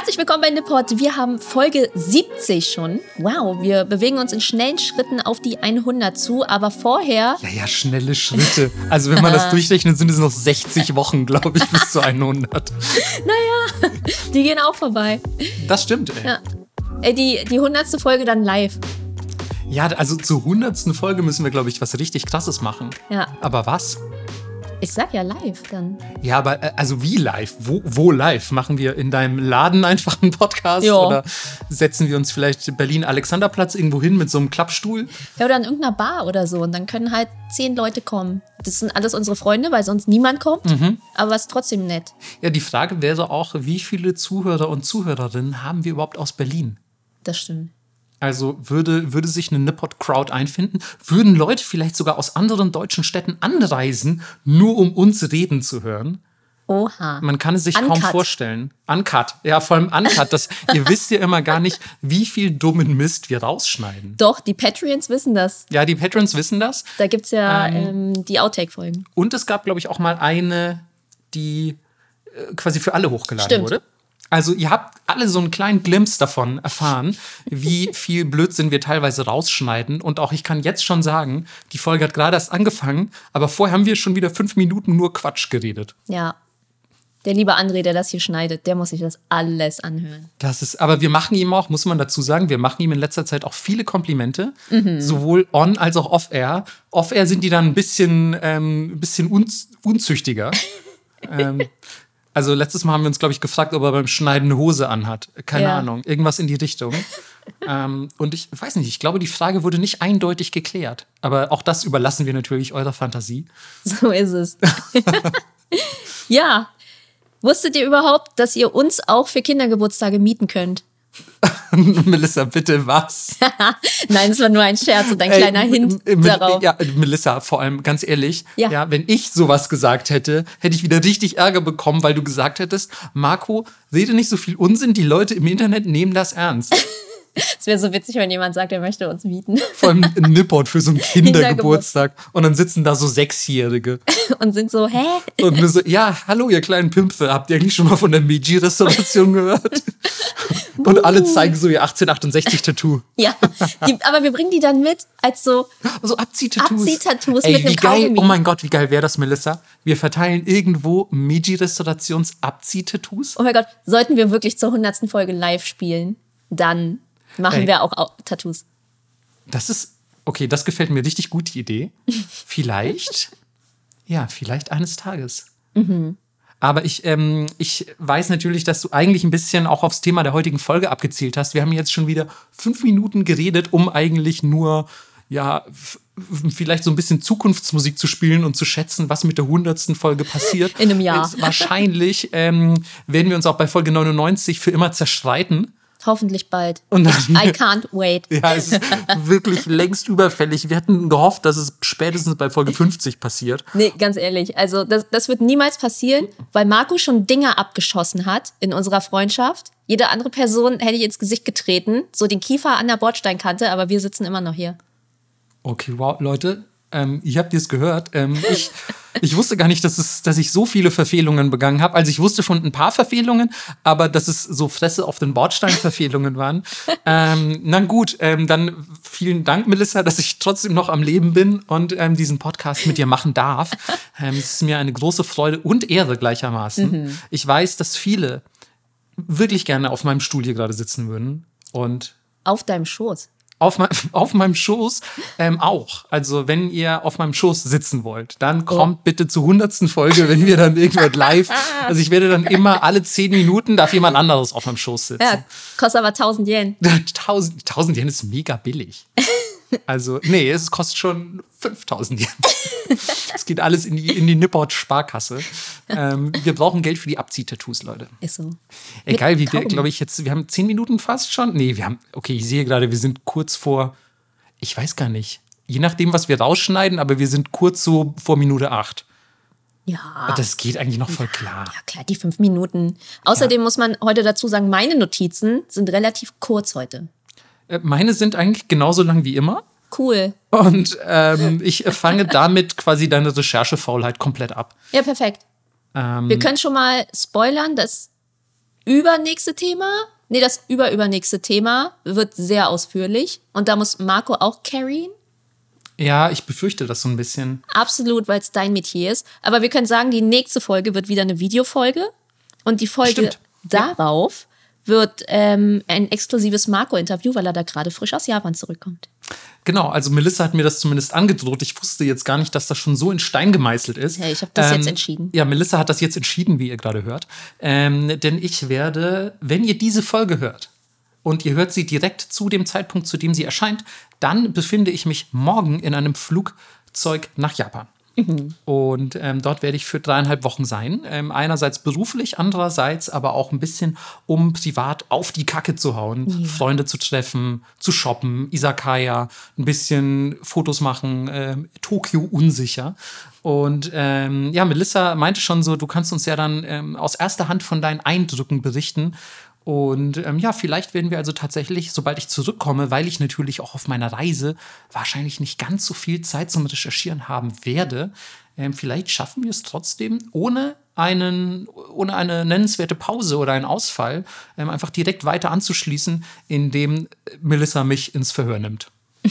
Herzlich willkommen bei Nipport. Wir haben Folge 70 schon. Wow, wir bewegen uns in schnellen Schritten auf die 100 zu, aber vorher. Ja, ja, schnelle Schritte. Also, wenn man das durchrechnet, sind es noch 60 Wochen, glaube ich, bis zu 100. Naja, die gehen auch vorbei. Das stimmt, ey. Ja. Ey, die, die 100. Folge dann live. Ja, also zur 100. Folge müssen wir, glaube ich, was richtig Krasses machen. Ja. Aber was? Ich sag ja live dann. Ja, aber äh, also wie live? Wo, wo live? Machen wir in deinem Laden einfach einen Podcast? Ja. Oder setzen wir uns vielleicht Berlin-Alexanderplatz irgendwo hin mit so einem Klappstuhl? Ja, oder in irgendeiner Bar oder so. Und dann können halt zehn Leute kommen. Das sind alles unsere Freunde, weil sonst niemand kommt. Aber es ist trotzdem nett. Ja, die Frage wäre auch, wie viele Zuhörer und Zuhörerinnen haben wir überhaupt aus Berlin? Das stimmt. Also würde, würde sich eine Nippot-Crowd einfinden? Würden Leute vielleicht sogar aus anderen deutschen Städten anreisen, nur um uns reden zu hören? Oha. Man kann es sich kaum Uncut. vorstellen. Uncut. Ja, vor allem uncut. Das, ihr wisst ja immer gar nicht, wie viel dummen Mist wir rausschneiden. Doch, die Patreons wissen das. Ja, die Patrons wissen das. Da gibt es ja ähm, die Outtake-Folgen. Und es gab, glaube ich, auch mal eine, die äh, quasi für alle hochgeladen Stimmt. wurde. Also ihr habt alle so einen kleinen Glimpse davon erfahren, wie viel Blödsinn wir teilweise rausschneiden. Und auch ich kann jetzt schon sagen, die Folge hat gerade erst angefangen, aber vorher haben wir schon wieder fünf Minuten nur Quatsch geredet. Ja. Der liebe André, der das hier schneidet, der muss sich das alles anhören. Das ist, aber wir machen ihm auch, muss man dazu sagen, wir machen ihm in letzter Zeit auch viele Komplimente, sowohl on als auch off-air. Off-air sind die dann ein bisschen, ähm, ein bisschen unz unzüchtiger. ähm, also letztes Mal haben wir uns, glaube ich, gefragt, ob er beim Schneiden eine Hose anhat. Keine Ja. Ahnung, irgendwas in die Richtung. ähm, und ich weiß nicht, ich glaube, die Frage wurde nicht eindeutig geklärt. Aber auch das überlassen wir natürlich eurer Fantasie. So ist es. ja. Wusstet ihr überhaupt, dass ihr uns auch für Kindergeburtstage mieten könnt? Melissa, bitte was? Nein, es war nur ein Scherz und ein kleiner Ey, Hint darauf. Ja, Melissa, vor allem ganz ehrlich, Ja. ja. wenn ich sowas gesagt hätte, hätte ich wieder richtig Ärger bekommen, weil du gesagt hättest, Marco, rede nicht so viel Unsinn, die Leute im Internet nehmen das ernst. Es wäre so witzig, wenn jemand sagt, er möchte uns mieten Vor allem ein Nipport für so einen Kindergeburtstag. Und dann sitzen da so Sechsjährige. und sind so, hä? Und nur so, ja, hallo, ihr kleinen Pimpfe, habt ihr eigentlich schon mal von der Meiji-Restauration gehört? Und alle zeigen so ihr 1868-Tattoo. Ja, die, aber wir bringen die dann mit als so, Also Abziehtattoos. Abziehtattoos Ey, mit wie geil, Kaugummi. Oh mein Gott, wie geil wäre das, Melissa? Wir verteilen irgendwo Meiji-Restaurations Abziehtattoos. oh mein Gott, sollten wir wirklich zur 100. Folge live spielen, dann machen Ey. wir auch Au- Tattoos. Das ist, okay, das gefällt mir richtig gut, die Idee. Vielleicht, ja, vielleicht eines Tages. Aber ich, ähm, ich weiß natürlich, dass du eigentlich ein bisschen auch aufs Thema der heutigen Folge abgezielt hast. Wir haben jetzt schon wieder fünf Minuten geredet, um eigentlich nur, ja, f- vielleicht so ein bisschen Zukunftsmusik zu spielen und zu schätzen, was mit der hundertsten Folge passiert. In einem Jahr. Jetzt wahrscheinlich ähm, werden wir uns auch bei Folge 99 für immer zerstreiten. Hoffentlich bald. Und dann, I can't wait. ja, es ist wirklich längst überfällig. Wir hatten gehofft, dass es spätestens bei Folge 50 passiert. Nee, ganz ehrlich. Also, das, das wird niemals passieren, weil Marco schon Dinger abgeschossen hat in unserer Freundschaft. Jede andere Person hätte ich ins Gesicht getreten, so den Kiefer an der Bordsteinkante, aber wir sitzen immer noch hier. Okay, wow, Leute, ähm, ihr habt es gehört. Ähm, ich, ich wusste gar nicht, dass, es, dass ich so viele Verfehlungen begangen habe. Also ich wusste schon ein paar Verfehlungen, aber dass es so Fresse auf den Bordstein Verfehlungen waren. Ähm, na gut, ähm, dann vielen Dank, Melissa, dass ich trotzdem noch am Leben bin und ähm, diesen Podcast mit dir machen darf. Ähm, es ist mir eine große Freude und Ehre gleichermaßen. Ich weiß, dass viele wirklich gerne auf meinem Stuhl hier gerade sitzen würden und Auf deinem Schoß. Auf, mein, auf meinem Schoß ähm, auch. Also, wenn ihr auf meinem Schoß sitzen wollt, dann kommt bitte zur hundertsten Folge, wenn wir dann irgendwann live. Also, ich werde dann immer alle zehn Minuten darf jemand anderes auf meinem Schoß sitzen. Ja, kostet aber 1000 Yen. 1000, 1000 Yen ist mega billig. Also, nee, es kostet schon 5000 Yen. Es geht alles in die, in die Nipport-Sparkasse. Ähm, wir brauchen Geld für die Abziehtattoos, Leute. Ist so. Egal, wie wir, glaube ich, jetzt, wir haben zehn Minuten fast schon. Nee, wir haben, okay, ich sehe gerade, wir sind kurz vor, ich weiß gar nicht, je nachdem, was wir rausschneiden, aber wir sind kurz so vor Minute acht. Ja. Das geht eigentlich noch voll klar. Ja, klar, die fünf Minuten. Außerdem muss man heute dazu sagen, meine Notizen sind relativ kurz heute. Äh, Meine sind eigentlich genauso lang wie immer. Cool. Und ähm, ich fange damit quasi deine Recherchefaulheit komplett ab. Ja, perfekt. Ähm, Wir können schon mal spoilern, dass übernächste Thema, nee, das überübernächste Thema wird sehr ausführlich. Und da muss Marco auch carryen. Ja, ich befürchte das so ein bisschen. Absolut, weil es dein Metier ist. Aber wir können sagen, die nächste Folge wird wieder eine Videofolge. Und die Folge Stimmt. darauf wird ähm, ein exklusives Marco-Interview, weil er da gerade frisch aus Japan zurückkommt. Genau, also Melissa hat mir das zumindest angedroht. Ich wusste jetzt gar nicht, dass das schon so in Stein gemeißelt ist. Ja, ich habe das jetzt entschieden. Ja, Melissa hat das jetzt entschieden, wie ihr gerade hört. Ähm, denn ich werde, wenn ihr diese Folge hört und ihr hört sie direkt zu dem Zeitpunkt, zu dem sie erscheint, dann befinde ich mich morgen in einem Flugzeug nach Japan. Und ähm, dort werde ich für dreieinhalb Wochen sein. Ähm, einerseits beruflich, andererseits aber auch ein bisschen, um privat auf die Kacke zu hauen, Freunde zu treffen, zu shoppen, Isakaya, ein bisschen Fotos machen, ähm, Tokio unsicher. Und ähm, ja, Melissa meinte schon so, du kannst uns ja dann ähm, aus erster Hand von deinen Eindrücken berichten. Und ähm, ja, vielleicht werden wir also tatsächlich, sobald ich zurückkomme, weil ich natürlich auch auf meiner Reise wahrscheinlich nicht ganz so viel Zeit zum Recherchieren haben werde, ähm, vielleicht schaffen wir es trotzdem, ohne einen, ohne eine nennenswerte Pause oder einen Ausfall, ähm, einfach direkt weiter anzuschließen, indem Melissa mich ins Verhör nimmt.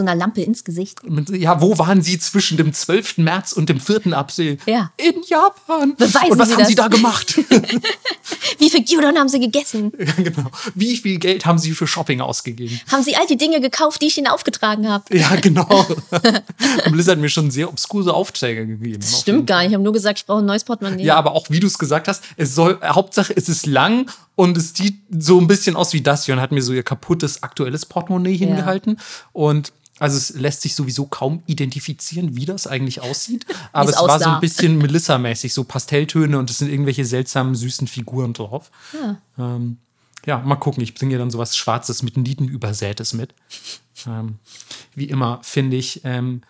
So einer Lampe ins Gesicht. Ja, wo waren Sie zwischen dem 12. März und dem 4. April? Ja. In Japan. Beweisen und was Sie haben das. Sie da gemacht? Wie viel Gyudon haben Sie gegessen? ja, genau. Wie viel Geld haben Sie für Shopping ausgegeben? Haben Sie all die Dinge gekauft, die ich Ihnen aufgetragen habe? Ja, genau. und Melissa hat mir schon sehr obskure Aufträge gegeben. Das stimmt gar nicht. Ich habe nur gesagt, ich brauche ein neues Portemonnaie. Ja, aber auch wie du es gesagt hast, es soll, Hauptsache es ist lang und es sieht so ein bisschen aus wie das hier und hat mir so ihr kaputtes aktuelles Portemonnaie hingehalten. Und also es lässt sich sowieso kaum identifizieren, wie das eigentlich aussieht. Aber es es war so aussah. ein bisschen Melissa-mäßig, so Pastelltöne und es sind irgendwelche seltsamen, süßen Figuren drauf. Ähm, ja, mal gucken. Ich bringe dann sowas Schwarzes mit Nieten übersätes mit. Ähm, wie immer finde ich ähm,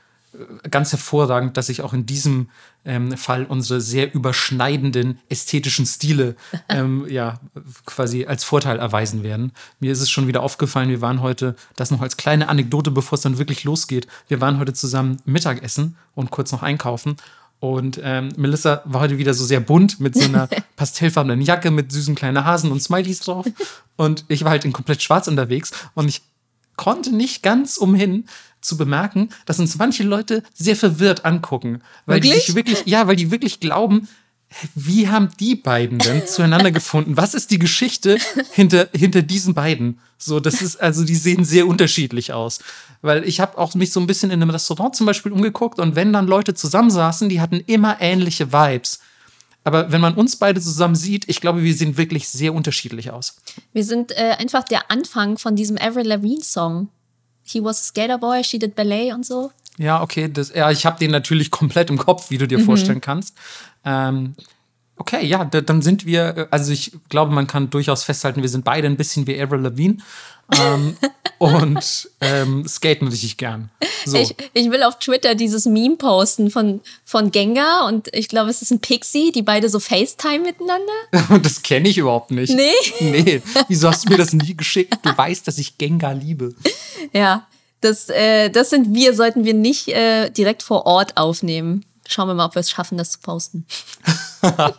ganz hervorragend, dass sich auch in diesem ähm, Fall unsere sehr überschneidenden ästhetischen Stile ähm, ja quasi als Vorteil erweisen werden. Mir ist es schon wieder aufgefallen, wir waren heute, das noch als kleine Anekdote, bevor es dann wirklich losgeht, wir waren heute zusammen Mittagessen und kurz noch einkaufen. Und ähm, Melissa war heute wieder so sehr bunt mit so einer pastellfarbenen Jacke mit süßen kleinen Hasen und Smileys drauf. Und ich war halt in komplett schwarz unterwegs und ich konnte nicht ganz umhin zu bemerken, dass uns manche Leute sehr verwirrt angucken. Weil die Wirklich? sich wirklich, ja, weil die wirklich glauben, wie haben die beiden denn zueinander gefunden? Was ist die Geschichte hinter, hinter diesen beiden? So, das ist, also die sehen sehr unterschiedlich aus. Weil ich habe auch mich so ein bisschen in einem Restaurant zum Beispiel umgeguckt und wenn dann Leute zusammensaßen, die hatten immer ähnliche Vibes. Aber wenn man uns beide zusammen sieht, ich glaube, wir sehen wirklich sehr unterschiedlich aus. Wir sind äh, einfach der Anfang von diesem Avril Lavigne Song. He was a skater boy, she did ballet und so. Ja, okay. Das, ja, ich habe den natürlich komplett im Kopf, wie du dir Mhm. vorstellen kannst. Ähm, okay, ja, da, dann sind wir, äh, also ich glaube, man kann durchaus festhalten, wir sind beide ein bisschen wie Avril Lavigne ähm, und ähm, skaten richtig gern. So. Ich, ich will auf Twitter dieses Meme posten von, von Gengar und ich glaube, es ist ein Pixie, die beide so FaceTime miteinander. das kenne ich überhaupt nicht. Nee? Nee. Wieso hast du mir das nie geschickt? Du weißt, dass ich Gengar liebe. Ja, das, äh, das sind wir, sollten wir nicht äh, direkt vor Ort aufnehmen. Schauen wir mal, ob wir es schaffen, das zu posten.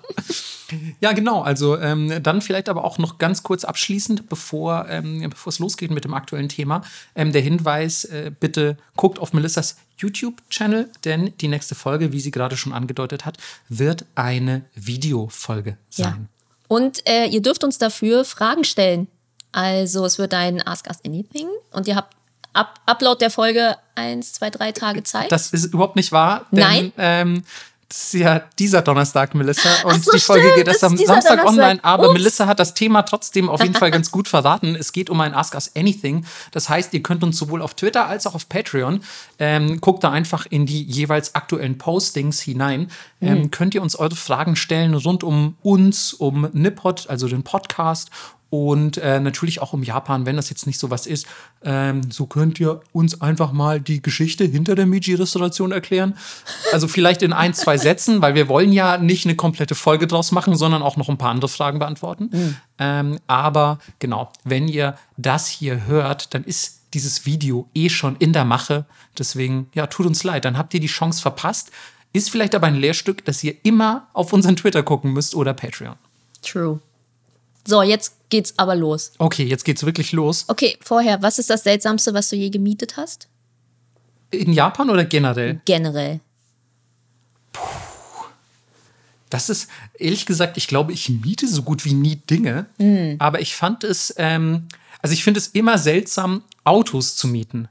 Ja, genau. Also ähm, dann vielleicht aber auch noch ganz kurz abschließend, bevor, ähm, es losgeht mit dem aktuellen Thema, ähm, der Hinweis, äh, bitte guckt auf Melissas YouTube-Channel, denn die nächste Folge, wie sie gerade schon angedeutet hat, wird eine Videofolge Ja. sein. Und äh, ihr dürft uns dafür Fragen stellen. Also es wird ein Ask Us Anything und ihr habt ab Upload der Folge eins, zwei, drei Tage Zeit. Das ist überhaupt nicht wahr, denn Nein? ähm, das ist ja dieser Donnerstag, Melissa. Und so, die Folge stimmt, geht erst am Samstag Donnerstag. online. Aber Ups. Melissa hat das Thema trotzdem auf jeden Fall ganz gut verraten. Es geht um ein Ask Us Anything. Das heißt, ihr könnt uns sowohl auf Twitter als auch auf Patreon, ähm, guckt da einfach in die jeweils aktuellen Postings hinein, ähm, Mhm. könnt ihr uns eure Fragen stellen rund um uns, um Nippot, also den Podcast und äh, natürlich auch um Japan, wenn das jetzt nicht so was ist. Ähm, so könnt ihr uns einfach mal die Geschichte hinter der Meiji-Restauration erklären. Also vielleicht in ein, zwei Sätzen, weil wir wollen ja nicht eine komplette Folge draus machen, sondern auch noch ein paar andere Fragen beantworten. Ähm, aber genau, wenn ihr das hier hört, dann ist dieses Video eh schon in der Mache. Deswegen, ja, tut uns leid, dann habt ihr die Chance verpasst. Ist vielleicht aber ein Lehrstück, dass ihr immer auf unseren Twitter gucken müsst oder Patreon. True. So, jetzt geht's aber los. Okay, jetzt geht's wirklich los. Okay, vorher, was ist das Seltsamste, was du je gemietet hast? In Japan oder generell? Generell. Das ist, ehrlich gesagt, ich glaube, ich miete so gut wie nie Dinge. Aber ich fand es, ähm, also ich finde es immer seltsam, Autos zu mieten.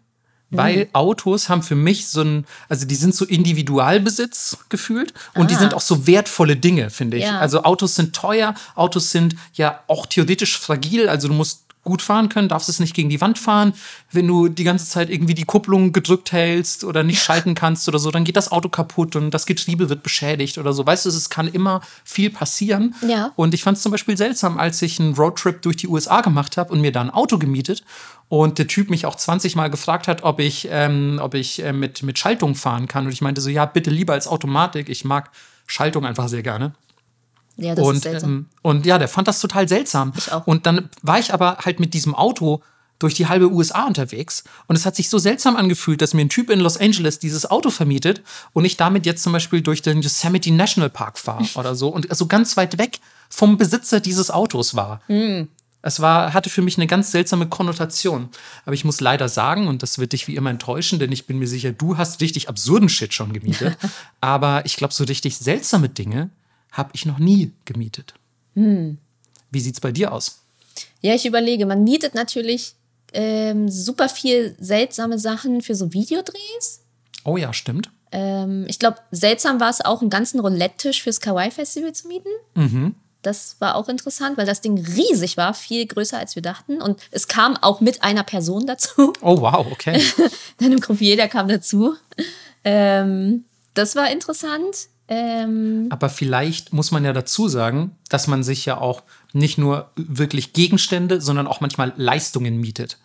Weil Autos haben für mich so ein, also die sind so Individualbesitz gefühlt und die Ah. sind auch so wertvolle Dinge, finde ich. Ja. Also Autos sind teuer, Autos sind ja auch theoretisch fragil, also du musst gut fahren können, darfst es nicht gegen die Wand fahren. Wenn du die ganze Zeit irgendwie die Kupplung gedrückt hältst oder nicht schalten kannst oder so, dann geht das Auto kaputt und das Getriebe wird beschädigt oder so. Weißt du, es kann immer viel passieren. Ja. Und ich fand es zum Beispiel seltsam, als ich einen Roadtrip durch die USA gemacht habe und mir da ein Auto gemietet und der Typ mich auch 20 Mal gefragt hat, ob ich, ähm, ob ich äh, mit, mit Schaltung fahren kann. Und ich meinte so, ja, bitte lieber als Automatik. Ich mag Schaltung einfach sehr gerne. Ja, das ist Und, seltsam. ähm, und ja, der fand das total seltsam. Ich auch. Und dann war ich aber halt mit diesem Auto durch die halbe USA unterwegs. Und es hat sich so seltsam angefühlt, dass mir ein Typ in Los Angeles dieses Auto vermietet und ich damit jetzt zum Beispiel durch den Yosemite National Park fahre oder so und so ganz weit weg vom Besitzer dieses Autos war. Es war, hatte für mich eine ganz seltsame Konnotation. Aber ich muss leider sagen, und das wird dich wie immer enttäuschen, denn ich bin mir sicher, du hast richtig absurden Shit schon gemietet. aber ich glaube, so richtig seltsame Dinge habe ich noch nie gemietet. Wie sieht's bei dir aus? Ja, ich überlege, man mietet natürlich ähm, super viel seltsame Sachen für so Videodrehs. Oh ja, stimmt. Ähm, ich glaube, seltsam war es auch, einen ganzen Roulette-Tisch fürs Kawaii-Festival zu mieten. Das war auch interessant, weil das Ding riesig war, viel größer als wir dachten. Und es kam auch mit einer Person dazu. Oh wow, okay. Deinem Croupier, der kam dazu. Ähm, das war interessant. Ähm, Aber vielleicht muss man ja dazu sagen, dass man sich ja auch nicht nur wirklich Gegenstände, sondern auch manchmal Leistungen mietet.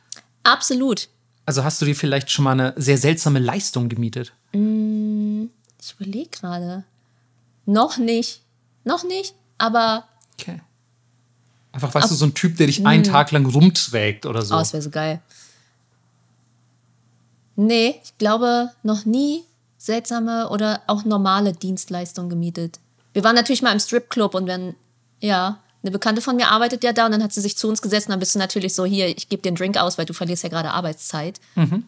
absolut. Also hast du dir vielleicht schon mal eine sehr seltsame Leistung gemietet? Ich überlege gerade. Noch nicht. Noch nicht, aber Okay. Einfach, weißt du, so ein Typ, der dich einen Tag lang rumträgt oder so. Oh, das wäre so geil. Nee, ich glaube noch nie seltsame oder auch normale Dienstleistungen gemietet. Wir waren natürlich mal im Stripclub und wenn, ja, eine Bekannte von mir arbeitet ja da und dann hat sie sich zu uns gesetzt und dann bist du natürlich so, hier, ich gebe dir einen Drink aus, weil du verlierst ja gerade Arbeitszeit.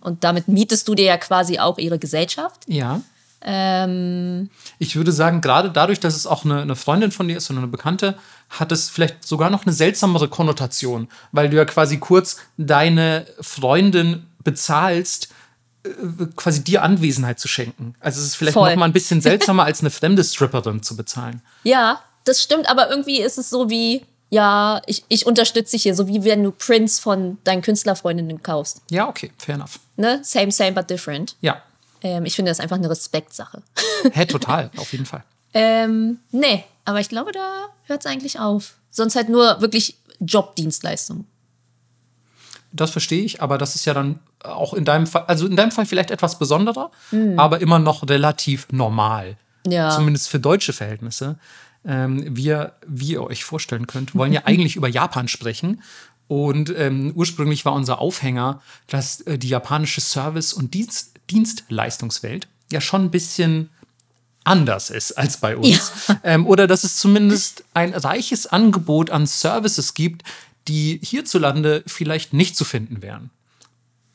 Und damit mietest du dir ja quasi auch ihre Gesellschaft. Ja. Ähm, Ich würde sagen, gerade dadurch, dass es auch eine, eine Freundin von dir ist oder eine Bekannte, hat es vielleicht sogar noch eine seltsamere Konnotation, weil du ja quasi kurz deine Freundin bezahlst, äh, quasi dir Anwesenheit zu schenken. Also es ist vielleicht Voll. noch mal ein bisschen seltsamer, als eine fremde Stripperin zu bezahlen. ja, das stimmt, aber irgendwie ist es so wie, ja, ich, ich unterstütze dich hier, so wie wenn du Prints von deinen Künstlerfreundinnen kaufst. Ja, okay, fair enough. Ne? Same, same, but different. Ja, Ähm, ich finde das einfach eine Respektsache. hä, total, auf jeden Fall. ähm, nee, aber ich glaube, da hört es eigentlich auf. Sonst halt nur wirklich Jobdienstleistung. Das verstehe ich, aber das ist ja dann auch in deinem Fall, also in deinem Fall vielleicht etwas besonderer, aber immer noch relativ normal. Ja. Zumindest für deutsche Verhältnisse. Ähm, wir, wie ihr euch vorstellen könnt, wollen ja eigentlich über Japan sprechen. Und ähm, ursprünglich war unser Aufhänger, dass äh, die japanische Service- und Dienst Dienstleistungswelt ja schon ein bisschen anders ist als bei uns. Ähm, oder dass es zumindest ein reiches Angebot an Services gibt, die hierzulande vielleicht nicht zu finden wären.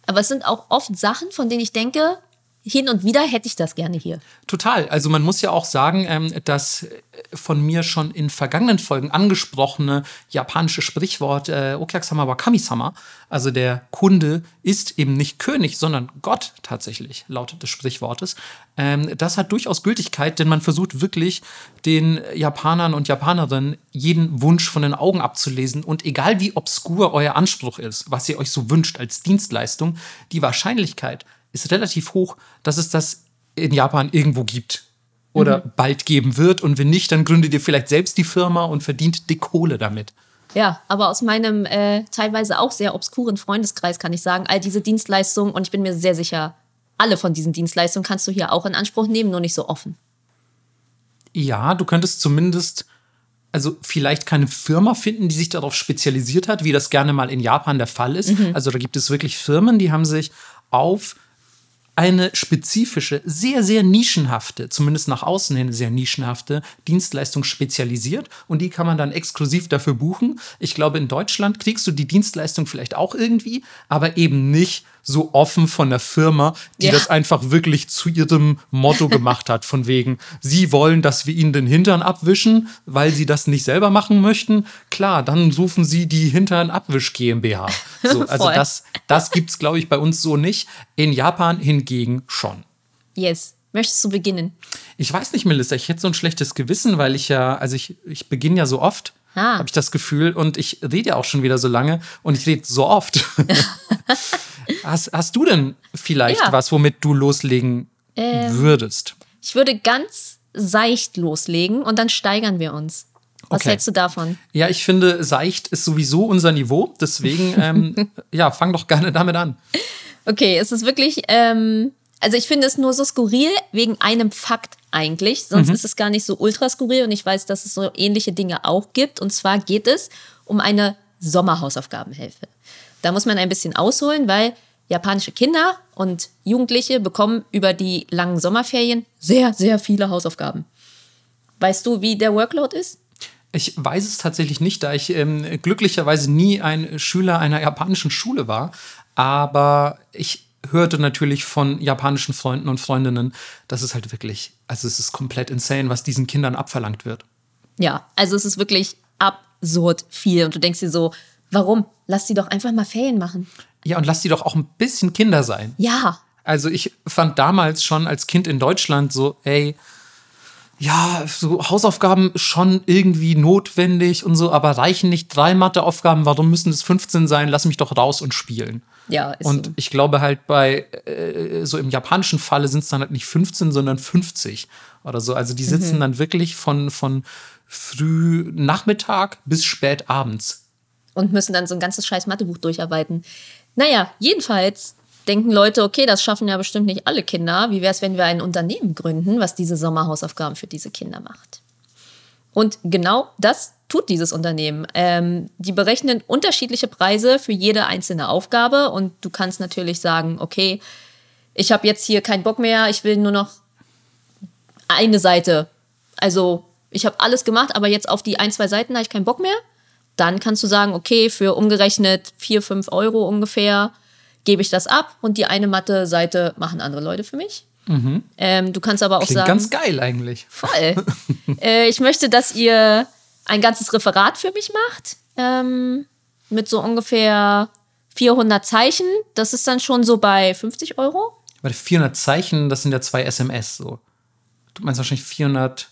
Aber es sind auch oft Sachen, von denen ich denke, hin und wieder hätte ich das gerne hier. Total. Also man muss ja auch sagen, ähm, das äh, von mir schon in vergangenen Folgen angesprochene japanische Sprichwort äh, Okiaksama wa Kami-sama, also der Kunde ist eben nicht König, sondern Gott tatsächlich, lautet des Sprichwortes. Ähm, das hat durchaus Gültigkeit, denn man versucht wirklich den Japanern und Japanerinnen jeden Wunsch von den Augen abzulesen und egal wie obskur euer Anspruch ist, was ihr euch so wünscht als Dienstleistung, die Wahrscheinlichkeit ist relativ hoch, dass es das in Japan irgendwo gibt oder bald geben wird. Und wenn nicht, dann gründet ihr vielleicht selbst die Firma und verdient dick Kohle damit. Ja, aber aus meinem äh, teilweise auch sehr obskuren Freundeskreis kann ich sagen, all diese Dienstleistungen, und ich bin mir sehr sicher, alle von diesen Dienstleistungen kannst du hier auch in Anspruch nehmen, nur nicht so offen. Ja, du könntest zumindest, also vielleicht keine Firma finden, die sich darauf spezialisiert hat, wie das gerne mal in Japan der Fall ist. Also da gibt es wirklich Firmen, die haben sich auf eine spezifische, sehr, sehr nischenhafte, zumindest nach außen hin sehr nischenhafte Dienstleistung spezialisiert und die kann man dann exklusiv dafür buchen. Ich glaube, in Deutschland kriegst du die Dienstleistung vielleicht auch irgendwie, aber eben nicht so offen von der Firma, die Ja. das einfach wirklich zu ihrem Motto gemacht hat, von wegen, sie wollen, dass wir ihnen den Hintern abwischen, weil sie das nicht selber machen möchten. Klar, dann rufen sie die Hintern Abwisch GmbH. So, also Voll. das, das gibt es, glaube ich, bei uns so nicht. In Japan hingegen schon. Yes. Möchtest du beginnen? Ich weiß nicht, Melissa, ich hätte so ein schlechtes Gewissen, weil ich ja, also ich, ich beginne ja so oft, Ah. habe ich das Gefühl, und ich rede ja auch schon wieder so lange und ich rede so oft. hast, hast du denn vielleicht Ja. Ähm. was, womit du loslegen würdest? Ich würde ganz seicht loslegen und dann steigern wir uns. Was Okay. hältst du davon? Ja, ich finde, seicht ist sowieso unser Niveau, deswegen, ähm, ja, fang doch gerne damit an. Okay, es ist wirklich, ähm, also ich finde es nur so skurril wegen einem Fakt eigentlich. Sonst ist es gar nicht so ultra skurril und ich weiß, dass es so ähnliche Dinge auch gibt. Und zwar geht es um eine Sommerhausaufgabenhilfe. Da muss man ein bisschen ausholen, weil japanische Kinder und Jugendliche bekommen über die langen Sommerferien sehr, sehr viele Hausaufgaben. Weißt du, wie der Workload ist? Ich weiß es tatsächlich nicht, da ich ähm, glücklicherweise nie ein Schüler einer japanischen Schule war. Aber ich hörte natürlich von japanischen Freunden und Freundinnen, dass es halt wirklich, also es ist komplett insane, was diesen Kindern abverlangt wird. Ja, also es ist wirklich absurd viel. Und du denkst dir so, warum? Lass die doch einfach mal Ferien machen. Ja, und lass die doch auch ein bisschen Kinder sein. Ja, Also ich fand damals schon als Kind in Deutschland so, ey, ja, so Hausaufgaben schon irgendwie notwendig und so, aber reichen nicht drei Matheaufgaben, warum müssen es 15 sein? Lass mich doch raus und spielen. ja, ist Und so. ich glaube halt bei, äh, so im japanischen Falle sind es dann halt nicht 15, sondern 50 oder so. Also die Mhm. sitzen dann wirklich von, von früh Nachmittag bis spät abends. und müssen dann so ein ganzes scheiß Mathebuch durcharbeiten. Naja, jedenfalls denken Leute, okay, das schaffen ja bestimmt nicht alle Kinder. Wie wäre es, wenn wir ein Unternehmen gründen, was diese Sommerhausaufgaben für diese Kinder macht? Und genau das tut dieses Unternehmen. Ähm, die berechnen unterschiedliche Preise für jede einzelne Aufgabe und du kannst natürlich sagen, okay, ich habe jetzt hier keinen Bock mehr, ich will nur noch eine Seite. Also ich habe alles gemacht, aber jetzt auf die ein, zwei Seiten habe ich keinen Bock mehr. Dann kannst du sagen, okay, für umgerechnet 4, 5 Euro ungefähr gebe ich das ab und die eine Mathe-Seite machen andere Leute für mich. Ähm, du kannst aber auch Klingt sagen, ganz geil eigentlich. voll. äh, ich möchte, dass ihr ein ganzes Referat für mich macht ähm, mit so ungefähr 400 Zeichen. Das ist dann schon so bei 50 Euro. Warte, 400 Zeichen, das sind ja zwei SMS so. Du meinst wahrscheinlich 400,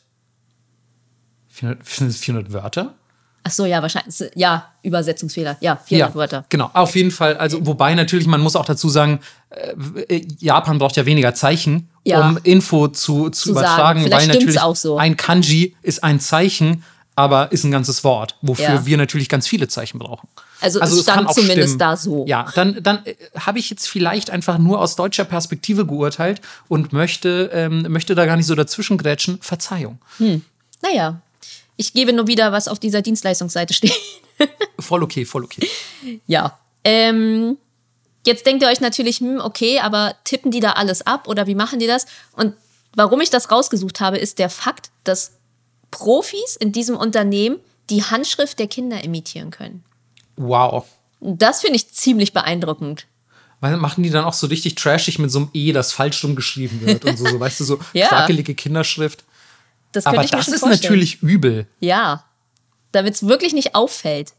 400, sind das 400 Wörter? Ach so, ja, wahrscheinlich. Ja, Übersetzungsfehler. Ja, 400 Wörter. Genau, auf jeden Fall. Also, wobei natürlich, man muss auch dazu sagen, äh, Japan braucht ja weniger Zeichen, Ja. um Info zu, zu, Zu übertragen, weil natürlich auch so. ein Kanji ist ein Zeichen, aber ist ein ganzes Wort, wofür Ja. wir natürlich ganz viele Zeichen brauchen. Also es stand zumindest da so. Ja, dann, dann äh, habe ich jetzt vielleicht einfach nur aus deutscher Perspektive geurteilt und möchte, ähm, möchte da gar nicht so dazwischen grätschen. Verzeihung. Naja, ich gebe nur wieder, was auf dieser Dienstleistungsseite steht. Voll okay, voll okay. ja. Ähm, jetzt denkt ihr euch natürlich, hm, okay, aber tippen die da alles ab oder wie machen die das? Und warum ich das rausgesucht habe, ist der Fakt, dass Profis in diesem Unternehmen die Handschrift der Kinder imitieren können. Wow. Das finde ich ziemlich beeindruckend. Weil machen die dann auch so richtig trashig mit so einem E, das falsch rum geschrieben wird und so, so weißt du, so Ja. quakelige Kinderschrift. Das könnte Aber ich mir das schon ist vorstellen. natürlich übel. Ja, damit es wirklich nicht auffällt.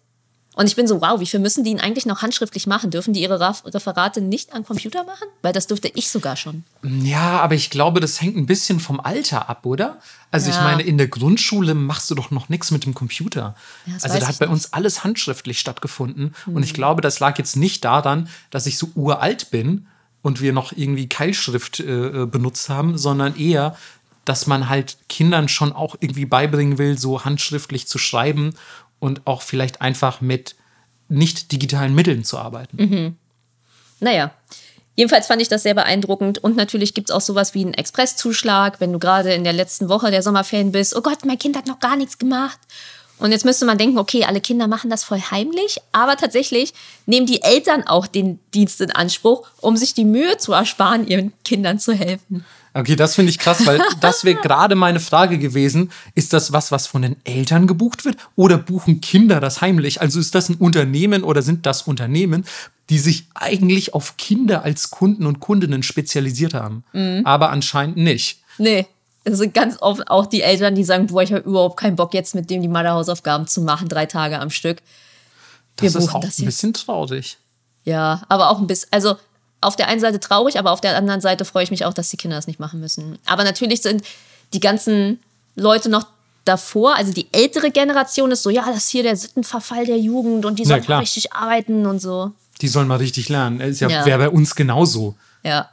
Und ich bin so, wow, wie viel müssen die ihn eigentlich noch handschriftlich machen? Dürfen die ihre Referate nicht am Computer machen? Weil das dürfte ich sogar schon. Ja, aber ich glaube, das hängt ein bisschen vom Alter ab, oder? Also ich Ja. meine, in der Grundschule machst du doch noch nichts mit dem Computer. Ja, also da hat ich bei nicht. uns alles handschriftlich stattgefunden. Und ich glaube, das lag jetzt nicht daran, dass ich so uralt bin und wir noch irgendwie Keilschrift äh, äh, benutzt haben, sondern eher, dass man halt Kindern schon auch irgendwie beibringen will, so handschriftlich zu schreiben und auch vielleicht einfach mit nicht digitalen Mitteln zu arbeiten. Mhm. Naja, jedenfalls fand ich das sehr beeindruckend. Und natürlich gibt es auch sowas wie einen Expresszuschlag, wenn du gerade in der letzten Woche der Sommerferien bist. Oh Gott, mein Kind hat noch gar nichts gemacht. Und jetzt müsste man denken, okay, alle Kinder machen das voll heimlich, aber tatsächlich nehmen die Eltern auch den Dienst in Anspruch, um sich die Mühe zu ersparen, ihren Kindern zu helfen. Okay, das finde ich krass, weil das wäre gerade meine Frage gewesen. Ist das was, was von den Eltern gebucht wird oder buchen Kinder das heimlich? Also ist das ein Unternehmen oder sind das Unternehmen, die sich eigentlich auf Kinder als Kunden und Kundinnen spezialisiert haben? Mhm. Aber anscheinend nicht. Nee, es sind ganz oft auch die Eltern, die sagen, boah, ich habe überhaupt keinen Bock, jetzt mit dem die Mathe-Hausaufgaben zu machen, drei Tage am Stück. Wir das ist auch das ein bisschen traurig. Ja, aber auch ein bisschen, also auf der einen Seite traurig, aber auf der anderen Seite freue ich mich auch, dass die Kinder das nicht machen müssen. Aber natürlich sind die ganzen Leute noch davor, also die ältere Generation ist so, ja, das ist hier der Sittenverfall der Jugend und die sollen ja, richtig arbeiten und so. Die sollen mal richtig lernen. Ist ja, ja. wäre bei uns genauso. Ja.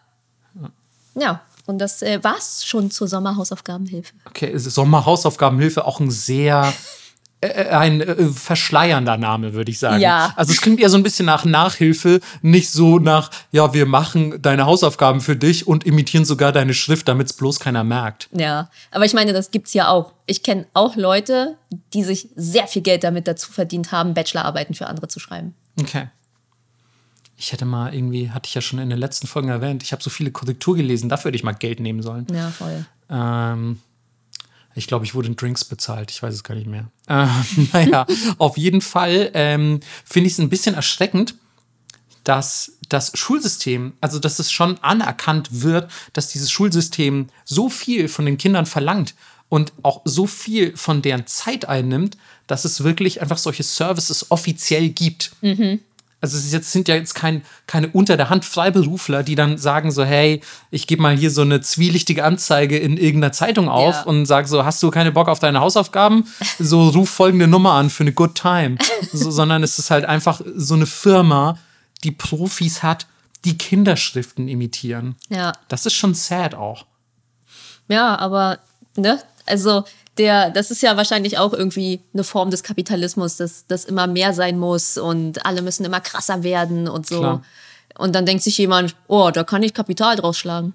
Ja, und das äh, war's schon zur Sommerhausaufgabenhilfe. Okay, ist Sommerhausaufgabenhilfe auch ein sehr äh, äh, ein äh, verschleiernder Name, würde ich sagen. Ja. Also es klingt eher so ein bisschen nach Nachhilfe, nicht so nach, ja, wir machen deine Hausaufgaben für dich und imitieren sogar deine Schrift, damit es bloß keiner merkt. Ja, aber ich meine, das gibt's ja auch. Ich kenne auch Leute, die sich sehr viel Geld damit dazu verdient haben, Bachelorarbeiten für andere zu schreiben. Okay ich hätte mal irgendwie, hatte ich ja schon in den letzten Folgen erwähnt, ich habe so viele Korrektur gelesen, dafür hätte ich mal Geld nehmen sollen. Ja, voll. Ähm, ich glaube, ich wurde in Drinks bezahlt, ich weiß es gar nicht mehr. Ähm, naja, auf jeden Fall ähm, finde ich es ein bisschen erschreckend, dass das Schulsystem, also dass es schon anerkannt wird, dass dieses Schulsystem so viel von den Kindern verlangt und auch so viel von deren Zeit einnimmt, dass es wirklich einfach solche Services offiziell gibt. Mhm also es jetzt, sind ja jetzt kein, keine unter der Hand Freiberufler, die dann sagen so, hey, ich gebe mal hier so eine zwielichtige Anzeige in irgendeiner Zeitung auf ja. und sage so, hast du keine Bock auf deine Hausaufgaben? So ruf folgende Nummer an für eine Good Time. So, sondern es ist halt einfach so eine Firma, die Profis hat, die Kinderschriften imitieren. Ja. Das ist schon sad auch. Ja, aber, ne? Also der, das ist ja wahrscheinlich auch irgendwie eine Form des Kapitalismus, dass das immer mehr sein muss und alle müssen immer krasser werden und so. Klar. Und dann denkt sich jemand, oh, da kann ich Kapital draus schlagen.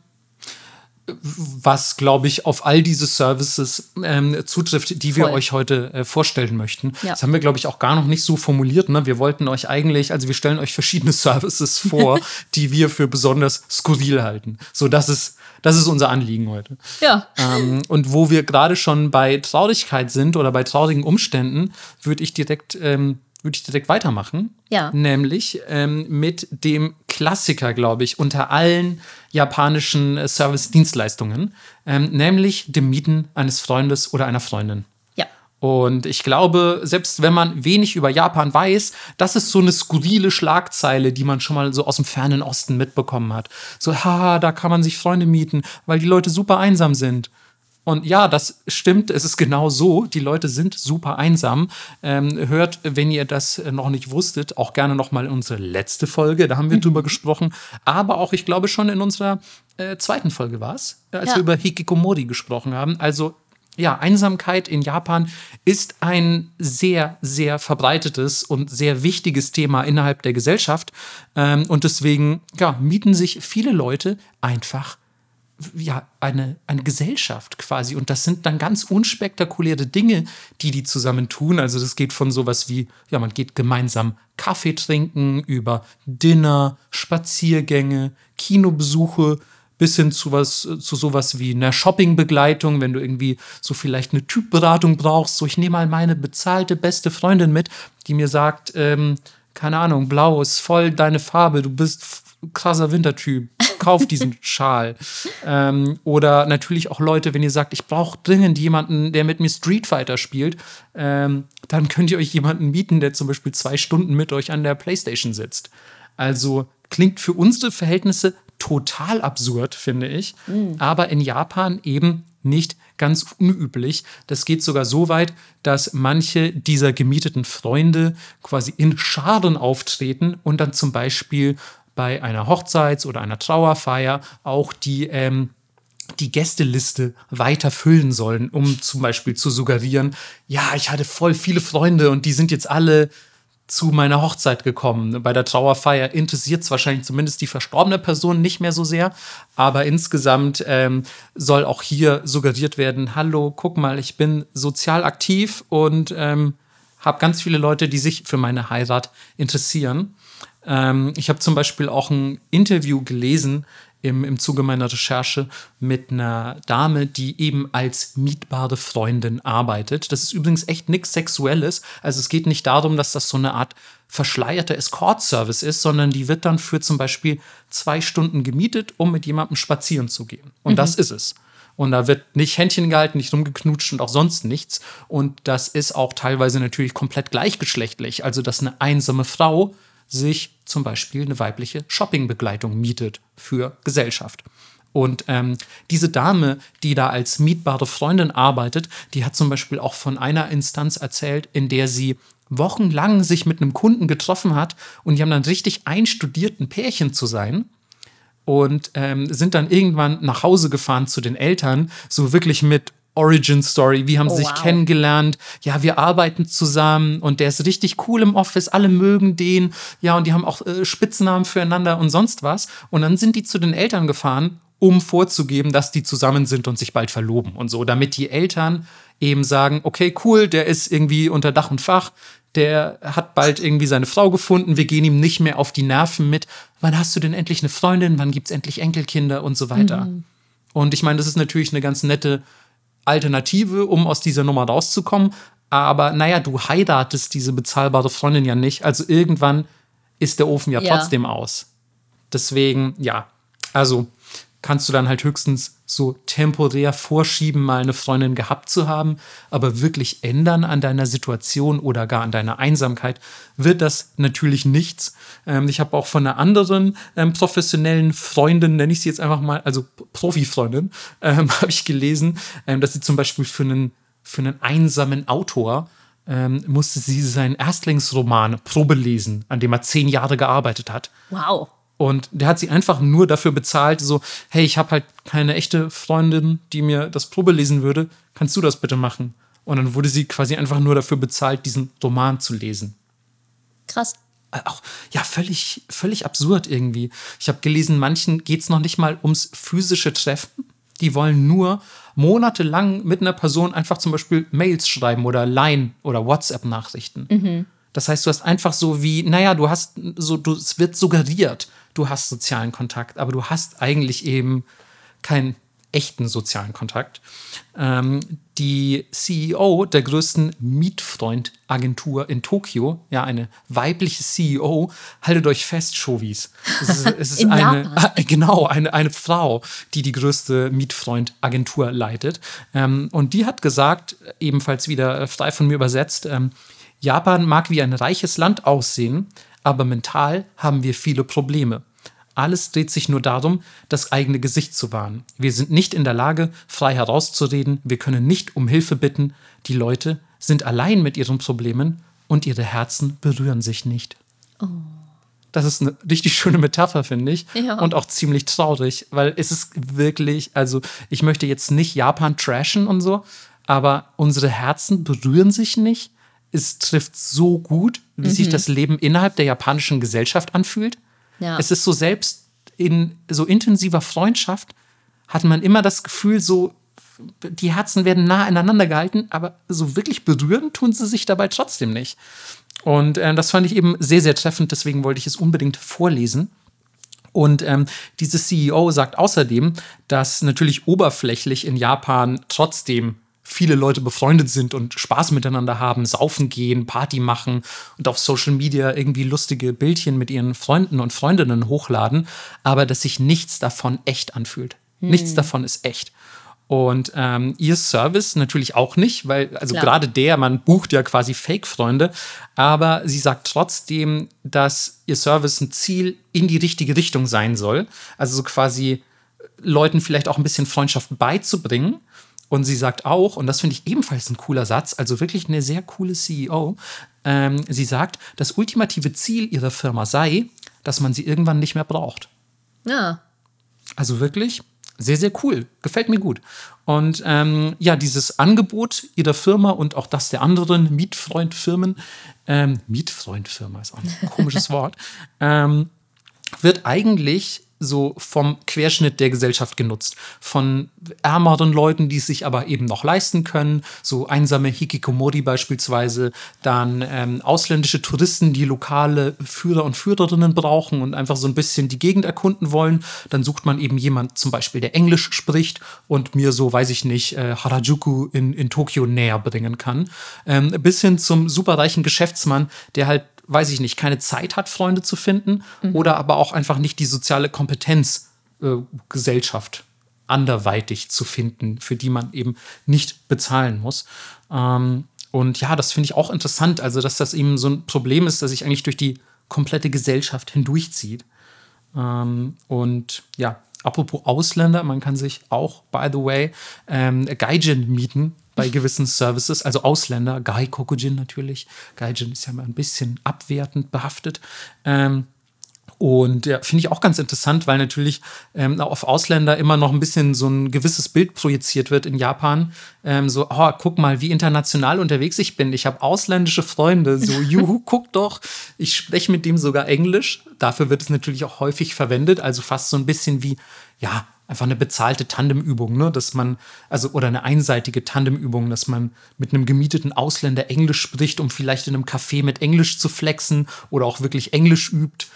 Was, glaube ich, auf all diese Services ähm, zutrifft, die wir Voll. euch heute äh, vorstellen möchten. Ja. Das haben wir, glaube ich, auch gar noch nicht so formuliert. Ne? Wir wollten euch eigentlich, also wir stellen euch verschiedene Services vor, die wir für besonders skurril halten. So, das ist das ist unser Anliegen heute. Ja. Ähm, und wo wir gerade schon bei Traurigkeit sind oder bei traurigen Umständen, würde ich direkt ähm, würde ich direkt weitermachen. Ja. Nämlich ähm, mit dem Klassiker, glaube ich, unter allen japanischen äh, Service-Dienstleistungen, ähm, nämlich dem Mieten eines Freundes oder einer Freundin. Und ich glaube, selbst wenn man wenig über Japan weiß, das ist so eine skurrile Schlagzeile, die man schon mal so aus dem fernen Osten mitbekommen hat. So, haha, da kann man sich Freunde mieten, weil die Leute super einsam sind. Und ja, das stimmt, es ist genau so. Die Leute sind super einsam. Ähm, hört, wenn ihr das noch nicht wusstet, auch gerne nochmal unsere letzte Folge, da haben wir drüber gesprochen. Aber auch, ich glaube, schon in unserer äh, zweiten Folge war es, als ja. wir über Hikikomori gesprochen haben. Also ja, Einsamkeit in Japan ist ein sehr, sehr verbreitetes und sehr wichtiges Thema innerhalb der Gesellschaft. Ähm, und deswegen ja, mieten sich viele Leute einfach ja, eine, eine Gesellschaft quasi. Und das sind dann ganz unspektakuläre Dinge, die die zusammen tun. Also das geht von sowas wie, ja, man geht gemeinsam Kaffee trinken, über Dinner, Spaziergänge, Kinobesuche, bis hin zu was, zu sowas wie einer Shoppingbegleitung, wenn du irgendwie so vielleicht eine Typberatung brauchst. So, ich nehme mal meine bezahlte beste Freundin mit, die mir sagt, ähm, keine Ahnung, blau ist voll deine Farbe, du bist krasser Wintertyp, kauf diesen Schal. Ähm, oder natürlich auch Leute, wenn ihr sagt, ich brauche dringend jemanden, der mit mir Street Fighter spielt, ähm, dann könnt ihr euch jemanden mieten, der zum Beispiel zwei Stunden mit euch an der Playstation sitzt. Also klingt für unsere Verhältnisse total absurd, finde ich. Mhm. Aber in Japan eben nicht ganz unüblich. Das geht sogar so weit, dass manche dieser gemieteten Freunde quasi in Scharen auftreten und dann zum Beispiel bei einer Hochzeits- oder einer Trauerfeier auch die ähm, die Gästeliste weiter füllen sollen, um zum Beispiel zu suggerieren, ja, ich hatte voll viele Freunde und die sind jetzt alle zu meiner Hochzeit gekommen. Bei der Trauerfeier interessiert es wahrscheinlich zumindest die verstorbene Person nicht mehr so sehr. Aber insgesamt ähm, soll auch hier suggeriert werden, hallo, guck mal, ich bin sozial aktiv und ähm, habe ganz viele Leute, die sich für meine Heirat interessieren. Ähm, ich habe zum Beispiel auch ein Interview gelesen im, im Zuge meiner Recherche mit einer Dame, die eben als mietbare Freundin arbeitet. Das ist übrigens echt nichts Sexuelles. Also es geht nicht darum, dass das so eine Art verschleierter Escort-Service ist, sondern die wird dann für zum Beispiel zwei Stunden gemietet, um mit jemandem spazieren zu gehen. Und mhm. das ist es. Und da wird nicht Händchen gehalten, nicht rumgeknutscht und auch sonst nichts. Und das ist auch teilweise natürlich komplett gleichgeschlechtlich. Also, dass eine einsame Frau sich zum Beispiel eine weibliche Shoppingbegleitung mietet für Gesellschaft. Und ähm, diese Dame, die da als mietbare Freundin arbeitet, die hat zum Beispiel auch von einer Instanz erzählt, in der sie wochenlang sich mit einem Kunden getroffen hat und die haben dann richtig einstudierten Pärchen zu sein und ähm, sind dann irgendwann nach Hause gefahren zu den Eltern, so wirklich mit Origin Story, wie haben sie oh, sich wow. kennengelernt, ja, wir arbeiten zusammen und der ist richtig cool im Office, alle mögen den, ja, und die haben auch äh, Spitznamen füreinander und sonst was. Und dann sind die zu den Eltern gefahren, um vorzugeben, dass die zusammen sind und sich bald verloben und so, damit die Eltern eben sagen, okay, cool, der ist irgendwie unter Dach und Fach, der hat bald irgendwie seine Frau gefunden, wir gehen ihm nicht mehr auf die Nerven mit, wann hast du denn endlich eine Freundin, wann gibt es endlich Enkelkinder? Und so weiter. Mhm. Und ich meine, das ist natürlich eine ganz nette Alternative, um aus dieser Nummer rauszukommen. Aber naja, du heiratest diese bezahlbare Freundin ja nicht. Also irgendwann ist der Ofen ja, ja. trotzdem aus. Deswegen, ja, also kannst du dann halt höchstens so temporär vorschieben, mal eine Freundin gehabt zu haben, aber wirklich ändern an deiner Situation oder gar an deiner Einsamkeit wird das natürlich nichts. Ähm, ich habe auch von einer anderen ähm, professionellen Freundin, nenne ich sie jetzt einfach mal, also Profi-Freundin, ähm, habe ich gelesen, ähm, dass sie zum Beispiel für einen, für einen einsamen Autor ähm, musste sie seinen Erstlingsroman Probe lesen, an dem er zehn Jahre gearbeitet hat. Wow. Und der hat sie einfach nur dafür bezahlt, so, hey, ich habe halt keine echte Freundin, die mir das Probe lesen würde. Kannst du das bitte machen? Und dann wurde sie quasi einfach nur dafür bezahlt, diesen Roman zu lesen. Krass. Äh, auch, ja, völlig, völlig absurd irgendwie. Ich habe gelesen, manchen geht es noch nicht mal ums physische Treffen. Die wollen nur monatelang mit einer Person einfach zum Beispiel Mails schreiben oder Line oder WhatsApp-Nachrichten. Mhm. Das heißt, du hast einfach so wie, naja, du hast so, du, es wird suggeriert, du hast sozialen Kontakt, aber du hast eigentlich eben keinen echten sozialen Kontakt. Ähm, die CEO der größten Mietfreund-Agentur in Tokio, ja, eine weibliche CEO, haltet euch fest, Shovis. Es ist, es ist eine, äh, genau, eine, eine Frau, die die größte Mietfreund-Agentur leitet. Ähm, und die hat gesagt, ebenfalls wieder frei von mir übersetzt, ähm, Japan mag wie ein reiches Land aussehen, aber mental haben wir viele Probleme. Alles dreht sich nur darum, das eigene Gesicht zu wahren. Wir sind nicht in der Lage, frei herauszureden, wir können nicht um Hilfe bitten, die Leute sind allein mit ihren Problemen und ihre Herzen berühren sich nicht. Oh. Das ist eine richtig schöne Metapher, finde ich. Ja. Und auch ziemlich traurig, weil es ist wirklich, also ich möchte jetzt nicht Japan trashen und so, aber unsere Herzen berühren sich nicht es trifft so gut, wie mhm. sich das Leben innerhalb der japanischen Gesellschaft anfühlt. Ja. Es ist so selbst in so intensiver Freundschaft hat man immer das Gefühl, so die Herzen werden nah aneinander gehalten, aber so wirklich berühren tun sie sich dabei trotzdem nicht. Und äh, das fand ich eben sehr, sehr treffend, deswegen wollte ich es unbedingt vorlesen. Und ähm, diese CEO sagt außerdem, dass natürlich oberflächlich in Japan trotzdem viele Leute befreundet sind und Spaß miteinander haben, saufen gehen, Party machen und auf Social Media irgendwie lustige Bildchen mit ihren Freunden und Freundinnen hochladen, aber dass sich nichts davon echt anfühlt. Hm. Nichts davon ist echt. Und ähm, ihr Service natürlich auch nicht, weil, also gerade der, man bucht ja quasi Fake-Freunde, aber sie sagt trotzdem, dass ihr Service ein Ziel in die richtige Richtung sein soll. Also so quasi Leuten vielleicht auch ein bisschen Freundschaft beizubringen und sie sagt auch, und das finde ich ebenfalls ein cooler Satz, also wirklich eine sehr coole CEO, ähm, sie sagt, das ultimative Ziel ihrer Firma sei, dass man sie irgendwann nicht mehr braucht. Ja. Also wirklich sehr, sehr cool. Gefällt mir gut. Und ähm, ja, dieses Angebot ihrer Firma und auch das der anderen Mietfreundfirmen, ähm, Mietfreundfirma ist auch ein komisches Wort, ähm, wird eigentlich so vom Querschnitt der Gesellschaft genutzt. Von ärmeren Leuten, die es sich aber eben noch leisten können, so einsame Hikikomori beispielsweise, dann ähm, ausländische Touristen, die lokale Führer und Führerinnen brauchen und einfach so ein bisschen die Gegend erkunden wollen. Dann sucht man eben jemand zum Beispiel, der Englisch spricht und mir so, weiß ich nicht, äh, Harajuku in, in Tokio näher bringen kann. Ähm, bis hin zum superreichen Geschäftsmann, der halt weiß ich nicht, keine Zeit hat, Freunde zu finden mhm. oder aber auch einfach nicht die soziale Kompetenz, äh, Gesellschaft anderweitig zu finden, für die man eben nicht bezahlen muss. Ähm, und ja, das finde ich auch interessant, also dass das eben so ein Problem ist, das sich eigentlich durch die komplette Gesellschaft hindurchzieht. Ähm, und ja, apropos Ausländer, man kann sich auch, by the way, ähm, Gaijin mieten bei gewissen Services, also Ausländer, Gai Kokujin natürlich. Gaijin ist ja mal ein bisschen abwertend behaftet. Ähm, und ja, finde ich auch ganz interessant, weil natürlich ähm, auf Ausländer immer noch ein bisschen so ein gewisses Bild projiziert wird in Japan. Ähm, so, oh, guck mal, wie international unterwegs ich bin. Ich habe ausländische Freunde. So, juhu, guck doch. Ich spreche mit dem sogar Englisch. Dafür wird es natürlich auch häufig verwendet. Also fast so ein bisschen wie, ja, einfach eine bezahlte Tandemübung, ne? dass man, also oder eine einseitige Tandemübung, dass man mit einem gemieteten Ausländer Englisch spricht, um vielleicht in einem Café mit Englisch zu flexen oder auch wirklich Englisch übt.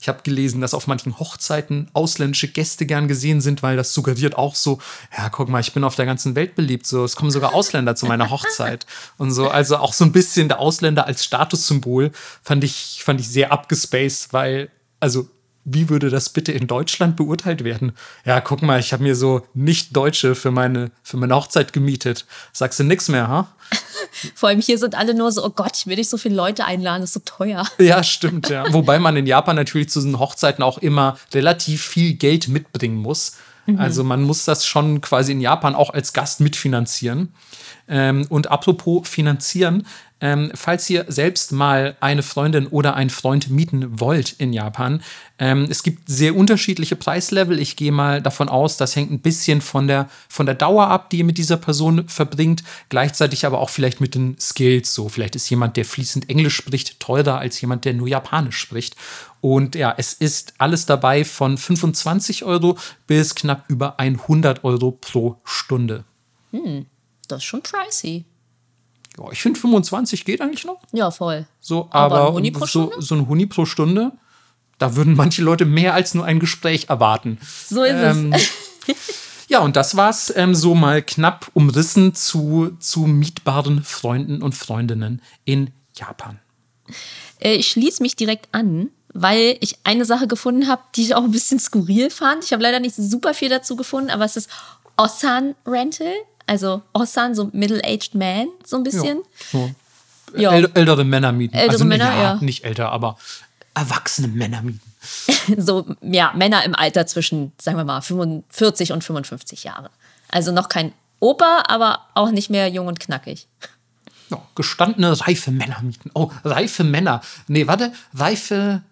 Ich habe gelesen, dass auf manchen Hochzeiten ausländische Gäste gern gesehen sind, weil das suggeriert auch so, ja, guck mal, ich bin auf der ganzen Welt beliebt. So, es kommen sogar Ausländer zu meiner Hochzeit. Und so, also auch so ein bisschen der Ausländer als Statussymbol fand ich, fand ich sehr abgespaced, weil, also wie würde das bitte in Deutschland beurteilt werden? Ja, guck mal, ich habe mir so Nicht-Deutsche für meine, für meine Hochzeit gemietet. Sagst du nichts mehr, ha? Vor allem hier sind alle nur so, oh Gott, ich will nicht so viele Leute einladen, das ist so teuer. Ja, stimmt, ja. Wobei man in Japan natürlich zu diesen Hochzeiten auch immer relativ viel Geld mitbringen muss. Mhm. Also man muss das schon quasi in Japan auch als Gast mitfinanzieren. Ähm, und apropos finanzieren, ähm, falls ihr selbst mal eine Freundin oder einen Freund mieten wollt in Japan, ähm, es gibt sehr unterschiedliche Preislevel. Ich gehe mal davon aus, das hängt ein bisschen von der, von der Dauer ab, die ihr mit dieser Person verbringt, gleichzeitig aber auch vielleicht mit den Skills. So, vielleicht ist jemand, der fließend Englisch spricht, teurer als jemand, der nur Japanisch spricht. Und ja, es ist alles dabei von 25 Euro bis knapp über 100 Euro pro Stunde. Hm, das ist schon pricey. Ja, ich finde 25 geht eigentlich noch. Ja, voll. So, aber, aber ein so, so ein Huni pro Stunde, da würden manche Leute mehr als nur ein Gespräch erwarten. So ist ähm, es. ja, und das war's ähm, so mal knapp umrissen zu, zu mietbaren Freunden und Freundinnen in Japan. Äh, ich schließe mich direkt an, weil ich eine Sache gefunden habe, die ich auch ein bisschen skurril fand. Ich habe leider nicht super viel dazu gefunden, aber es ist Osan Rental. Also Ossan, so middle-aged man, so ein bisschen. So. ja. ältere Männer mieten. Ältere also, Männer, ja, ja. Nicht älter, aber erwachsene Männer mieten. so, ja, Männer im Alter zwischen, sagen wir mal, 45 und 55 Jahre. Also noch kein Opa, aber auch nicht mehr jung und knackig. Ja, gestandene, reife Männer mieten. Oh, reife Männer. Nee, warte, reife.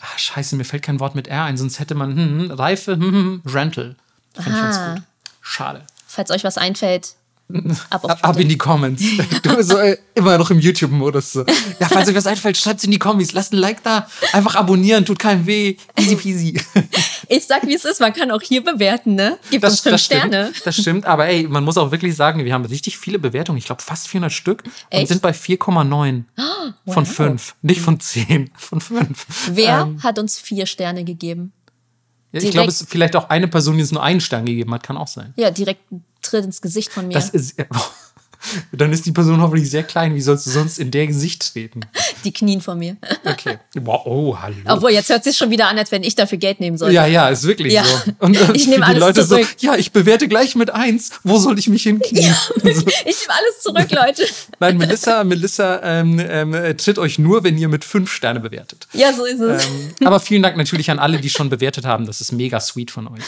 Ach, scheiße, mir fällt kein Wort mit R ein, sonst hätte man hm, hm reife hm, hm, hm, Rental. Fand ich ganz gut. Schade falls euch was einfällt. Ab, ab, in die Comments. Du so äh, immer noch im YouTube-Modus. So. Ja, falls euch was einfällt, schreibt es in die Comments. Lasst ein Like da. Einfach abonnieren, tut keinem weh. Easy peasy. Ich sag, wie es ist. Man kann auch hier bewerten, ne? Gibt das, uns fünf das Sterne. Stimmt, das stimmt. Aber ey, man muss auch wirklich sagen, wir haben richtig viele Bewertungen. Ich glaube, fast 400 Stück. Echt? Und sind bei 4,9 oh, von 5. Nicht von 10, von 5. Wer ähm, hat uns vier Sterne gegeben? Ja, ich glaube, es ist vielleicht auch eine Person, die es nur einen Stern gegeben hat, kann auch sein. Ja, direkt Tritt ins Gesicht von mir. Das ist. Dann ist die Person hoffentlich sehr klein. Wie sollst du sonst in der Gesicht treten? Die knien vor mir. Okay. Wow, oh, hallo. Obwohl, jetzt hört es sich schon wieder an, als wenn ich dafür Geld nehmen soll. Ja, ja, ist wirklich ja. so. Und ich nehme alles Leute zurück. so, ja, ich bewerte gleich mit eins. Wo soll ich mich hinknien? Ja. Ich nehme alles zurück, Leute. Nein, Melissa, Melissa ähm, ähm, tritt euch nur, wenn ihr mit fünf Sterne bewertet. Ja, so ist es. Ähm, aber vielen Dank natürlich an alle, die schon bewertet haben. Das ist mega sweet von euch.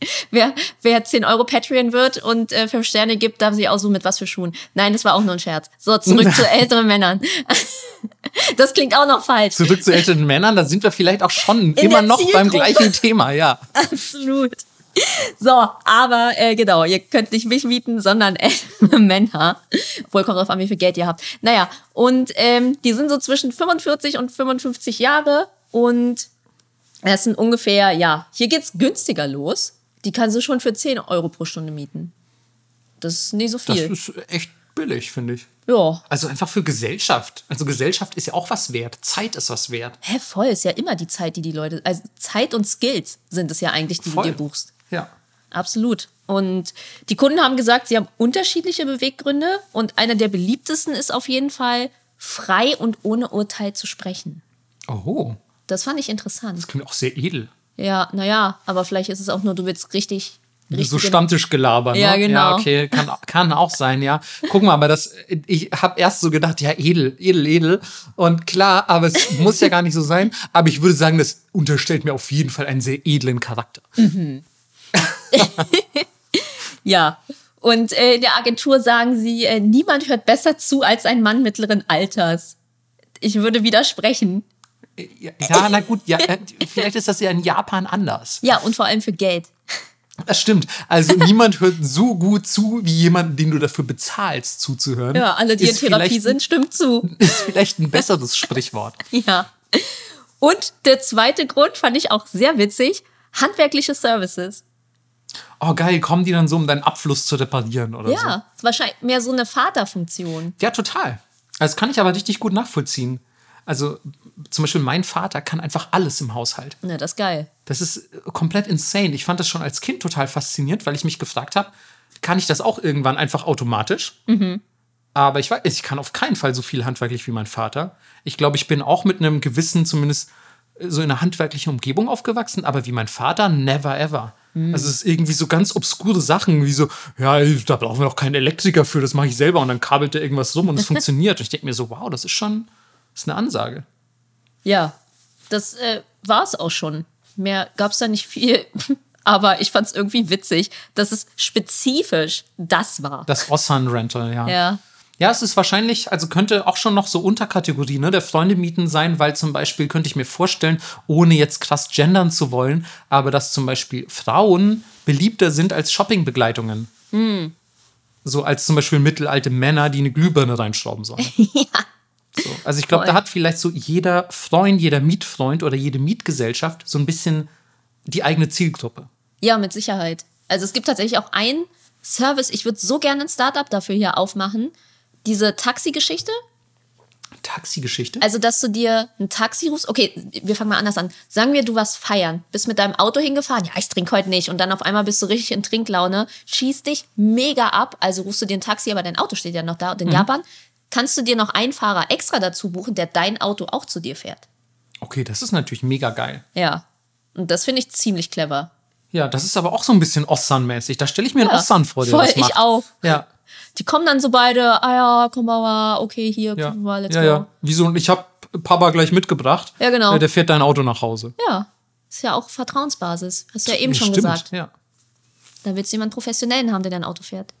wer, wer 10 Euro Patreon wird und äh, 5 Sterne gibt, darf sich aussuchen, mit was für Schuhen. Nein, das war auch nur ein Scherz. So, zurück zu älteren Männern. Das klingt auch noch falsch. Zurück zu älteren Männern, da sind wir vielleicht auch schon In immer noch beim gleichen Thema, ja. Absolut. So, aber äh, genau, ihr könnt nicht mich mieten, sondern ältere Männer. Obwohl, kommt drauf an, wie viel Geld ihr habt. Naja, und ähm, die sind so zwischen 45 und 55 Jahre und Das sind ungefähr, ja, hier geht's günstiger los. Die kannst du schon für 10 Euro pro Stunde mieten. Das ist nicht so Das viel. ist echt billig, finde ich. ja. Also einfach für Gesellschaft. Also Gesellschaft ist ja auch was wert. Zeit ist was wert. Hä, voll, ist ja immer die Zeit, die die Leute, also Zeit und Skills sind es ja eigentlich, die Voll. du dir buchst. Ja. Absolut. Und die Kunden haben gesagt, sie haben unterschiedliche Beweggründe und einer der beliebtesten ist auf jeden Fall, frei und ohne Urteil zu sprechen. Oh, Das fand ich interessant. das klingt auch sehr edel. Ja, naja, aber vielleicht ist es auch nur, du willst richtig. so Stammtischgelaber, ne? Ja, genau. Ja, okay, kann, kann auch sein, ja. Guck mal, aber das, ich habe erst so gedacht, ja, edel, edel, edel. Und klar, aber es muss ja gar nicht so sein. Aber ich würde sagen, das unterstellt mir auf jeden Fall einen sehr edlen Charakter. Ja. Und äh, in der Agentur sagen sie, äh, niemand hört besser zu als ein Mann mittleren Alters. Ich würde widersprechen. Ja, ja, na gut, ja, äh, vielleicht ist das ja in Japan anders. Ja, und vor allem für Geld. Das stimmt. Also niemand hört so gut zu, wie jemand, den du dafür bezahlst, zuzuhören. Ja, alle, die in Ist Therapie vielleicht- sind, stimmt zu. Ist vielleicht ein besseres Sprichwort. Ja. Und der zweite Grund fand ich auch sehr witzig. Handwerkliche Services. Oh, geil, kommen die dann so, um deinen Abfluss zu reparieren oder so? Ja, wahrscheinlich mehr so eine Vaterfunktion. Ja, total. Das kann ich aber richtig gut nachvollziehen. Also zum Beispiel mein Vater kann einfach alles im Haushalt. Na, das ist geil. Das ist äh, komplett insane. Ich fand das schon als Kind total faszinierend, weil ich mich gefragt habe, kann ich das auch irgendwann einfach automatisch? Aber ich weiß, ich kann auf keinen Fall so viel handwerklich wie mein Vater. Ich glaube, ich bin auch mit einem gewissen, zumindest äh, so in einer handwerklichen Umgebung aufgewachsen, aber wie mein Vater, never ever. Also es ist irgendwie so ganz obskure Sachen, wie so, ja, da brauchen wir doch keinen Elektriker für, das mache ich selber und dann kabelt er irgendwas rum und es funktioniert. Und ich denke mir so, wow, das ist schon, das ist eine Ansage. Ja, das äh, war es auch schon. Mehr gab es da nicht viel. Aber ich fand es irgendwie witzig, dass es spezifisch das war. Das Ossan-Rental, ja. Ja. Ja, es ist wahrscheinlich, also könnte auch schon noch so Unterkategorie ne, der Freundemieten sein, weil zum Beispiel könnte ich mir vorstellen, ohne jetzt krass gendern zu wollen, aber dass zum Beispiel Frauen beliebter sind als Shoppingbegleitungen. So als zum Beispiel mittelalte Männer, die eine Glühbirne reinschrauben sollen. So, also ich glaube, da hat vielleicht so jeder Freund, jeder Mietfreund oder jede Mietgesellschaft so ein bisschen die eigene Zielgruppe. Ja, mit Sicherheit. Also es gibt tatsächlich auch einen Service, ich würde so gerne ein Startup dafür hier aufmachen. Diese Taxi-Geschichte. Taxigeschichte. Also, dass du dir ein Taxi rufst. Okay, wir fangen mal anders an. Sagen wir, du warst feiern, bist mit deinem Auto hingefahren. Ja, ich trinke heute nicht. Und dann auf einmal bist du richtig in Trinklaune, schießt dich mega ab. Also rufst du dir ein Taxi, aber dein Auto steht ja noch da. Und in Japan kannst du dir noch einen Fahrer extra dazu buchen, der dein Auto auch zu dir fährt. Okay, das ist natürlich mega geil. Ja. Und das finde ich ziemlich clever. Ja, das ist aber auch so ein bisschen Ossan-mäßig. Da stelle ich mir einen Ja, Ossan vor, der voll, das macht. ich auch. Ja, Die kommen dann so beide, ah ja, komm mal, okay, hier, ja. komm mal, let's ja, go. ja. Wieso? Ich habe Papa gleich mitgebracht. Ja, genau. Äh, Der fährt dein Auto nach Hause. Ja, ist ja auch Vertrauensbasis. Hast du ja eben schon Stimmt, gesagt. Ja. Da willst du jemanden Professionellen haben, der dein Auto fährt.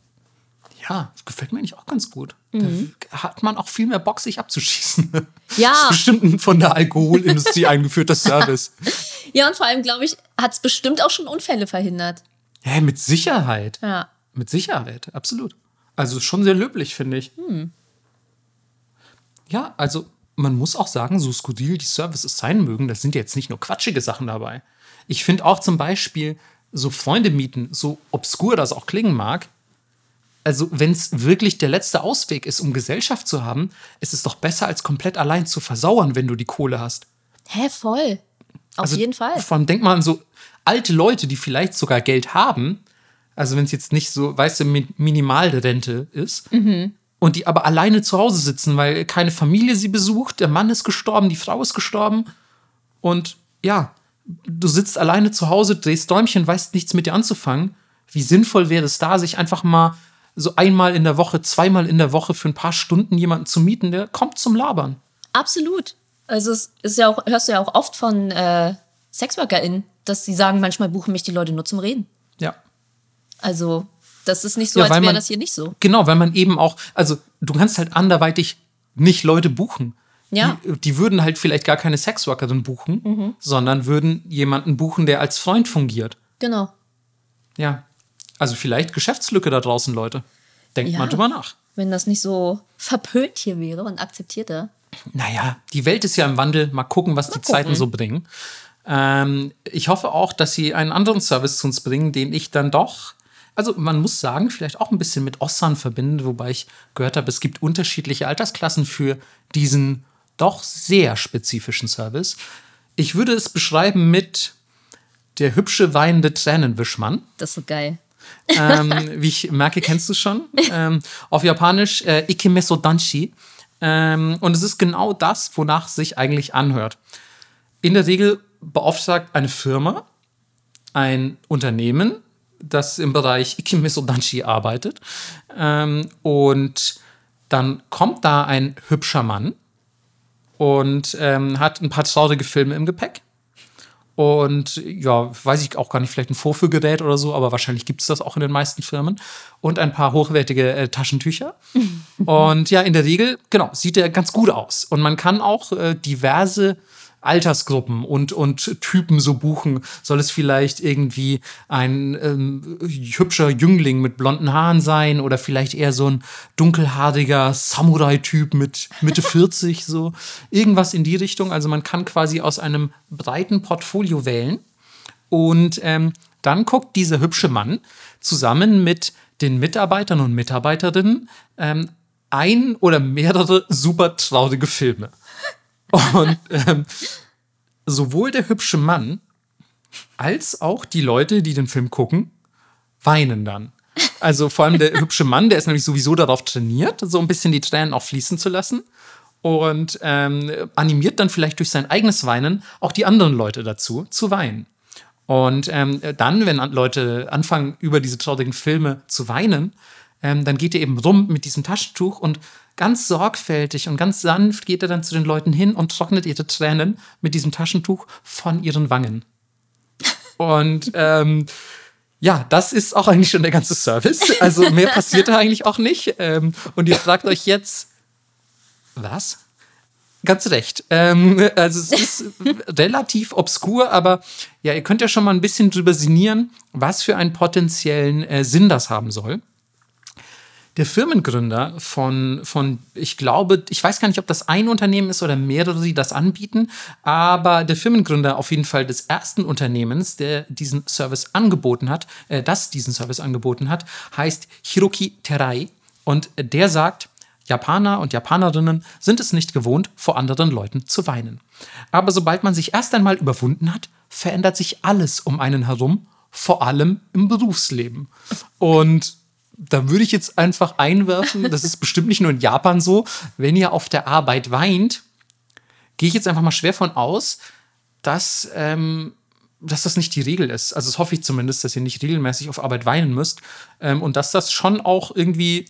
Ja, das gefällt mir eigentlich auch ganz gut. Mhm. Da hat man auch viel mehr Bock, sich abzuschießen. Ja. Das ist bestimmt ein von der Alkoholindustrie eingeführter Service. Ja, und vor allem, glaube ich, hat es bestimmt auch schon Unfälle verhindert. Ja, mit Sicherheit. Ja. Mit Sicherheit, absolut. Also schon sehr löblich, finde ich. Hm. Ja, also man muss auch sagen, so skurril die Services sein mögen, das sind ja jetzt nicht nur quatschige Sachen dabei. Ich finde auch zum Beispiel so Freunde mieten, so obskur das auch klingen mag, also wenn es wirklich der letzte Ausweg ist, um Gesellschaft zu haben, ist es doch besser, als komplett allein zu versauern, wenn du die Kohle hast. Hä, voll. Auf Also jeden Fall. Vor allem denk mal an so alte Leute, die vielleicht sogar Geld haben. Also wenn es jetzt nicht so, weißt du, Mi- Minimalrente ist. Mhm. Und die aber alleine zu Hause sitzen, weil keine Familie sie besucht, der Mann ist gestorben, die Frau ist gestorben. Und ja, du sitzt alleine zu Hause, drehst Däumchen, weißt nichts mit dir anzufangen. Wie sinnvoll wäre es da, sich einfach mal so einmal in der Woche, zweimal in der Woche für ein paar Stunden jemanden zu mieten, der kommt zum Labern. Absolut. Also es ist ja auch, hörst du ja auch oft von äh, SexworkerInnen, dass sie sagen, manchmal buchen mich die Leute nur zum Reden. Ja. Also, das ist nicht so, Ja, als wäre man- das hier nicht so. Genau, weil man eben auch, also du kannst halt anderweitig nicht Leute buchen. Ja. Die, die würden halt vielleicht gar keine Sexworkerin buchen, Mhm. sondern würden jemanden buchen, der als Freund fungiert. Genau. Ja. Also vielleicht Geschäftslücke da draußen, Leute. Denkt Ja. mal drüber nach. Wenn das nicht so verpönt hier wäre und akzeptierter. Naja, die Welt ist ja im Wandel. Mal gucken, was die gucken. Zeiten so bringen. Ähm, ich hoffe auch, dass sie einen anderen Service zu uns bringen, den ich dann doch, also man muss sagen, vielleicht auch ein bisschen mit Ossan verbinde, wobei ich gehört habe, es gibt unterschiedliche Altersklassen für diesen doch sehr spezifischen Service. Ich würde es beschreiben mit der hübsche weinende Tränenwischmann. Das ist so geil. Ähm, wie ich merke, kennst du schon. Ähm, auf Japanisch äh, Ikemeso Danshi. Ähm, und es ist genau das, wonach sich eigentlich anhört. In der Regel beauftragt eine Firma ein Unternehmen, das im Bereich Ikemeso Danshi arbeitet. Ähm, und dann kommt da ein hübscher Mann und ähm, hat ein paar traurige Filme im Gepäck. Und ja, weiß ich auch gar nicht, vielleicht ein Vorführgerät oder so, aber wahrscheinlich gibt es das auch in den meisten Firmen. Und ein paar hochwertige äh, Taschentücher. und ja, in der Regel, genau, sieht er ganz gut aus. Und man kann auch äh, diverse Altersgruppen und, und Typen so buchen? Soll es vielleicht irgendwie ein ähm, hübscher Jüngling mit blonden Haaren sein oder vielleicht eher so ein dunkelhaariger Samurai-Typ mit Mitte 40 so? Irgendwas in die Richtung. Also man kann quasi aus einem breiten Portfolio wählen und ähm, dann guckt dieser hübsche Mann zusammen mit den Mitarbeitern und Mitarbeiterinnen ähm, ein oder mehrere super traurige Filme. Und ähm, sowohl der hübsche Mann als auch die Leute, die den Film gucken, weinen dann. Also vor allem der hübsche Mann, der ist nämlich sowieso darauf trainiert, so ein bisschen die Tränen auch fließen zu lassen. Und ähm, animiert dann vielleicht durch sein eigenes Weinen auch die anderen Leute dazu, zu weinen. Und ähm, dann, wenn Leute anfangen, über diese traurigen Filme zu weinen, ähm, dann geht er eben rum mit diesem Taschentuch und ganz sorgfältig und ganz sanft geht er dann zu den Leuten hin und trocknet ihre Tränen mit diesem Taschentuch von ihren Wangen. Und ähm, ja, das ist auch eigentlich schon der ganze Service. Also mehr passiert da eigentlich auch nicht. Ähm, und ihr fragt euch jetzt, was? Ganz recht. Ähm, also es ist relativ obskur, aber ja, ihr könnt ja schon mal ein bisschen drüber sinnieren, was für einen potenziellen äh, Sinn das haben soll der Firmengründer von, von, ich glaube, ich weiß gar nicht, ob das ein Unternehmen ist oder mehrere, die das anbieten, aber der Firmengründer auf jeden Fall des ersten Unternehmens, der diesen Service angeboten hat, äh, das diesen Service angeboten hat, heißt Hiroki Terai. Und der sagt, Japaner und Japanerinnen sind es nicht gewohnt, vor anderen Leuten zu weinen. Aber sobald man sich erst einmal überwunden hat, verändert sich alles um einen herum, vor allem im Berufsleben. Und da würde ich jetzt einfach einwerfen, das ist bestimmt nicht nur in Japan so, wenn ihr auf der Arbeit weint, gehe ich jetzt einfach mal schwer von aus, dass, ähm, dass das nicht die Regel ist. Also das hoffe ich zumindest, dass ihr nicht regelmäßig auf Arbeit weinen müsst ähm, und dass das schon auch irgendwie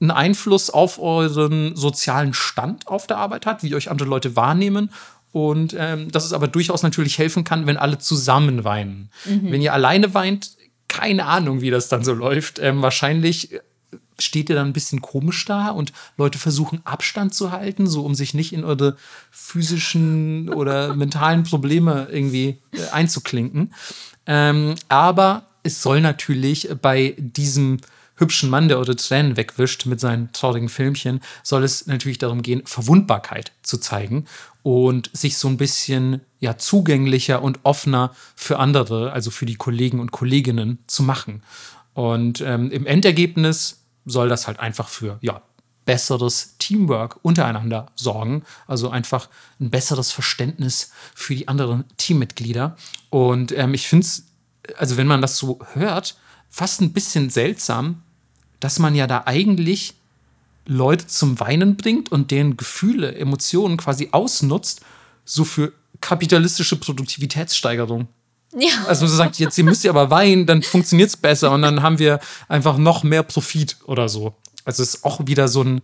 einen Einfluss auf euren sozialen Stand auf der Arbeit hat, wie euch andere Leute wahrnehmen und ähm, dass es aber durchaus natürlich helfen kann, wenn alle zusammen weinen. Mhm. Wenn ihr alleine weint, keine Ahnung, wie das dann so läuft. Ähm, wahrscheinlich steht ihr dann ein bisschen komisch da und Leute versuchen Abstand zu halten, so um sich nicht in eure physischen oder mentalen Probleme irgendwie äh, einzuklinken. Ähm, aber es soll natürlich bei diesem hübschen Mann, der eure Tränen wegwischt mit seinen traurigen Filmchen, soll es natürlich darum gehen, Verwundbarkeit zu zeigen und sich so ein bisschen ja zugänglicher und offener für andere, also für die Kollegen und Kolleginnen zu machen. Und ähm, im Endergebnis soll das halt einfach für ja besseres Teamwork untereinander sorgen, also einfach ein besseres Verständnis für die anderen Teammitglieder. Und ähm, ich finde es, also wenn man das so hört, fast ein bisschen seltsam, dass man ja da eigentlich Leute zum Weinen bringt und deren Gefühle, Emotionen quasi ausnutzt, so für kapitalistische Produktivitätssteigerung. Ja. Also man sagt, jetzt ihr müsst ihr aber weinen, dann funktioniert es besser und dann haben wir einfach noch mehr Profit oder so. Also es ist auch wieder so ein,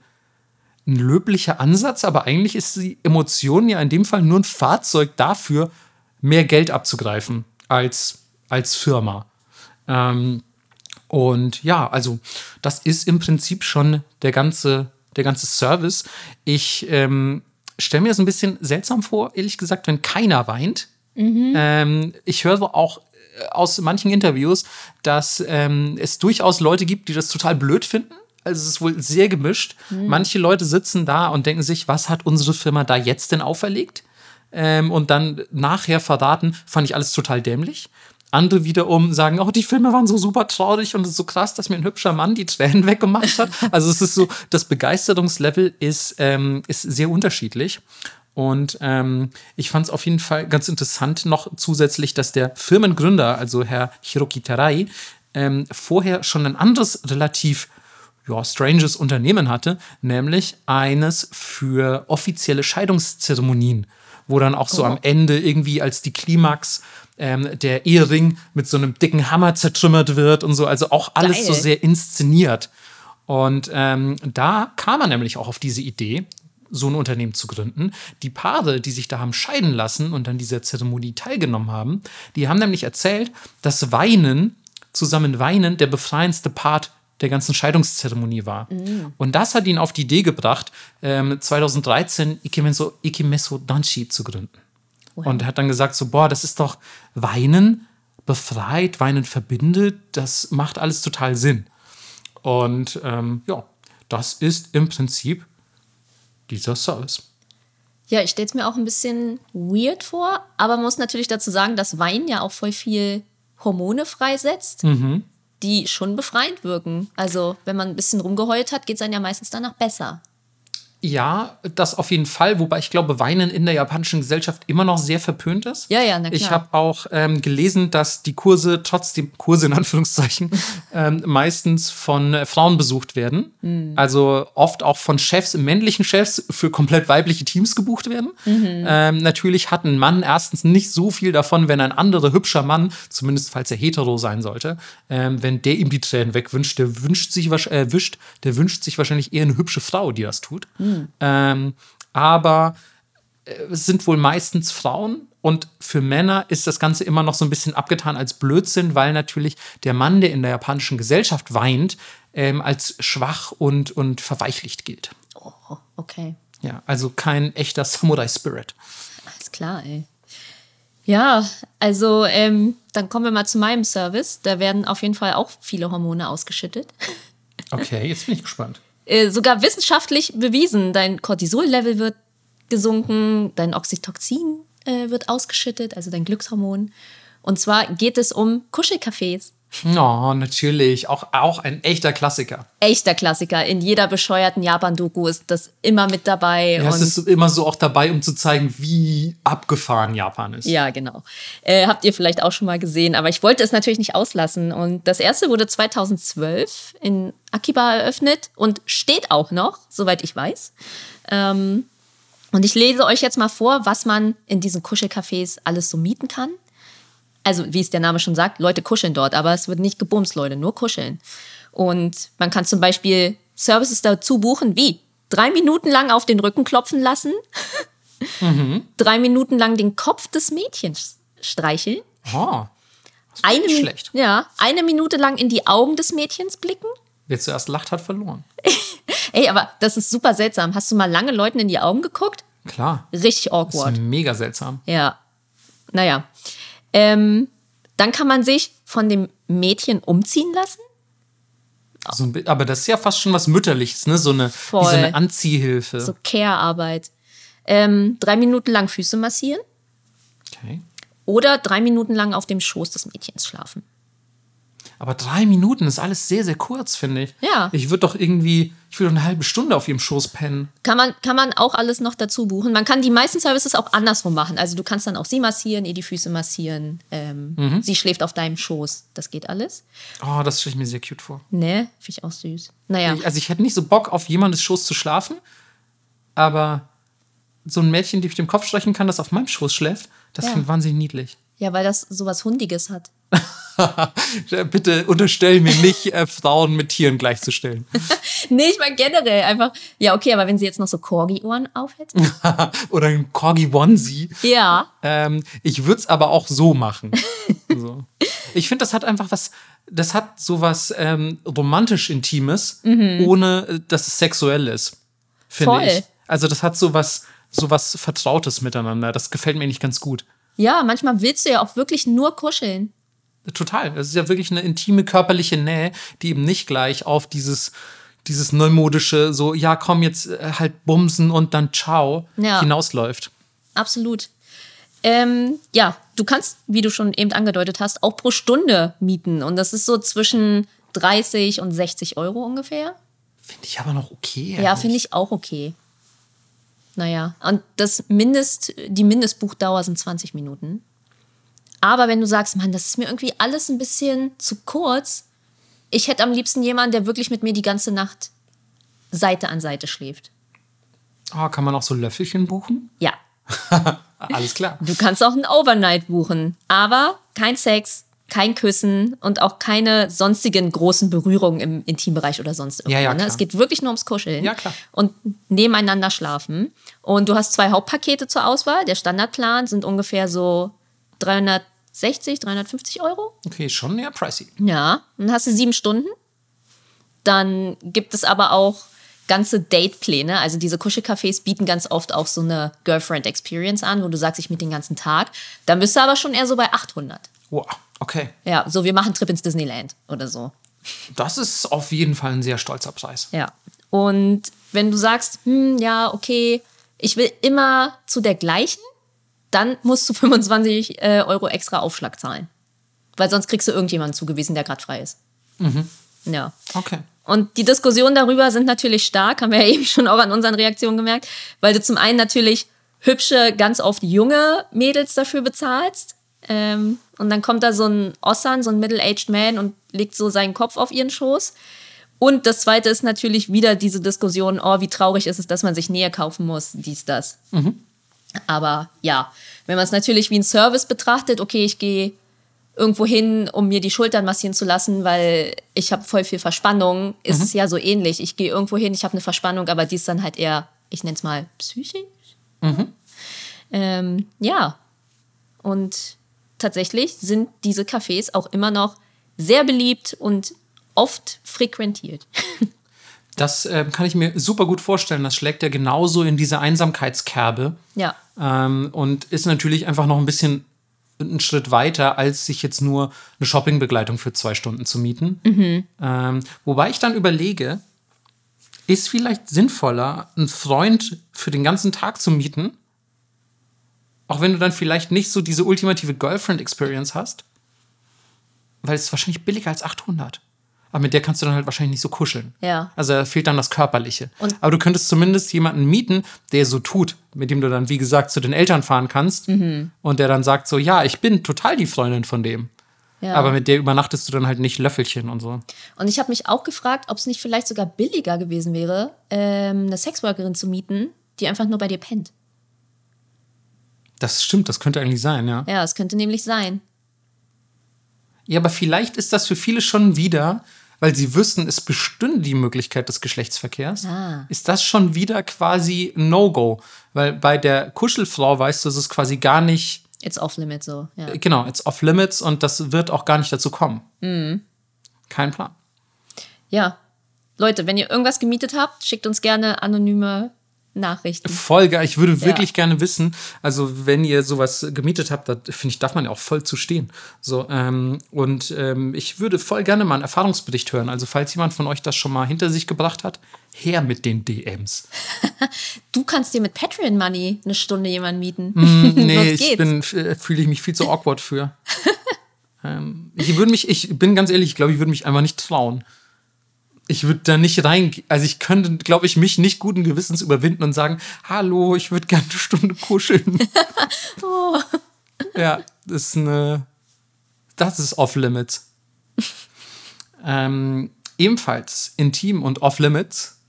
ein löblicher Ansatz, aber eigentlich ist die Emotion ja in dem Fall nur ein Fahrzeug dafür, mehr Geld abzugreifen als, als Firma. Ähm, und ja, also das ist im Prinzip schon der ganze, der ganze Service. Ich ähm, stelle mir das ein bisschen seltsam vor, ehrlich gesagt, wenn keiner weint. Mhm. Ähm, ich höre auch äh, aus manchen Interviews, dass ähm, es durchaus Leute gibt, die das total blöd finden. Also es ist wohl sehr gemischt. Mhm. Manche Leute sitzen da und denken sich, was hat unsere Firma da jetzt denn auferlegt? ähm, und dann nachher verraten, fand ich alles total dämlich. Andere wiederum sagen, oh, die Filme waren so super traurig und so krass, dass mir ein hübscher Mann die Tränen weggemacht hat. Also es ist so, das Begeisterungslevel ist, ähm, ist sehr unterschiedlich. Und ähm, ich fand es auf jeden Fall ganz interessant noch zusätzlich, dass der Firmengründer, also Herr Hiroki Tarai, ähm, vorher schon ein anderes relativ ja, stranges Unternehmen hatte, nämlich eines für offizielle Scheidungszeremonien, wo dann auch so Oh. am Ende irgendwie als die Klimax ähm, der Ehering mit so einem dicken Hammer zertrümmert wird und so, also auch alles Geil. so sehr inszeniert. Und ähm, da kam er nämlich auch auf diese Idee, so ein Unternehmen zu gründen. Die Paare, die sich da haben scheiden lassen und an dieser Zeremonie teilgenommen haben, die haben nämlich erzählt, dass Weinen, zusammen weinen, der befreiendste Part der ganzen Scheidungszeremonie war. Und das hat ihn auf die Idee gebracht, ähm, 2013 Ikimeso, Ikimeso Danshi zu gründen. Und er hat dann gesagt, so, boah, das ist doch Weinen befreit, Weinen verbindet, das macht alles total Sinn. Und ähm, ja, das ist im Prinzip dieser Service. Ja, ich stelle es mir auch ein bisschen weird vor, aber man muss natürlich dazu sagen, dass Wein ja auch voll viel Hormone freisetzt, die schon befreiend wirken. Also, wenn man ein bisschen rumgeheult hat, geht es einem ja meistens danach besser. Ja, das auf jeden Fall, wobei ich glaube, Weinen in der japanischen Gesellschaft immer noch sehr verpönt ist. Ja, ja, na Ich klar. habe auch ähm, gelesen, dass die Kurse trotzdem, Kurse in Anführungszeichen, ähm, meistens von äh, Frauen besucht werden. Hm. Also oft auch von Chefs, männlichen Chefs für komplett weibliche Teams gebucht werden. Mhm. Ähm, natürlich hat ein Mann erstens nicht so viel davon, wenn ein anderer hübscher Mann, zumindest falls er hetero sein sollte, ähm, wenn der ihm die Tränen wegwünscht, der wünscht sich, äh, wischt, der wünscht sich wahrscheinlich eher eine hübsche Frau, die das tut. Ähm, aber äh, es sind wohl meistens Frauen und für Männer ist das Ganze immer noch so ein bisschen abgetan als Blödsinn, weil natürlich der Mann, der in der japanischen Gesellschaft weint, ähm, als schwach und, und verweichlicht gilt. Oh, okay. Ja, also kein echter Samurai-Spirit. Alles klar, ey. Ja, also ähm, dann kommen wir mal zu meinem Service. Da werden auf jeden Fall auch viele Hormone ausgeschüttet. Okay, jetzt bin ich gespannt. Äh, sogar wissenschaftlich bewiesen. Dein Cortisol-Level wird gesunken, dein Oxytocin äh, wird ausgeschüttet, also dein Glückshormon. Und zwar geht es um Kuschelcafés. Oh, natürlich. Auch, auch ein echter Klassiker. Echter Klassiker. In jeder bescheuerten Japan-Doku ist das immer mit dabei. Ja, es ist immer so auch dabei, um zu zeigen, wie abgefahren Japan ist. Ja, genau. Äh, habt ihr vielleicht auch schon mal gesehen, aber ich wollte es natürlich nicht auslassen. Und das erste wurde 2012 in Akiba eröffnet und steht auch noch, soweit ich weiß. Ähm, und ich lese euch jetzt mal vor, was man in diesen Kuschelcafés alles so mieten kann. Also, wie es der Name schon sagt, Leute kuscheln dort, aber es wird nicht gebumst, Leute, nur kuscheln. Und man kann zum Beispiel Services dazu buchen, wie drei Minuten lang auf den Rücken klopfen lassen, drei Minuten lang den Kopf des Mädchens streicheln, Oh, eine, nicht schlecht. Ja, eine Minute lang in die Augen des Mädchens blicken. wer zuerst lacht, hat verloren. Ey, aber das ist super seltsam. Hast du mal lange Leuten in die Augen geguckt? Klar. Richtig Das awkward. ist mega seltsam. Ja. Naja. Ähm, dann kann man sich von dem Mädchen umziehen lassen. So ein aber das ist ja fast schon was Mütterliches, ne? So eine, wie so eine Anziehhilfe. So Care-Arbeit. Ähm, drei Minuten lang Füße massieren Okay. oder drei Minuten lang auf dem Schoß des Mädchens schlafen. Aber drei Minuten ist alles sehr, sehr kurz, finde ich. Ja. Ich würde doch irgendwie, ich würde doch eine halbe Stunde auf ihrem Schoß pennen. Kann man, kann man auch alles noch dazu buchen. Man kann die meisten Services auch andersrum machen. Also du kannst dann auch sie massieren, ihr die Füße massieren. Ähm, Sie schläft auf deinem Schoß. Das geht alles. Oh, das stelle ich mir sehr cute vor. Ne, finde ich auch süß. Naja, Ich, also ich hätte nicht so Bock, auf jemandes Schoß zu schlafen, aber so ein Mädchen, die ich dem Kopf streichen kann, das auf meinem Schoß schläft, das Ja. finde ich wahnsinnig niedlich. Ja, weil das sowas Hundiges hat. Bitte unterstell mir nicht, äh, Frauen mit Tieren gleichzustellen. Nee, ich meine generell einfach. Ja, okay, aber wenn sie jetzt noch so Corgi-Ohren aufhätte. Oder ein Corgi Onesie. ja. Ähm, ich würde es aber auch so machen. so. Ich finde, das hat einfach was, das hat so was ähm, romantisch Intimes, ohne äh, dass es sexuell ist. Finde ich. Also das hat so was, so was Vertrautes miteinander. Das gefällt mir nicht ganz gut. Ja, manchmal willst du ja auch wirklich nur kuscheln. Total. Das ist ja wirklich eine intime körperliche Nähe, die eben nicht gleich auf dieses, dieses neumodische, so, ja, komm jetzt äh, halt bumsen und dann ciao Ja. hinausläuft. Absolut. Ähm, ja, du kannst, wie du schon eben angedeutet hast, auch pro Stunde mieten. Und das ist so zwischen 30 und 60 Euro ungefähr. Finde ich aber noch okay. Ja, finde ich auch okay. Naja, und das Mindest, die Mindestbuchdauer sind 20 Minuten. Aber wenn du sagst, Mann, das ist mir irgendwie alles ein bisschen zu kurz, ich hätte am liebsten jemanden, der wirklich mit mir die ganze Nacht Seite an Seite schläft. Oh, kann man auch so Löffelchen buchen? Ja. Alles klar. Du kannst auch einen Overnight buchen, aber kein Sex, kein Küssen und auch keine sonstigen großen Berührungen im Intimbereich oder sonst irgendwo. Ja, ja, ne? Es geht wirklich nur ums Kuscheln. Ja, klar. Und nebeneinander schlafen. Und du hast zwei Hauptpakete zur Auswahl. Der Standardplan sind ungefähr so 360, 350 Euro. Okay, schon eher pricey. Ja, dann hast du sieben Stunden. Dann gibt es aber auch ganze Datepläne. Also diese Kuschelcafés bieten ganz oft auch so eine Girlfriend-Experience an, wo du sagst, ich mit den ganzen Tag. Dann bist du aber schon eher so bei 800. Wow, okay. Ja, so wir machen einen Trip ins Disneyland oder so. Das ist auf jeden Fall ein sehr stolzer Preis. Ja. Und wenn du sagst, hm, ja, okay, ich will immer zu der gleichen, dann musst du 25 äh, Euro extra Aufschlag zahlen. Weil sonst kriegst du irgendjemanden zugewiesen, der gerade frei ist. Ja. Okay. Und die Diskussionen darüber sind natürlich stark, haben wir ja eben schon auch an unseren Reaktionen gemerkt, weil du zum einen natürlich hübsche, ganz oft junge Mädels dafür bezahlst. Ähm, und dann kommt da so ein Ossan, so ein Middle-aged Man und legt so seinen Kopf auf ihren Schoß. Und das zweite ist natürlich wieder diese Diskussion, oh, wie traurig ist es, dass man sich Nähe kaufen muss, dies, das. Aber ja, wenn man es natürlich wie ein Service betrachtet, okay, ich gehe irgendwo hin, um mir die Schultern massieren zu lassen, weil ich habe voll viel Verspannung, ist es ja so ähnlich. Ich gehe irgendwo hin, ich habe eine Verspannung, aber die ist dann halt eher, ich nenne es mal psychisch. Ähm, ja, und tatsächlich sind diese Cafés auch immer noch sehr beliebt und oft frequentiert. Das ähm, kann ich mir super gut vorstellen. Das schlägt ja genauso in diese Einsamkeitskerbe. ja. Ähm, und ist natürlich einfach noch ein bisschen einen Schritt weiter, als sich jetzt nur eine Shoppingbegleitung für zwei Stunden zu mieten. Ähm, wobei ich dann überlege, ist vielleicht sinnvoller, einen Freund für den ganzen Tag zu mieten, auch wenn du dann vielleicht nicht so diese ultimative Girlfriend-Experience hast, weil es ist wahrscheinlich billiger als 800. Aber mit der kannst du dann halt wahrscheinlich nicht so kuscheln. Ja. Also da fehlt dann das Körperliche. Und- Aber du könntest zumindest jemanden mieten, der so tut, mit dem du dann, wie gesagt, zu den Eltern fahren kannst Mhm. und der dann sagt so, ja, ich bin total die Freundin von dem. ja. Aber mit der übernachtest du dann halt nicht Löffelchen und so. Und ich habe mich auch gefragt, ob es nicht vielleicht sogar billiger gewesen wäre, ähm, eine Sexworkerin zu mieten, die einfach nur bei dir pennt. Das stimmt, das könnte eigentlich sein, ja. Ja, es könnte nämlich sein. Ja, aber vielleicht ist das für viele schon wieder, weil sie wüssten, es bestünde die Möglichkeit des Geschlechtsverkehrs, Ah. ist das schon wieder quasi No-Go. Weil bei der Kuschelfrau weißt du, es ist quasi gar nicht, It's off limit so. Ja. genau, it's off limits und das wird auch gar nicht dazu kommen. Mhm. Kein Plan. ja. Leute, wenn ihr irgendwas gemietet habt, schickt uns gerne anonyme Nachrichten. Voll geil. Ich würde Ja. wirklich gerne wissen, also wenn ihr sowas gemietet habt, da finde ich, darf man ja auch voll zu stehen. So, ähm, und ähm, ich würde voll gerne mal einen Erfahrungsbericht hören. Also, falls jemand von euch das schon mal hinter sich gebracht hat, her mit den DMs. Du kannst dir mit Patreon Money eine Stunde jemanden mieten. Nee, Los ich bin, äh, fühle ich mich viel zu awkward für. ähm, ich würde mich, ich bin ganz ehrlich, ich glaube, ich würde mich einfach nicht trauen. Ich würde da nicht rein, also ich könnte, glaube ich, mich nicht guten Gewissens überwinden und sagen, hallo, ich würde gerne eine Stunde kuscheln. Oh. Ja, das ist eine, das ist off-limits. ähm, ebenfalls intim und off-limits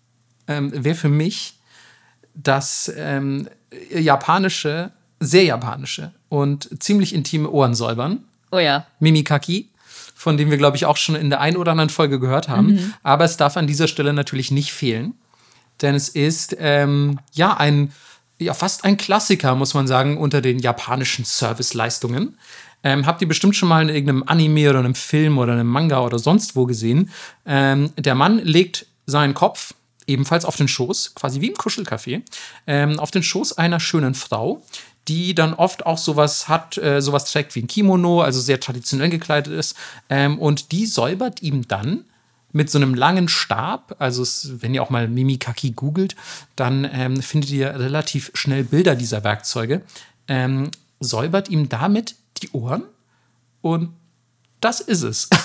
ähm, wäre für mich das ähm, japanische, sehr japanische und ziemlich intime Ohrensäubern. Oh ja. Mimikaki, von dem wir, glaube ich, auch schon in der einen oder anderen Folge gehört haben. Mhm. Aber es darf an dieser Stelle natürlich nicht fehlen. Denn es ist ähm, ja ein, ja, fast ein Klassiker, muss man sagen, unter den japanischen Serviceleistungen. Ähm, habt ihr bestimmt schon mal in irgendeinem Anime oder einem Film oder einem Manga oder sonst wo gesehen. Ähm, der Mann legt seinen Kopf ebenfalls auf den Schoß, quasi wie im Kuschelcafé, ähm, auf den Schoß einer schönen Frau, die dann oft auch sowas hat, äh, sowas trägt wie ein Kimono, also sehr traditionell gekleidet ist. Ähm, und die säubert ihm dann mit so einem langen Stab, also es, wenn ihr auch mal Mimikaki googelt, dann ähm, findet ihr relativ schnell Bilder dieser Werkzeuge, ähm, säubert ihm damit die Ohren und das ist es.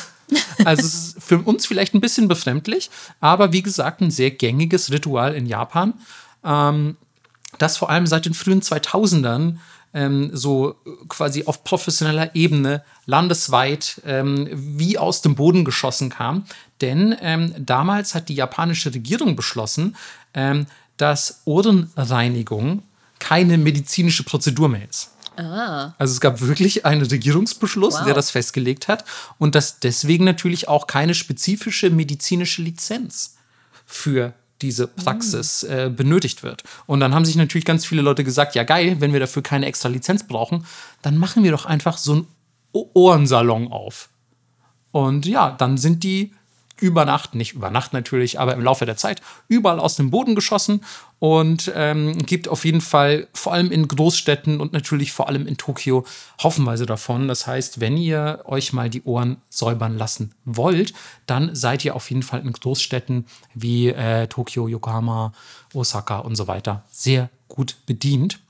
Also es ist für uns vielleicht ein bisschen befremdlich, aber wie gesagt, ein sehr gängiges Ritual in Japan, ähm, das vor allem seit den frühen 2000ern ähm, so quasi auf professioneller Ebene landesweit ähm, wie aus dem Boden geschossen kam. Denn ähm, damals hat die japanische Regierung beschlossen, ähm, dass Ohrenreinigung keine medizinische Prozedur mehr ist. Ah. Also es gab wirklich einen Regierungsbeschluss, Wow. der das festgelegt hat und dass deswegen natürlich auch keine spezifische medizinische Lizenz für diese Praxis äh, benötigt wird. Und dann haben sich natürlich ganz viele Leute gesagt, ja geil, wenn wir dafür keine extra Lizenz brauchen, dann machen wir doch einfach so einen Ohrensalon auf. Und ja, dann sind die über Nacht, nicht über Nacht natürlich, aber im Laufe der Zeit überall aus dem Boden geschossen und ähm, gibt auf jeden Fall vor allem in Großstädten und natürlich vor allem in Tokio haufenweise davon. Das heißt, wenn ihr euch mal die Ohren säubern lassen wollt, dann seid ihr auf jeden Fall in Großstädten wie äh, Tokio, Yokohama, Osaka und so weiter sehr gut bedient.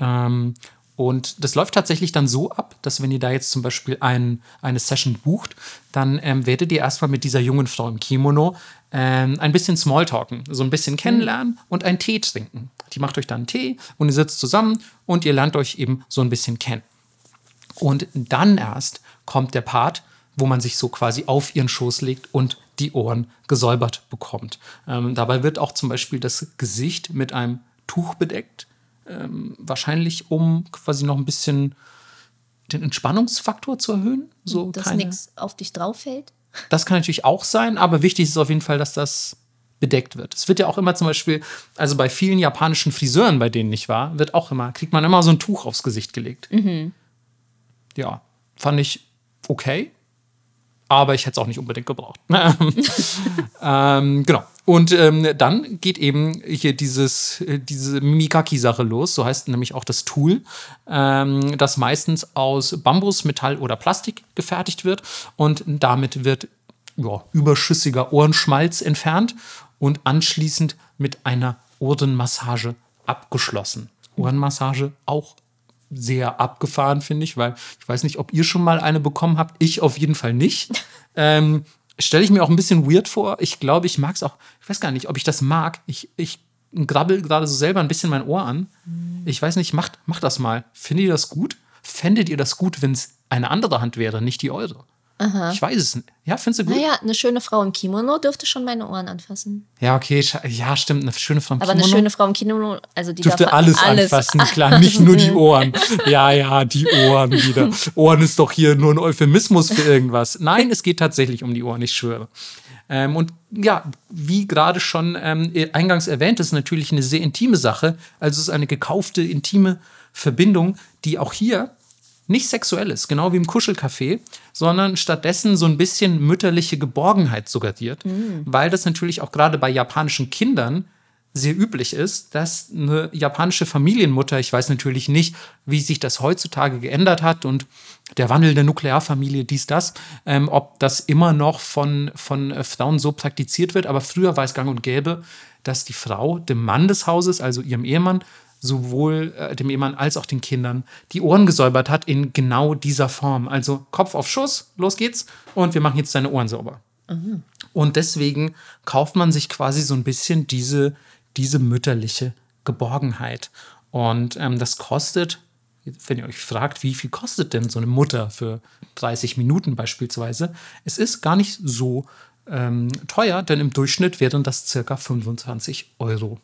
Ähm, und das läuft tatsächlich dann so ab, dass wenn ihr da jetzt zum Beispiel ein, eine Session bucht, dann ähm, werdet ihr erstmal mit dieser jungen Frau im Kimono ähm, ein bisschen Smalltalken, so ein bisschen kennenlernen und einen Tee trinken. Die macht euch dann einen Tee und ihr sitzt zusammen und ihr lernt euch eben so ein bisschen kennen. Und dann erst kommt der Part, wo man sich so quasi auf ihren Schoß legt und die Ohren gesäubert bekommt. Ähm, dabei wird auch zum Beispiel das Gesicht mit einem Tuch bedeckt, ähm, wahrscheinlich um quasi noch ein bisschen den Entspannungsfaktor zu erhöhen. So Dass nichts auf dich drauf fällt. das kann natürlich auch sein, aber wichtig ist auf jeden Fall, dass das bedeckt wird. Es wird ja auch immer zum Beispiel, also bei vielen japanischen Friseuren, bei denen ich war, wird auch immer, kriegt man immer so ein Tuch aufs Gesicht gelegt. Ja, fand ich okay, aber ich hätte es auch nicht unbedingt gebraucht. ähm, genau. Und ähm, dann geht eben hier dieses, äh, diese Mimikaki-Sache los, so heißt nämlich auch das Tool, ähm, das meistens aus Bambus, Metall oder Plastik gefertigt wird. Und damit wird ja, überschüssiger Ohrenschmalz entfernt und anschließend mit einer Ohrenmassage abgeschlossen. Ohrenmassage auch sehr abgefahren, finde ich, weil ich weiß nicht, ob ihr schon mal eine bekommen habt. Ich auf jeden Fall nicht. ähm, Stelle ich mir auch ein bisschen weird vor. Ich glaube, ich mag es auch. Ich weiß gar nicht, ob ich das mag. Ich, ich grabbel gerade so selber ein bisschen mein Ohr an. Ich weiß nicht, macht, macht das mal. Findet ihr das gut? Fändet ihr das gut, wenn es eine andere Hand wäre, nicht die eure? Ich weiß es nicht. Ja, findest du gut? Naja, eine schöne Frau im Kimono dürfte schon meine Ohren anfassen. Ja, okay, ja, stimmt. Eine schöne Frau im Aber eine Kimono schöne Frau im Kimono, also die dürfte darf alles, anfassen, klar, nicht nur die Ohren. Ja, ja, die Ohren wieder. Ohren ist doch hier nur ein Euphemismus für irgendwas. Nein, es geht tatsächlich um die Ohren, ich schwöre. Ähm, und ja, wie gerade schon ähm, eingangs erwähnt, ist natürlich eine sehr intime Sache. Also es ist eine gekaufte, intime Verbindung, die auch hier nicht sexuell ist, genau wie im Kuschelcafé, sondern stattdessen so ein bisschen mütterliche Geborgenheit suggeriert, weil das natürlich auch gerade bei japanischen Kindern sehr üblich ist, dass eine japanische Familienmutter, ich weiß natürlich nicht, wie sich das heutzutage geändert hat und der Wandel der Nuklearfamilie, dies, das, ähm, ob das immer noch von, von äh, Frauen so praktiziert wird, aber früher war es gang und gäbe, dass die Frau dem Mann des Hauses, also ihrem Ehemann, sowohl äh, dem Ehemann als auch den Kindern die Ohren gesäubert hat in genau dieser Form. Also Kopf auf Schuss, los geht's und wir machen jetzt deine Ohren sauber. Und deswegen kauft man sich quasi so ein bisschen diese, diese mütterliche Geborgenheit. Und ähm, das kostet, wenn ihr euch fragt, wie viel kostet denn so eine Mutter für 30 Minuten beispielsweise, es ist gar nicht so ähm, teuer, denn im Durchschnitt wären das circa 25 Euro.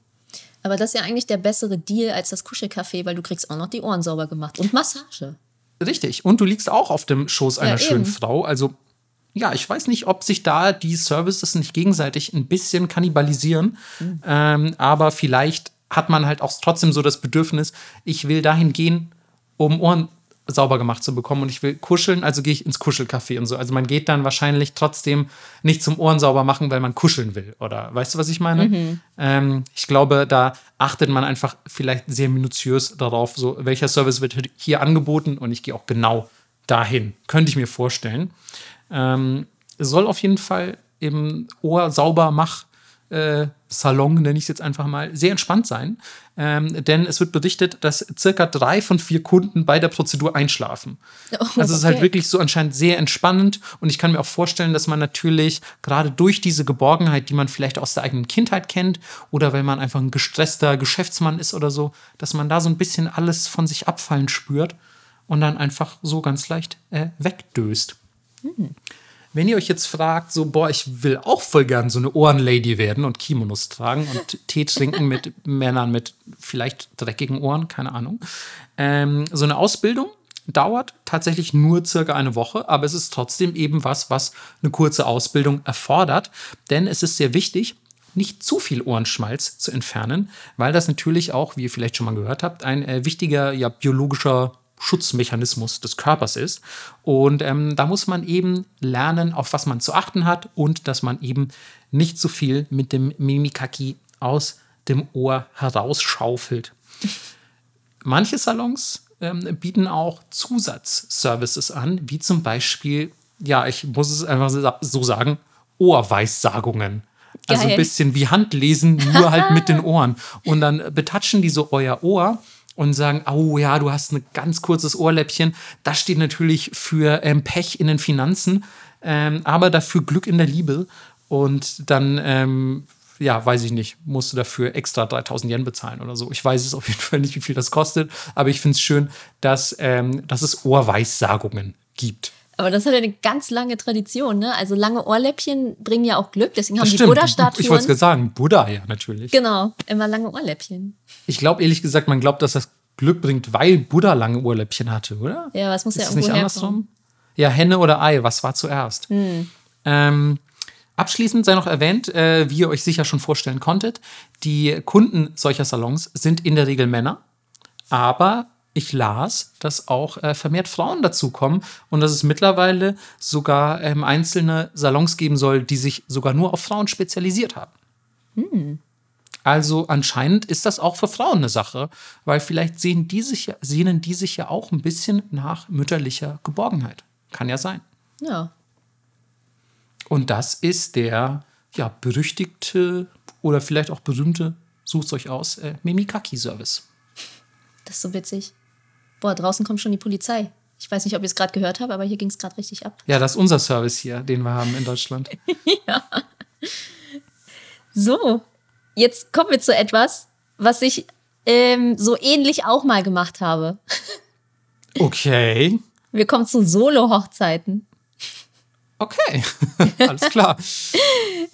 Aber das ist ja eigentlich der bessere Deal als das Kuschelcafé, weil du kriegst auch noch die Ohren sauber gemacht und Massage. Richtig. Und du liegst auch auf dem Schoß einer Ja, schönen. Frau. Also, ja, ich weiß nicht, ob sich da die Services nicht gegenseitig ein bisschen kannibalisieren. Mhm. Ähm, aber vielleicht hat man halt auch trotzdem so das Bedürfnis, ich will dahin gehen, um Ohren sauber gemacht zu bekommen und ich will kuscheln, also gehe ich ins Kuschelcafé und so. Also man geht dann wahrscheinlich trotzdem nicht zum Ohren sauber machen, weil man kuscheln will. Oder weißt du, was ich meine? Ähm, ich glaube, da achtet man einfach vielleicht sehr minutiös darauf, so welcher Service wird hier angeboten und ich gehe auch genau dahin. Könnte ich mir vorstellen. Ähm, soll auf jeden Fall im Ohr sauber mach äh, Salon, nenne ich es jetzt einfach mal, sehr entspannt sein. Ähm, denn es wird berichtet, dass circa drei von vier Kunden bei der Prozedur einschlafen. Oh, also es ist halt wirklich so anscheinend sehr entspannend und ich kann mir auch vorstellen, dass man natürlich gerade durch diese Geborgenheit, die man vielleicht aus der eigenen Kindheit kennt oder wenn man einfach ein gestresster Geschäftsmann ist oder so, dass man da so ein bisschen alles von sich abfallen spürt und dann einfach so ganz leicht äh, wegdöst. Wenn ihr euch jetzt fragt, so, boah, ich will auch voll gern so eine Ohrenlady werden und Kimonos tragen und Tee trinken mit Männern mit vielleicht dreckigen Ohren, keine Ahnung. Ähm, so eine Ausbildung dauert tatsächlich nur circa eine Woche, aber es ist trotzdem eben was, was eine kurze Ausbildung erfordert, denn es ist sehr wichtig, nicht zu viel Ohrenschmalz zu entfernen, weil das natürlich auch, wie ihr vielleicht schon mal gehört habt, ein äh, wichtiger ja, biologischer Schutzmechanismus des Körpers ist. Und ähm, da muss man eben lernen, auf was man zu achten hat und dass man eben nicht so viel mit dem Mimikaki aus dem Ohr herausschaufelt. Manche Salons ähm, bieten auch Zusatzservices an, wie zum Beispiel, ja, ich muss es einfach so sagen, Ohrweissagungen. Also ein Geil. bisschen wie Handlesen, nur halt mit den Ohren. Und dann betatschen die so euer Ohr und sagen, oh ja, du hast ein ganz kurzes Ohrläppchen. Das steht natürlich für ähm, Pech in den Finanzen, ähm, aber dafür Glück in der Liebe. Und dann, ähm, ja, weiß ich nicht, musst du dafür extra 3000 Yen bezahlen oder so. Ich weiß es auf jeden Fall nicht, wie viel das kostet, aber ich finde es schön, dass, ähm, dass es Ohrweissagungen gibt. Aber das hat ja eine ganz lange Tradition, ne? Also lange Ohrläppchen bringen ja auch Glück, deswegen haben Das die stimmt. Ich wollte Buddha-Statuen. es gerade sagen, Buddha ja natürlich. Genau, immer lange Ohrläppchen. Ich glaube ehrlich gesagt, man glaubt, dass das Glück bringt, weil Buddha lange Ohrläppchen hatte, oder? Ja, was muss Ist ja es nicht irgendwo andersrum? herkommen. Ja, Henne oder Ei, was war zuerst? Ähm, abschließend sei noch erwähnt, äh, wie ihr euch sicher schon vorstellen konntet, die Kunden solcher Salons sind in der Regel Männer, aber ich las, dass auch äh, vermehrt Frauen dazukommen und dass es mittlerweile sogar ähm, einzelne Salons geben soll, die sich sogar nur auf Frauen spezialisiert haben. Also anscheinend ist das auch für Frauen eine Sache, weil vielleicht sehen die sich, ja- sehnen die sich ja auch ein bisschen nach mütterlicher Geborgenheit. Kann ja sein. Ja. Und das ist der ja, berüchtigte oder vielleicht auch berühmte, sucht euch aus, äh, Mimikaki-Service. Das ist so witzig. Boah, draußen kommt schon die Polizei. Ich weiß nicht, ob ihr es gerade gehört habt, aber hier ging es gerade richtig ab. Ja, das ist unser Service hier, den wir haben in Deutschland. So, jetzt kommen wir zu etwas, was ich ähm, so ähnlich auch mal gemacht habe. Okay. Wir kommen zu Solo-Hochzeiten. Okay, alles klar.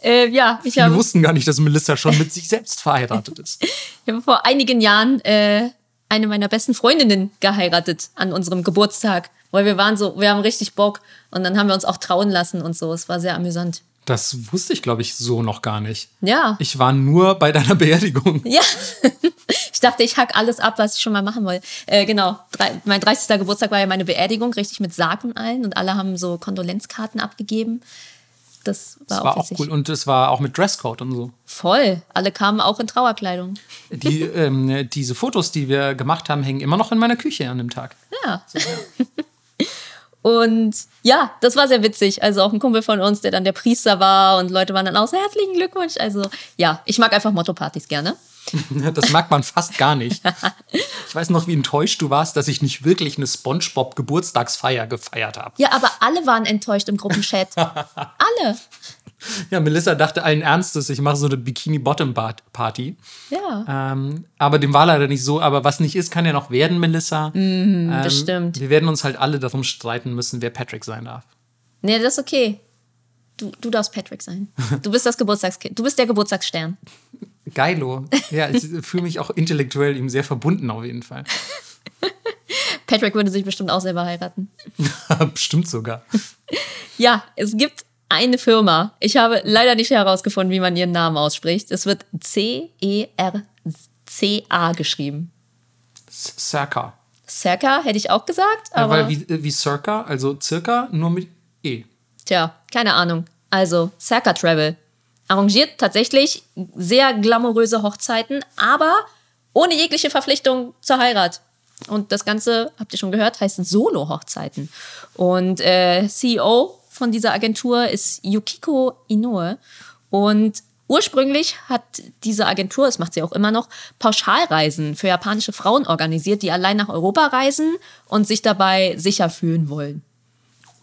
Äh, ja, ich Wir wussten gar nicht, dass Melissa schon mit sich selbst verheiratet ist. ich habe vor einigen Jahren äh, eine meiner besten Freundinnen geheiratet an unserem Geburtstag, weil wir waren so, wir haben richtig Bock und dann haben wir uns auch trauen lassen und so. Es war sehr amüsant. Das wusste ich, glaube ich, so noch gar nicht. Ja. Ich war nur bei deiner Beerdigung. Ja, ich dachte, ich hack alles ab, was ich schon mal machen wollte. Äh, genau, Drei, mein 30. Geburtstag war ja meine Beerdigung, richtig mit Sarg und allen. Und alle haben so Kondolenzkarten abgegeben. Das war, Das auch, war auch cool. Und es war auch mit Dresscode und so. Voll. Alle kamen auch in Trauerkleidung. Die, ähm, diese Fotos, die wir gemacht haben, hängen immer noch in meiner Küche an dem Tag. Ja. Und ja, das war sehr witzig. Also auch ein Kumpel von uns, der dann der Priester war und Leute waren dann auch so herzlichen Glückwunsch. Also ja, ich mag einfach Motto-Partys gerne. Das mag man fast gar nicht. Ich weiß noch, wie enttäuscht du warst, dass ich nicht wirklich eine SpongeBob-Geburtstagsfeier gefeiert habe. Ja, aber alle waren enttäuscht im Gruppenchat. alle. Ja, Melissa dachte allen Ernstes, ich mache so eine Bikini-Bottom-Party. Ja. Ähm, aber dem war leider nicht so. Aber was nicht ist, kann ja noch werden, Melissa. ähm, das stimmt. Wir werden uns halt alle darum streiten müssen, wer Patrick sein darf. Nee, das ist okay. Du, du darfst Patrick sein. Du bist das Geburtstagskind. Du bist der Geburtstagsstern. Geilo. Ja, ich fühle mich auch intellektuell ihm sehr verbunden auf jeden Fall. Patrick würde sich bestimmt auch selber heiraten. Bestimmt sogar. Ja, es gibt eine Firma. Ich habe leider nicht herausgefunden, wie man ihren Namen ausspricht. Es wird C-E-R-C-A geschrieben. Circa. Circa hätte ich auch gesagt, Ja, aber weil wie, äh, wie Circa, also circa nur mit E. tja, keine Ahnung. Also Circa Travel arrangiert tatsächlich sehr glamouröse Hochzeiten, aber ohne jegliche Verpflichtung zur Heirat. Und das Ganze, habt ihr schon gehört, heißt Solo-Hochzeiten. Und äh, CEO von dieser Agentur ist Yukiko Inoue. Und Ursprünglich hat diese Agentur, das macht sie auch immer noch, Pauschalreisen für japanische Frauen organisiert, die allein nach Europa reisen und sich dabei sicher fühlen wollen.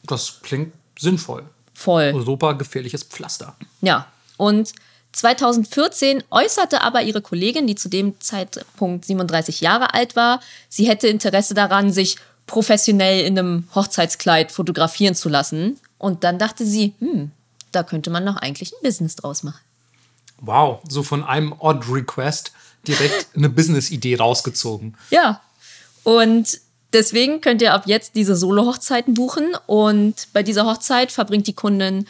Das klingt sinnvoll. Voll. Europa gefährliches Pflaster. Ja. Und 2014 äußerte aber ihre Kollegin, die zu dem Zeitpunkt 37 Jahre alt war, sie hätte Interesse daran, sich professionell in einem Hochzeitskleid fotografieren zu lassen. Und dann dachte sie, hm, da könnte man doch eigentlich ein Business draus machen. Wow, so von einem Odd Request direkt eine Business-Idee rausgezogen. Ja. Und deswegen könnt ihr ab jetzt diese Solo-Hochzeiten buchen. Und bei dieser Hochzeit verbringt die Kundin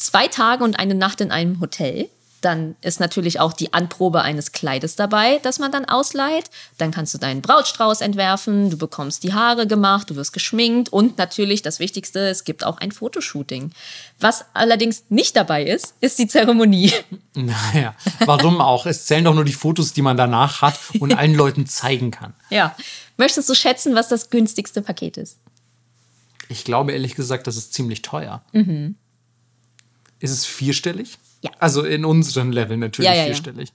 zwei Tage und eine Nacht in einem Hotel. Dann ist natürlich auch die Anprobe eines Kleides dabei, das man dann ausleiht. Dann kannst du deinen Brautstrauß entwerfen, du bekommst die Haare gemacht, du wirst geschminkt und natürlich das Wichtigste, es gibt auch ein Fotoshooting. Was allerdings nicht dabei ist, ist die Zeremonie. Naja, warum auch? Es zählen doch nur die Fotos, die man danach hat und allen Leuten zeigen kann. Ja. Möchtest du schätzen, was das günstigste Paket ist? Ich glaube ehrlich gesagt, das ist ziemlich teuer. Ist es vierstellig? Ja. Also in unseren Level natürlich Ja, ja, vierstellig.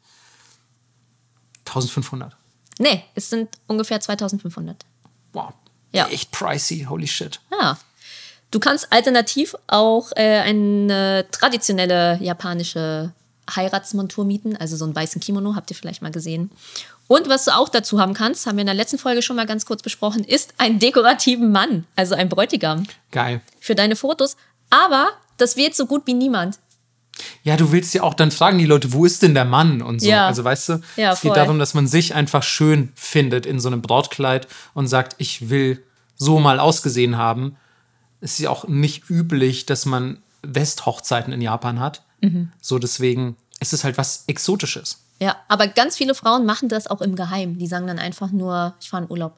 1500. Nee, es sind ungefähr 2500. Wow. Ja. Echt pricey, holy shit. Ja. Du kannst alternativ auch äh, eine traditionelle japanische Heiratsmontur mieten, also so einen weißen Kimono, habt ihr vielleicht mal gesehen. Und was du auch dazu haben kannst, haben wir in der letzten Folge schon mal ganz kurz besprochen, ist einen dekorativen Mann, also ein Bräutigam Geil. für deine Fotos. Aber das wird so gut wie niemand. Ja, du willst ja auch dann fragen die Leute, wo ist denn der Mann und so. Ja. Also weißt du, Ja, es geht darum, dass man sich einfach schön findet in so einem Brautkleid und sagt, ich will so mal ausgesehen haben. Es ist ja auch nicht üblich, dass man Westhochzeiten in Japan hat. Mhm. So deswegen ist es halt was Exotisches. Ja, aber ganz viele Frauen machen das auch im Geheimen. Die sagen dann einfach nur, ich fahre in Urlaub.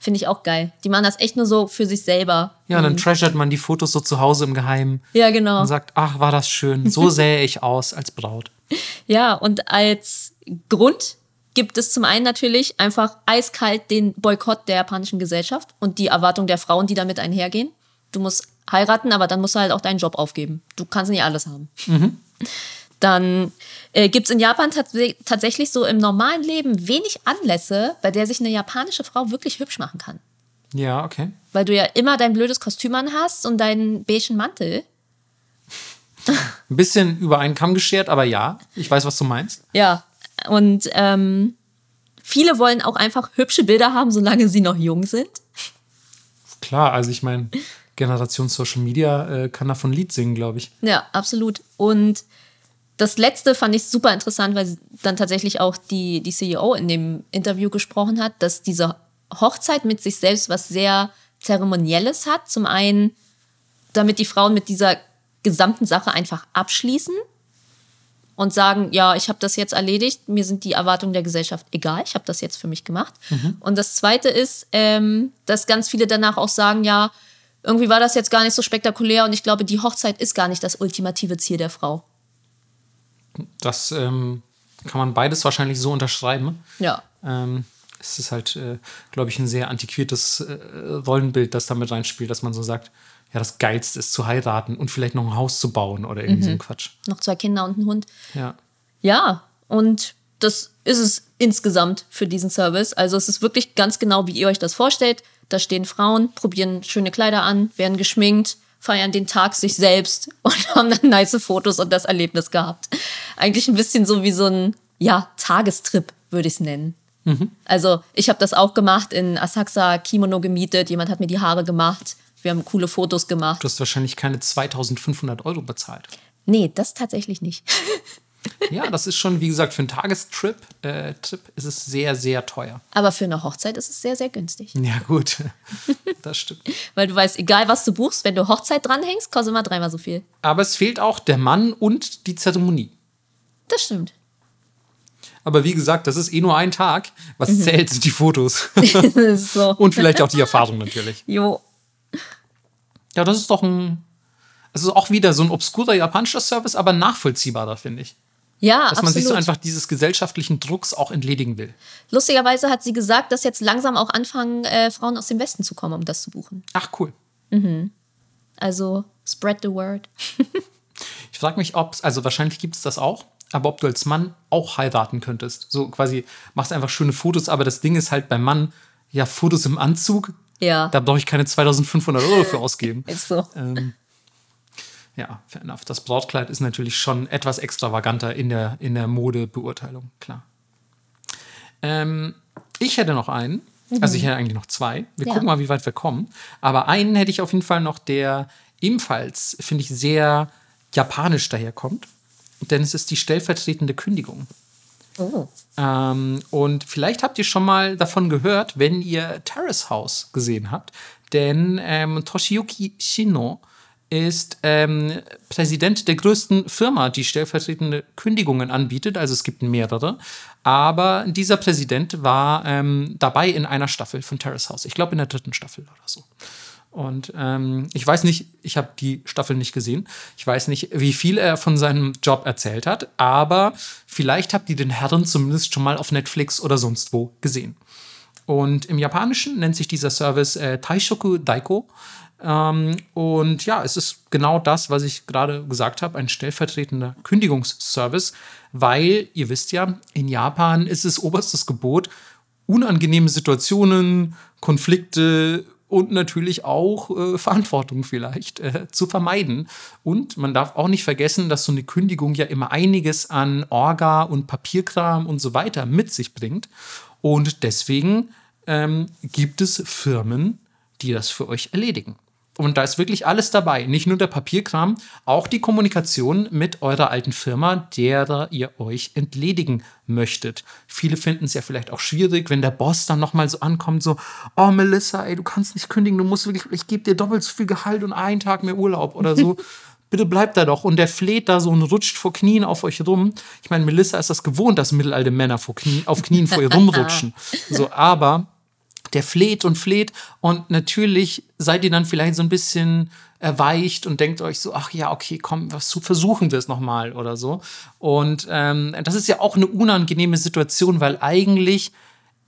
Finde ich auch geil. Die machen das echt nur so für sich selber. Ja, und dann treasuret man die Fotos so zu Hause im Geheimen Ja, genau. und sagt, ach, war das schön. So sähe ich aus als Braut. Ja, und als Grund gibt es zum einen natürlich einfach eiskalt den Boykott der japanischen Gesellschaft und die Erwartung der Frauen, die damit einhergehen. Du musst heiraten, aber dann musst du halt auch deinen Job aufgeben. Du kannst nicht alles haben. Dann äh, gibt es in Japan tats tatsächlich so im normalen Leben wenig Anlässe, bei der sich eine japanische Frau wirklich hübsch machen kann. Ja, okay. Weil du ja immer dein blödes Kostüm an hast und deinen beigen Mantel. Ein bisschen über einen Kamm geschert, aber ja, ich weiß, was du meinst. Ja, und ähm, viele wollen auch einfach hübsche Bilder haben, solange sie noch jung sind. Klar, also ich meine, Generation Social Media äh, kann davon Lied singen, glaube ich. Ja, absolut. Und das letzte fand ich super interessant, weil dann tatsächlich auch die, die CEO in dem Interview gesprochen hat, dass diese Hochzeit mit sich selbst was sehr Zeremonielles hat. Zum einen, damit die Frauen mit dieser gesamten Sache einfach abschließen und sagen, ja, ich habe das jetzt erledigt, mir sind die Erwartungen der Gesellschaft egal, ich habe das jetzt für mich gemacht. Und das Zweite ist, ähm, dass ganz viele danach auch sagen, ja, irgendwie war das jetzt gar nicht so spektakulär und ich glaube, die Hochzeit ist gar nicht das ultimative Ziel der Frau. Das ähm, kann man beides wahrscheinlich so unterschreiben. Ja. Ähm, es ist halt, äh, glaube ich, ein sehr antiquiertes äh, Rollenbild, das damit reinspielt, dass man so sagt, ja, das Geilste ist zu heiraten und vielleicht noch ein Haus zu bauen oder irgendwie so ein Quatsch. Noch zwei Kinder und ein Hund. Ja. Ja, und das ist es insgesamt für diesen Service. Also es ist wirklich ganz genau, wie ihr euch das vorstellt. Da stehen Frauen, probieren schöne Kleider an, werden geschminkt, feiern den Tag sich selbst und haben dann nice Fotos und das Erlebnis gehabt. Eigentlich ein bisschen so wie so ein, ja, Tagestrip, würde ich es nennen. Also ich habe das auch gemacht, in Asakusa Kimono gemietet, jemand hat mir die Haare gemacht, wir haben coole Fotos gemacht. Du hast wahrscheinlich keine 2500 Euro bezahlt. Nee, das tatsächlich nicht. Ja, das ist schon, wie gesagt, für einen Tagestrip äh, Trip ist es sehr, sehr teuer. Aber für eine Hochzeit ist es sehr, sehr günstig. Ja, gut. Das stimmt. Weil du weißt, egal was du buchst, wenn du Hochzeit dranhängst, kostet immer dreimal so viel. Aber es fehlt auch der Mann und die Zeremonie. Das stimmt. Aber wie gesagt, das ist eh nur ein Tag. Was Mhm. zählt, sind die Fotos. So. und vielleicht auch die Erfahrung natürlich. Jo. Ja, das ist doch ein. Es ist auch wieder so ein obskurer japanischer Service, aber nachvollziehbarer, finde ich. Ja, Dass man sich so absolut. einfach dieses gesellschaftlichen Drucks auch entledigen will. Lustigerweise hat sie gesagt, dass jetzt langsam auch anfangen, äh, Frauen aus dem Westen zu kommen, um das zu buchen. Ach, cool. Also spread the word. Ich frage mich, ob es, also wahrscheinlich gibt es das auch, aber ob du als Mann auch heiraten könntest. So quasi machst einfach schöne Fotos, aber das Ding ist halt beim Mann, ja, Fotos im Anzug, Ja. da brauche ich keine 2500 Euro für ausgeben. Ist so. Ähm, ja, fair enough. Das Brautkleid ist natürlich schon etwas extravaganter in der, in der Modebeurteilung, klar. Ähm, ich hätte noch einen. Also ich hätte eigentlich noch zwei. Wir Ja. gucken mal, wie weit wir kommen. Aber einen hätte ich auf jeden Fall noch, der ebenfalls, finde ich, sehr japanisch daherkommt. Denn es ist die stellvertretende Kündigung. Oh. Ähm, und vielleicht habt ihr schon mal davon gehört, wenn ihr Terrace House gesehen habt. Denn ähm, Toshiyuki Shino ist ähm, Präsident der größten Firma, die stellvertretende Kündigungen anbietet. Also es gibt mehrere. Aber dieser Präsident war ähm, dabei in einer Staffel von Terrace House. Ich glaube in der dritten Staffel oder so. Und ähm, ich weiß nicht, ich habe die Staffel nicht gesehen. Ich weiß nicht, wie viel er von seinem Job erzählt hat, aber vielleicht habt ihr den Herren zumindest schon mal auf Netflix oder sonst wo gesehen. Und im Japanischen nennt sich dieser Service äh, Taishoku Daiko. Ähm, und ja, es ist genau das, was ich gerade gesagt habe, ein stellvertretender Kündigungsservice, weil ihr wisst ja, in Japan ist es oberstes Gebot, unangenehme Situationen, Konflikte und natürlich auch äh, Verantwortung vielleicht äh, zu vermeiden. Und man darf auch nicht vergessen, dass so eine Kündigung ja immer einiges an Orga und Papierkram und so weiter mit sich bringt. Und deswegen ähm, gibt es Firmen, die das für euch erledigen. Und da ist wirklich alles dabei. Nicht nur der Papierkram, auch die Kommunikation mit eurer alten Firma, derer ihr euch entledigen möchtet. Viele finden es ja vielleicht auch schwierig, wenn der Boss dann nochmal so ankommt, so, oh Melissa, ey, du kannst nicht kündigen, du musst wirklich, ich gebe dir doppelt so viel Gehalt und einen Tag mehr Urlaub oder so. Bitte bleibt da doch. Und der fleht da so und rutscht vor Knien auf euch rum. Ich meine, Melissa ist das gewohnt, dass mittelalte Männer vor Knie, auf Knien vor ihr rumrutschen. So, aber der fleht und fleht und natürlich seid ihr dann vielleicht so ein bisschen erweicht und denkt euch so, ach ja, okay, komm, was versuchen wir es nochmal oder so. Und ähm, das ist ja auch eine unangenehme Situation, weil eigentlich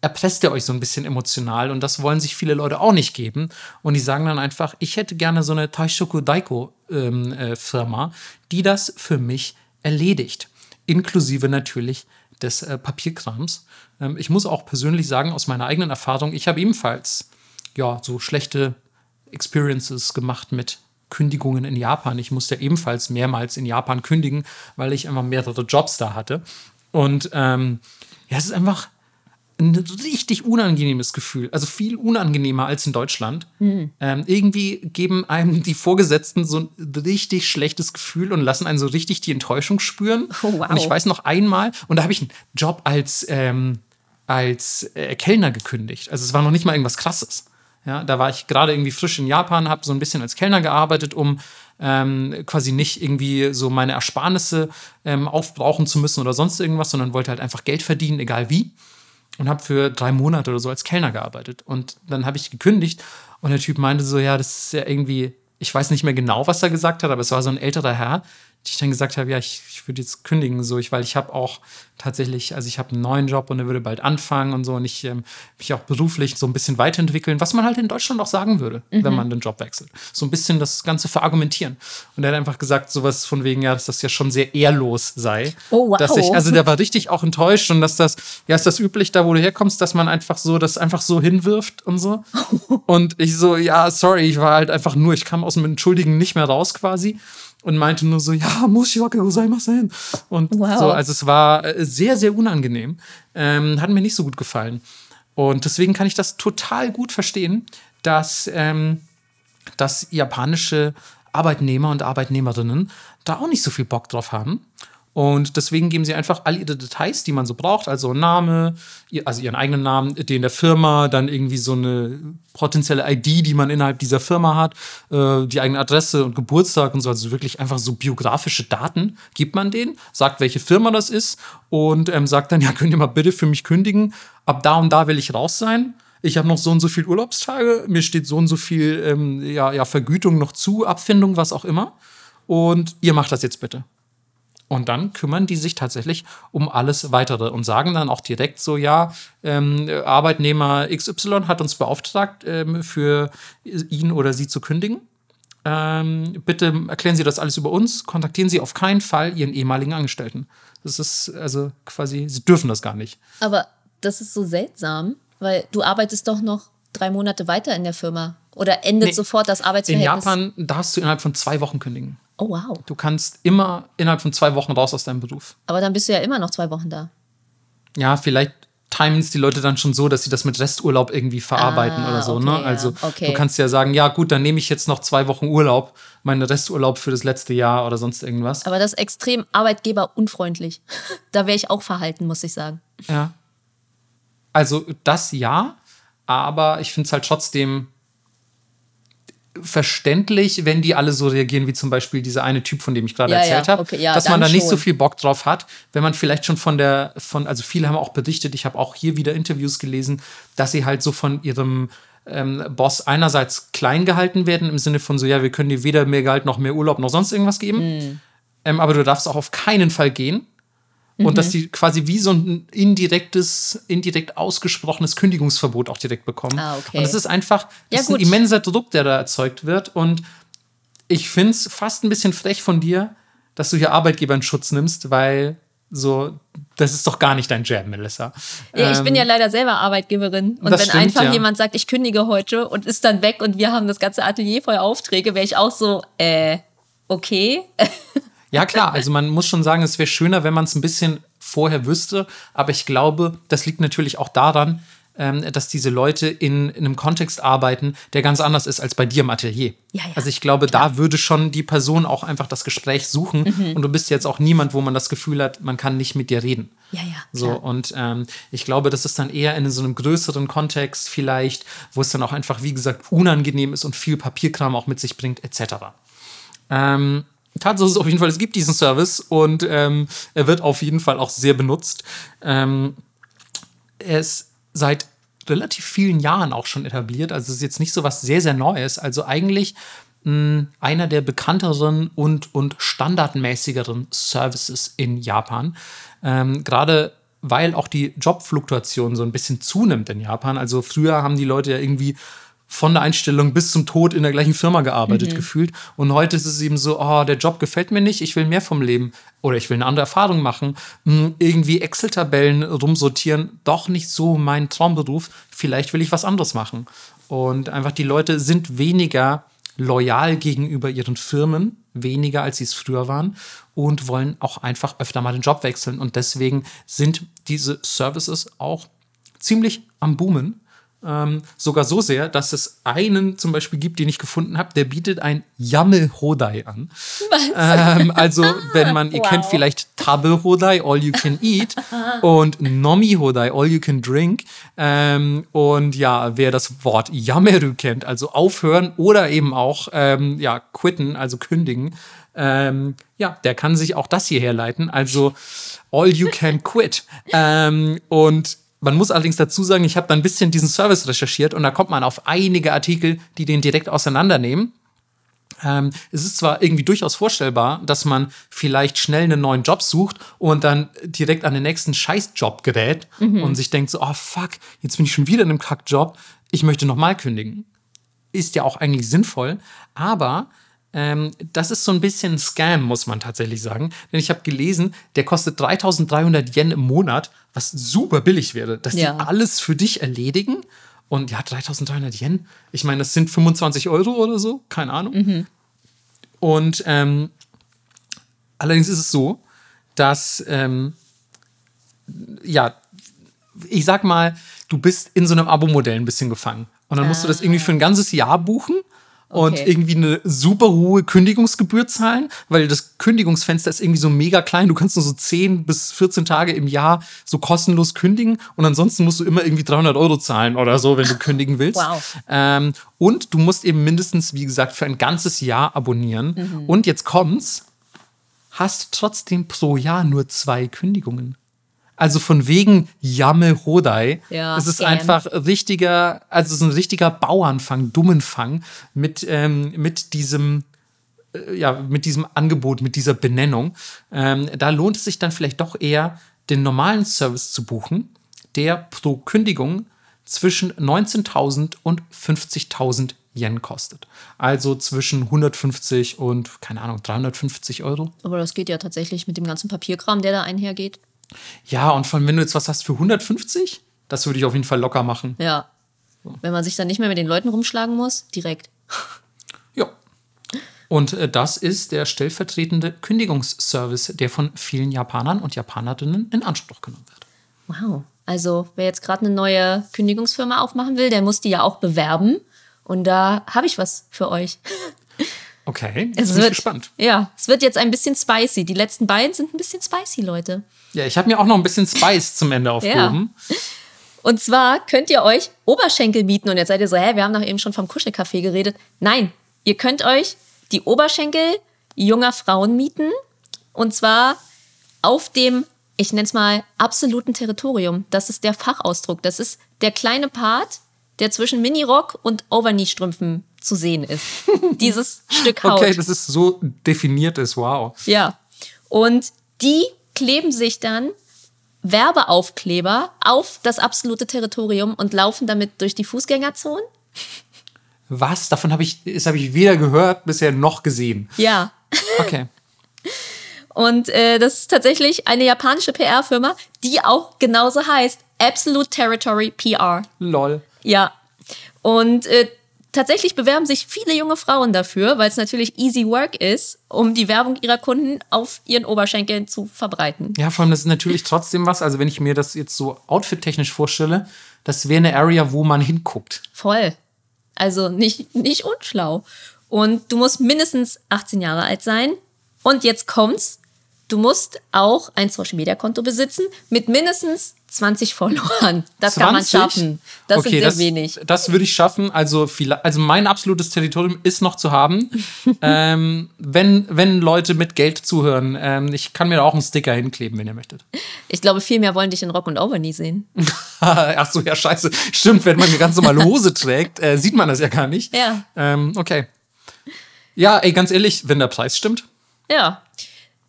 erpresst ihr euch so ein bisschen emotional und das wollen sich viele Leute auch nicht geben. Und die sagen dann einfach, ich hätte gerne so eine Taishoku Daiko ähm, äh, Firma, die das für mich erledigt. Inklusive natürlich des äh, Papierkrams. Ähm, ich muss auch persönlich sagen, aus meiner eigenen Erfahrung, ich habe ebenfalls ja so schlechte Experiences gemacht mit Kündigungen in Japan. Ich musste ebenfalls mehrmals in Japan kündigen, weil ich einfach mehrere Jobs da hatte. Und ähm, ja, es ist einfach ein richtig unangenehmes Gefühl. Also viel unangenehmer als in Deutschland. Ähm, irgendwie geben einem die Vorgesetzten so ein richtig schlechtes Gefühl und lassen einen so richtig die Enttäuschung spüren. Oh, wow. Und ich weiß noch einmal, und da habe ich einen Job als, ähm, als äh, Kellner gekündigt. Also es war noch nicht mal irgendwas Krasses. Ja, da war ich gerade irgendwie frisch in Japan, habe so ein bisschen als Kellner gearbeitet, um ähm, quasi nicht irgendwie so meine Ersparnisse ähm, aufbrauchen zu müssen oder sonst irgendwas, sondern wollte halt einfach Geld verdienen, egal wie und habe für drei Monate oder so als Kellner gearbeitet. Und dann habe ich gekündigt und der Typ meinte so, ja, das ist ja irgendwie, ich weiß nicht mehr genau, was er gesagt hat, aber es war so ein älterer Herr, die ich dann gesagt habe, ja, ich, ich würde jetzt kündigen, so, ich, weil ich habe auch tatsächlich, also ich habe einen neuen Job und der würde bald anfangen und so und ich ähm, mich auch beruflich so ein bisschen weiterentwickeln, was man halt in Deutschland auch sagen würde, wenn man den Job wechselt. So ein bisschen das Ganze verargumentieren. Und er hat einfach gesagt, sowas von wegen, ja, dass das ja schon sehr ehrlos sei. Oh, wow. Dass ich, also der war richtig auch enttäuscht und dass das, ja, ist das üblich, da wo du herkommst, dass man einfach so, das einfach so hinwirft und so. und ich so, ja, sorry, ich war halt einfach nur, ich kam aus dem Entschuldigen nicht mehr raus quasi und meinte nur so, ja, muss ich gozaimasen. Und Wow. so, also es war äh, sehr, sehr unangenehm. Ähm, hat mir nicht so gut gefallen. Und deswegen kann ich das total gut verstehen, dass, ähm, dass japanische Arbeitnehmer und Arbeitnehmerinnen da auch nicht so viel Bock drauf haben. Und deswegen geben sie einfach all ihre Details, die man so braucht, also Name, also ihren eigenen Namen, den der Firma, dann irgendwie so eine potenzielle ID, die man innerhalb dieser Firma hat, äh, die eigene Adresse und Geburtstag und so, also wirklich einfach so biografische Daten gibt man denen, sagt, welche Firma das ist und ähm, sagt dann, ja, könnt ihr mal bitte für mich kündigen, ab da und da will ich raus sein. Ich habe noch so und so viel Urlaubstage, mir steht so und so viel ähm, ja, ja, Vergütung noch zu, Abfindung, was auch immer. Und ihr macht das jetzt bitte. Und dann kümmern die sich tatsächlich um alles Weitere und sagen dann auch direkt so, ja, ähm, Arbeitnehmer XY hat uns beauftragt, ähm, für ihn oder sie zu kündigen. ähm, bitte erklären Sie das alles über uns, kontaktieren Sie auf keinen Fall Ihren ehemaligen Angestellten. Das ist also quasi, Sie dürfen das gar nicht. Aber das ist so seltsam, weil du arbeitest doch noch drei Monate weiter in der Firma. Oder endet Nee. sofort das In Arbeitsverhältnis? Japan darfst du innerhalb von zwei Wochen kündigen. Oh, wow. Du kannst immer innerhalb von zwei Wochen raus aus deinem Beruf. Aber dann bist du ja immer noch zwei Wochen da. Ja, vielleicht timen es die Leute dann schon so, dass sie das mit Resturlaub irgendwie verarbeiten Ah, oder so. okay, ne? ja, Also okay. du kannst ja sagen, ja gut, dann nehme ich jetzt noch zwei Wochen Urlaub, meinen Resturlaub für das letzte Jahr oder sonst irgendwas. Aber das ist extrem arbeitgeberunfreundlich. da wäre ich auch verhalten, muss ich sagen. Ja. Also das ja, aber ich finde es halt trotzdem verständlich, wenn die alle so reagieren, wie zum Beispiel dieser eine Typ, von dem ich gerade Ja, erzählt ja, habe, okay, ja, dass man da nicht so schon. viel Bock drauf hat, wenn man vielleicht schon von der, von, also viele haben auch berichtet, ich habe auch hier wieder Interviews gelesen, dass sie halt so von ihrem ähm, Boss einerseits klein gehalten werden, im Sinne von so, ja, wir können dir weder mehr Gehalt noch mehr Urlaub noch sonst irgendwas geben, Hm. ähm, aber du darfst auch auf keinen Fall gehen. Und Mhm. dass die quasi wie so ein indirektes, indirekt ausgesprochenes Kündigungsverbot auch direkt bekommen. Ah, okay. Und das ist einfach, das Ja, ist ein immenser Druck, der da erzeugt wird. Und ich finde es fast ein bisschen frech von dir, dass du hier Arbeitgeber in Schutz nimmst, weil so, das ist doch gar nicht dein Jam, Melissa. Ja, ich bin Ähm, ja leider selber Arbeitgeberin. Und wenn stimmt, einfach ja. jemand sagt, ich kündige heute und ist dann weg und wir haben das ganze Atelier voll Aufträge, wäre ich auch so, äh, okay. Ja, klar, also man muss schon sagen, es wäre schöner, wenn man es ein bisschen vorher wüsste, aber ich glaube, das liegt natürlich auch daran, ähm, dass diese Leute in, in einem Kontext arbeiten, der ganz anders ist als bei dir im Atelier. Ja, ja, also ich glaube, da würde schon die Person auch einfach das Gespräch suchen Mhm. und du bist jetzt auch niemand, wo man das Gefühl hat, man kann nicht mit dir reden. Ja, ja. So, klar. und ähm, ich glaube, das ist dann eher in so einem größeren Kontext vielleicht, wo es dann auch einfach, wie gesagt, unangenehm ist und viel Papierkram auch mit sich bringt, etc. Ähm, Tatsache ist auf jeden Fall, es gibt diesen Service und ähm, er wird auf jeden Fall auch sehr benutzt. Ähm, er ist seit relativ vielen Jahren auch schon etabliert. Also es ist jetzt nicht so was sehr, sehr Neues. Also eigentlich mh, einer der bekannteren und, und standardmäßigeren Services in Japan. Ähm, Gerade weil auch die Jobfluktuation so ein bisschen zunimmt in Japan. Also früher haben die Leute ja irgendwie von der Einstellung bis zum Tod in der gleichen Firma gearbeitet gefühlt. Und heute ist es eben so, oh, der Job gefällt mir nicht, ich will mehr vom Leben oder ich will eine andere Erfahrung machen. Hm, Irgendwie Excel-Tabellen rumsortieren, doch nicht so mein Traumberuf. Vielleicht will ich was anderes machen. Und einfach die Leute sind weniger loyal gegenüber ihren Firmen, weniger als sie es früher waren und wollen auch einfach öfter mal den Job wechseln. Und deswegen sind diese Services auch ziemlich am Boomen. Ähm, sogar so sehr, dass es einen zum Beispiel gibt, den ich gefunden habe, der bietet ein Yammel Hodai an. Ähm, also, wenn man, ihr Wow. kennt vielleicht Tabe Hodai, All You Can Eat, und Nomi Hodai, All You Can Drink. Ähm, und ja, wer das Wort Yameru kennt, also aufhören oder eben auch ähm, ja, quitten, also kündigen, ähm, ja, der kann sich auch das hier herleiten. Also All You Can Quit. ähm, und man muss allerdings dazu sagen, ich habe da ein bisschen diesen Service recherchiert und da kommt man auf einige Artikel, die den direkt auseinandernehmen. Ähm, es ist zwar irgendwie durchaus vorstellbar, dass man vielleicht schnell einen neuen Job sucht und dann direkt an den nächsten Scheißjob gerät und sich denkt so, oh fuck, jetzt bin ich schon wieder in einem Kackjob, ich möchte nochmal kündigen. Ist ja auch eigentlich sinnvoll, aber ähm, das ist so ein bisschen ein Scam, muss man tatsächlich sagen. Denn ich habe gelesen, der kostet 3300 Yen im Monat, was super billig wäre, dass Ja. die alles für dich erledigen. Und ja, 3300 Yen, ich meine, das sind 25 Euro oder so, keine Ahnung. Und ähm, allerdings ist es so, dass, ähm, ja, ich sag mal, du bist in so einem Abo-Modell ein bisschen gefangen. Und dann musst du das irgendwie für ein ganzes Jahr buchen und Okay. irgendwie eine super hohe Kündigungsgebühr zahlen, weil das Kündigungsfenster ist irgendwie so mega klein. Du kannst nur so 10 bis 14 Tage im Jahr so kostenlos kündigen und ansonsten musst du immer irgendwie 300 Euro zahlen oder so, wenn du kündigen willst. Wow. Ähm, und du musst eben mindestens, wie gesagt, für ein ganzes Jahr abonnieren. Mhm. Und jetzt kommt's, hast trotzdem pro Jahr nur zwei Kündigungen. Also von wegen Yamme Hodai. Ja, es ist Scam. einfach richtiger, also es ist ein richtiger Bauernfang, Dummenfang mit, ähm, mit diesem äh, ja, mit diesem Angebot, mit dieser Benennung, ähm, da lohnt es sich dann vielleicht doch eher, den normalen Service zu buchen, der pro Kündigung zwischen 19.000 und 50.000 Yen kostet. Also zwischen 150 und, keine Ahnung, 350 Euro. Aber das geht ja tatsächlich mit dem ganzen Papierkram, der da einhergeht. Ja, und von wenn du jetzt was hast für 150, das würde ich auf jeden Fall locker machen. Ja. Wenn man sich dann nicht mehr mit den Leuten rumschlagen muss, direkt. Ja. Und äh, das ist der stellvertretende Kündigungsservice, der von vielen Japanern und Japanerinnen in Anspruch genommen wird. Wow. Also, wer jetzt gerade eine neue Kündigungsfirma aufmachen will, der muss die ja auch bewerben. Und da habe ich was für euch. Okay, Es wird, gespannt. Ja, es wird jetzt ein bisschen spicy. Die letzten beiden sind ein bisschen spicy, Leute. Ja, ich habe mir auch noch ein bisschen Spice zum Ende aufgehoben. Und zwar könnt ihr euch Oberschenkel mieten. Und jetzt seid ihr so, hä, wir haben doch eben schon vom Kuschelcafé geredet. Nein, ihr könnt euch die Oberschenkel junger Frauen mieten. Und zwar auf dem, ich nenne es mal, absoluten Territorium. Das ist der Fachausdruck. Das ist der kleine Part, der zwischen Minirock und Overknee-Strümpfen zu sehen ist. Dieses Stück Haut. Okay, das ist so definiert ist, wow. Ja. Und die kleben sich dann Werbeaufkleber auf das absolute Territorium und laufen damit durch die Fußgängerzonen. Was? Davon habe ich, das habe ich weder gehört bisher noch gesehen. Ja. Okay. Und äh, das ist tatsächlich eine japanische PR-Firma, die auch genauso heißt. Absolute Territory PR. Lol. Ja. Und äh, tatsächlich bewerben sich viele junge Frauen dafür, weil es natürlich easy work ist, um die Werbung ihrer Kunden auf ihren Oberschenkeln zu verbreiten. Ja, vor allem, das ist natürlich trotzdem was. Also, wenn ich mir das jetzt so outfit-technisch vorstelle, das wäre eine Area, wo man hinguckt. Voll. Also nicht, nicht unschlau. Und du musst mindestens 18 Jahre alt sein. Und jetzt kommt's. Du musst auch ein Social Media Konto besitzen mit mindestens 20 Followern. Das kann man 20? schaffen. Das okay, sind sehr das, wenig. Das würde ich schaffen. Also, vielleicht, also mein absolutes Territorium ist noch zu haben. ähm, wenn, wenn Leute mit Geld zuhören, ähm, ich kann mir da auch einen Sticker hinkleben, wenn ihr möchtet. Ich glaube, viel mehr wollen dich in Rock und Over nie sehen. Ach so, ja, scheiße. Stimmt, wenn man eine ganz normale Hose trägt, äh, sieht man das ja gar nicht. Ja. Ähm, okay. Ja, ey, ganz ehrlich, wenn der Preis stimmt. Ja.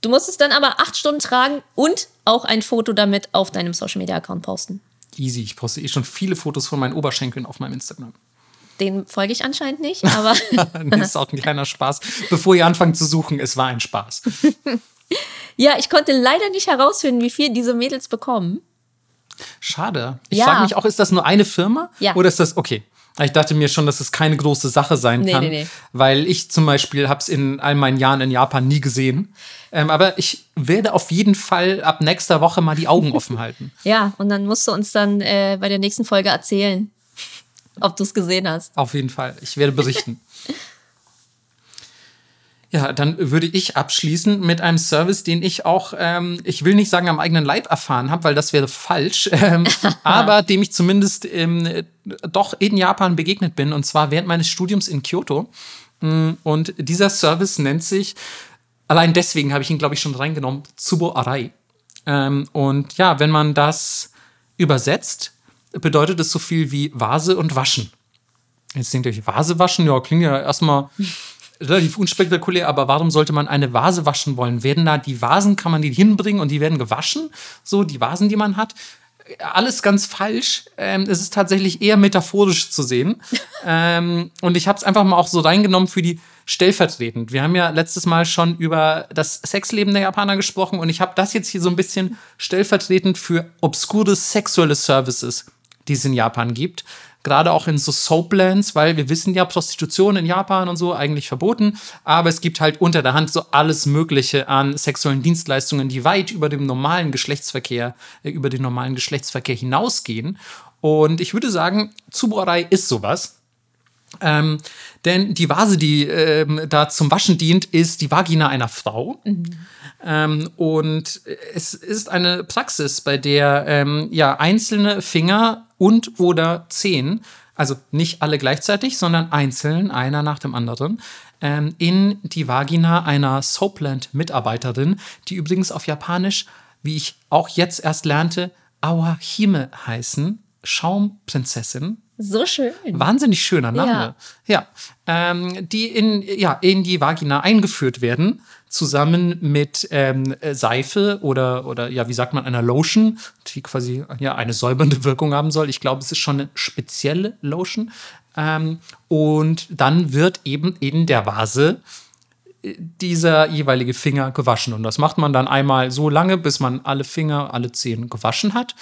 Du musst es dann aber acht Stunden tragen und auch ein Foto damit auf deinem Social Media Account posten. Easy. Ich poste eh schon viele Fotos von meinen Oberschenkeln auf meinem Instagram. Den folge ich anscheinend nicht, aber das ist auch ein kleiner Spaß. Bevor ihr anfangt zu suchen, es war ein Spaß. ja, ich konnte leider nicht herausfinden, wie viel diese Mädels bekommen. Schade. Ich Ja. frage mich auch, ist das nur eine Firma? Ja. Oder ist das, okay. Ich dachte mir schon, dass es keine große Sache sein Nee, kann, nee, nee. weil ich zum Beispiel habe es in all meinen Jahren in Japan nie gesehen. Ähm, aber ich werde auf jeden Fall ab nächster Woche mal die Augen offen halten. Ja, und dann musst du uns dann äh, bei der nächsten Folge erzählen, ob du es gesehen hast. Auf jeden Fall. Ich werde berichten. Ja, dann würde ich abschließen mit einem Service, den ich auch, ähm, ich will nicht sagen am eigenen Leib erfahren habe, weil das wäre falsch, ähm, aber dem ich zumindest ähm, äh, doch in Japan begegnet bin, und zwar während meines Studiums in Kyoto. Mm, Und dieser Service nennt sich, allein deswegen habe ich ihn, glaube ich, schon reingenommen, Tsubo Arai. Ähm, und ja, wenn man das übersetzt, bedeutet es so viel wie Vase und Waschen. Jetzt denkt ihr euch, Vase waschen? Ja, klingt ja erstmal relativ unspektakulär, aber warum sollte man eine Vase waschen wollen? Werden da die Vasen, kann man die hinbringen und die werden gewaschen? So, die Vasen, die man hat? Alles ganz falsch. Ähm, es ist tatsächlich eher metaphorisch zu sehen. ähm, und ich habe es einfach mal auch so reingenommen für die stellvertretend. Wir haben ja letztes Mal schon über das Sexleben der Japaner gesprochen und ich habe das jetzt hier so ein bisschen stellvertretend für obskure sexuelle Services, die es in Japan gibt. Gerade auch in so Soaplands, weil wir wissen ja, Prostitution in Japan und so eigentlich verboten. Aber es gibt halt unter der Hand so alles Mögliche an sexuellen Dienstleistungen, die weit über dem normalen Geschlechtsverkehr, äh, über den normalen Geschlechtsverkehr hinausgehen. Und ich würde sagen, Tsuborei ist sowas. Ähm, denn die Vase, die ähm, da zum Waschen dient, ist die Vagina einer Frau. Ähm, und es ist eine Praxis, bei der ähm, ja einzelne Finger und oder Zehen, also nicht alle gleichzeitig, sondern einzeln, einer nach dem anderen, ähm, in die Vagina einer Soapland-Mitarbeiterin, die übrigens auf Japanisch, wie ich auch jetzt erst lernte, Awahime heißen, Schaumprinzessin. So schön. Wahnsinnig schöner Name. Ja. Ähm, die in, ja, in die Vagina eingeführt werden, zusammen mit ähm, Seife oder, oder, ja, wie sagt man, einer Lotion, die quasi ja, eine säubernde Wirkung haben soll. Ich glaube, es ist schon eine spezielle Lotion. Ähm, und dann wird eben in der Vase dieser jeweilige Finger gewaschen. Und das macht man dann einmal so lange, bis man alle Finger, alle Zehen gewaschen hat.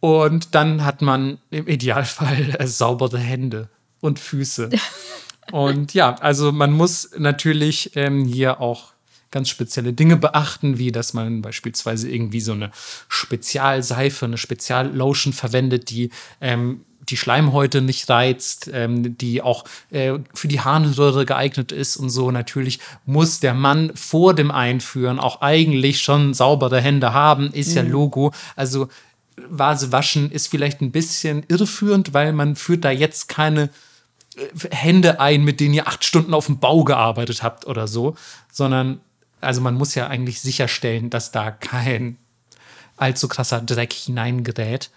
Und dann hat man im Idealfall saubere Hände und Füße. und ja, also man muss natürlich ähm, hier auch ganz spezielle Dinge beachten, wie dass man beispielsweise irgendwie so eine Spezialseife, eine Speziallotion verwendet, die ähm, die Schleimhäute nicht reizt, ähm, die auch äh, für die Harnröhre geeignet ist und so. Natürlich muss der Mann vor dem Einführen auch eigentlich schon saubere Hände haben, ist mhm. ja Logo. Also Vase waschen ist vielleicht ein bisschen irreführend, weil man führt da jetzt keine äh, Hände ein, mit denen ihr acht Stunden auf dem Bau gearbeitet habt oder so, sondern also man muss ja eigentlich sicherstellen, dass da kein allzu krasser Dreck hineingerät.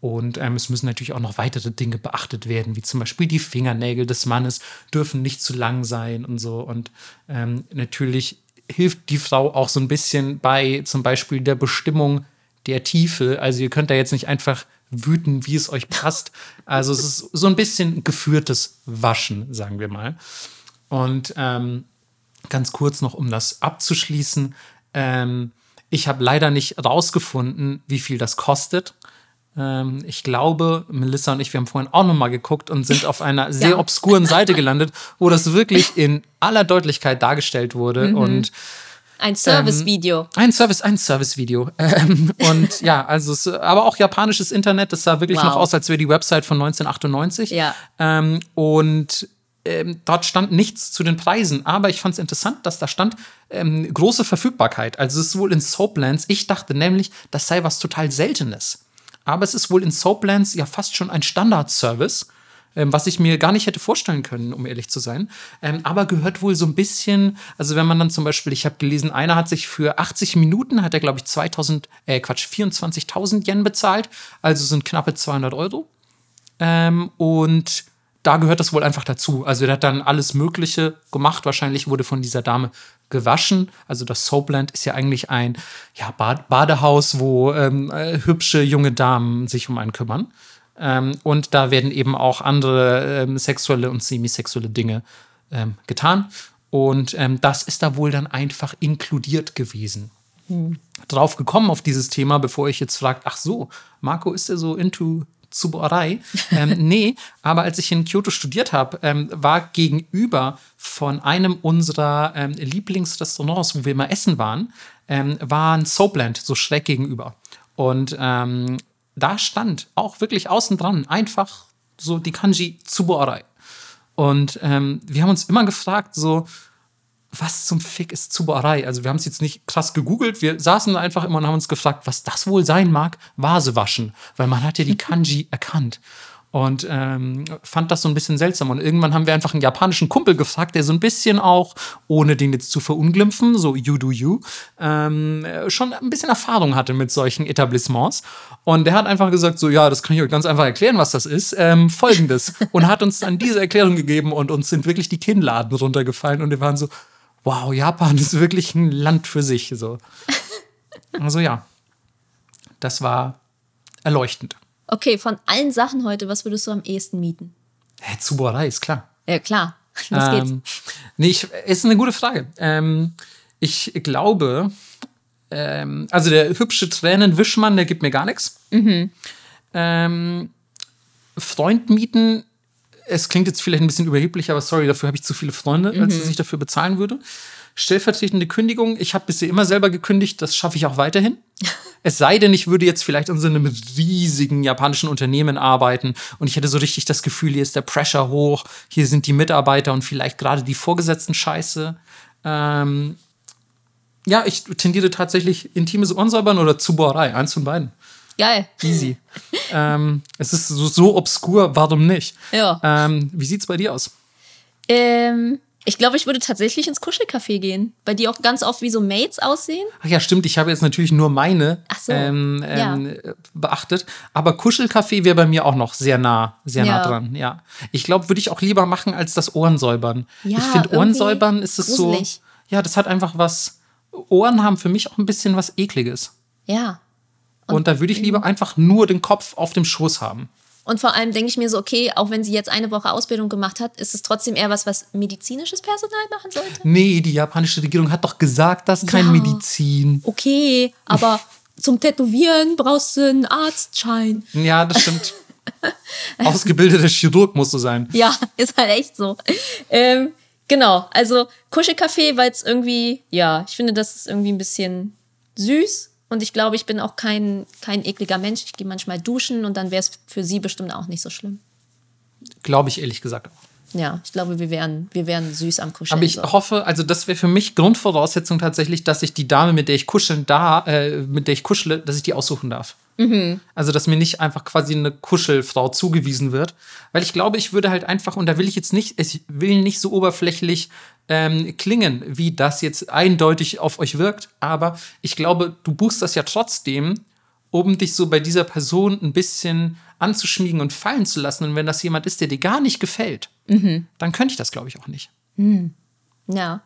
Und ähm, es müssen natürlich auch noch weitere Dinge beachtet werden, wie zum Beispiel die Fingernägel des Mannes dürfen nicht zu lang sein und so. Und ähm, natürlich hilft die Frau auch so ein bisschen bei zum Beispiel der Bestimmung der Tiefe. Also ihr könnt da jetzt nicht einfach wüten, wie es euch passt. Also es ist so ein bisschen geführtes Waschen, sagen wir mal. Und ähm, ganz kurz noch, um das abzuschließen. Ähm, ich habe leider nicht rausgefunden, wie viel das kostet. Ähm, ich glaube, Melissa und ich, wir haben vorhin auch nochmal geguckt und sind auf einer sehr ja. obskuren Seite gelandet, wo das wirklich in aller Deutlichkeit dargestellt wurde. Mhm. Und ein Service-Video. Ähm, ein Service, ein Service-Video. Ähm, und ja, also es, aber auch japanisches Internet, das sah wirklich wow. noch aus, als wäre die Website von 1998. Ja. Ähm, und ähm, dort stand nichts zu den Preisen, aber ich fand es interessant, dass da stand ähm, große Verfügbarkeit. Also es ist wohl in Soaplands. Ich dachte nämlich, das sei was total Seltenes. Aber es ist wohl in Soaplands ja fast schon ein Standard-Service, ähm, was ich mir gar nicht hätte vorstellen können, um ehrlich zu sein. Ähm, aber gehört wohl so ein bisschen, also wenn man dann zum Beispiel, ich habe gelesen, einer hat sich für 80 Minuten, hat er glaube ich 2000, äh Quatsch, 24.000 Yen bezahlt, also sind knappe 200 Euro. Ähm, und da gehört das wohl einfach dazu. Also der hat dann alles Mögliche gemacht. Wahrscheinlich wurde von dieser Dame gewaschen. Also das Soapland ist ja eigentlich ein ja, Bad Badehaus, wo ähm, äh, hübsche junge Damen sich um einen kümmern. Ähm, und da werden eben auch andere ähm, sexuelle und semisexuelle Dinge ähm, getan. Und ähm, das ist da wohl dann einfach inkludiert gewesen. Hm. Drauf gekommen auf dieses Thema, bevor ich jetzt fragt, ach so, Marco, ist er so into Zuboerei. ähm, nee, aber als ich in Kyoto studiert habe, ähm, war gegenüber von einem unserer ähm, Lieblingsrestaurants, wo wir mal essen waren, ähm, war ein Soapland, so schräg gegenüber. Und ähm, da stand auch wirklich außen dran einfach so die Kanji Zuboerei. Und ähm, wir haben uns immer gefragt, so, was zum Fick ist Zubarei? Also wir haben es jetzt nicht krass gegoogelt, wir saßen einfach immer und haben uns gefragt, was das wohl sein mag, Vase waschen, weil man hat ja die Kanji erkannt und ähm, fand das so ein bisschen seltsam. Und irgendwann haben wir einfach einen japanischen Kumpel gefragt, der so ein bisschen auch, ohne den jetzt zu verunglimpfen, so you do you, ähm, schon ein bisschen Erfahrung hatte mit solchen Etablissements. Und der hat einfach gesagt, so ja, das kann ich euch ganz einfach erklären, was das ist. Ähm, Folgendes. und hat uns dann diese Erklärung gegeben und uns sind wirklich die Kinnladen runtergefallen und wir waren so, wow, Japan ist wirklich ein Land für sich. So. Also ja, das war erleuchtend. Okay, von allen Sachen heute, was würdest du am ehesten mieten? Hä, Zuboerei, ist klar. Ja, klar. Geht's. Ähm, nee, ich, ist eine gute Frage. Ähm, ich glaube, ähm, also der hübsche Tränenwischmann, der gibt mir gar nichts. Mhm. Ähm, Freund mieten es klingt jetzt vielleicht ein bisschen überheblich, aber sorry, dafür habe ich zu viele Freunde, mhm. als dass ich dafür bezahlen würde. Stellvertretende Kündigung, ich habe bisher immer selber gekündigt, das schaffe ich auch weiterhin. Es sei denn, ich würde jetzt vielleicht in so einem riesigen japanischen Unternehmen arbeiten und ich hätte so richtig das Gefühl, hier ist der Pressure hoch, hier sind die Mitarbeiter und vielleicht gerade die Vorgesetzten scheiße. Ähm, ja, ich tendiere tatsächlich intimes Ohrsäubern oder Zubohrei, eins von beiden. Geil. Easy. ähm, es ist so, so obskur, warum nicht? Ja. Ähm, wie sieht's bei dir aus? Ähm, Ich glaube, ich würde tatsächlich ins Kuschelcafé gehen, weil die auch ganz oft wie so Mates aussehen. Ach ja, stimmt. Ich habe jetzt natürlich nur meine so, ähm, ja. ähm, beachtet. Aber Kuschelcafé wäre bei mir auch noch sehr nah, sehr nah Ja. dran. Ja. Ich glaube, würde ich auch lieber machen als das Ohrensäubern. Ja, ich finde, Ohrensäubern ist es gruselig. so. Ja, das hat einfach was. Ohren haben für mich auch ein bisschen was Ekliges. Ja. Und, da würde ich lieber einfach nur den Kopf auf dem Schoß haben. Und vor allem denke ich mir so, okay, auch wenn sie jetzt eine Woche Ausbildung gemacht hat, ist es trotzdem eher was, was medizinisches Personal machen sollte. Nee, die japanische Regierung hat doch gesagt, das ist kein Ja. Medizin. Okay, aber zum Tätowieren brauchst du einen Arztschein. Ja, das stimmt. Ausgebildeter Chirurg musst du sein. Ja, ist halt echt so. Ähm, genau, also Kuschelcafé, weil es irgendwie, ja, ich finde, das ist irgendwie ein bisschen süß. Und ich glaube, ich bin auch kein, kein ekliger Mensch. Ich gehe manchmal duschen und dann wäre es für sie bestimmt auch nicht so schlimm. Glaube ich ehrlich gesagt auch. Ja, ich glaube, wir wären, wir wären süß am Kuscheln. Aber ich hoffe, also das wäre für mich Grundvoraussetzung tatsächlich, dass ich die Dame, mit der ich kuscheln da, äh, mit der ich kuschle, dass ich die aussuchen darf. Also, dass mir nicht einfach quasi eine Kuschelfrau zugewiesen wird. Weil ich glaube, ich würde halt einfach, und da will ich jetzt nicht, ich will nicht so oberflächlich ähm, klingen, wie das jetzt eindeutig auf euch wirkt, aber ich glaube, du buchst das ja trotzdem, um dich so bei dieser Person ein bisschen anzuschmiegen und fallen zu lassen. Und wenn das jemand ist, der dir gar nicht gefällt, dann könnte ich das, glaube ich, auch nicht. Ja,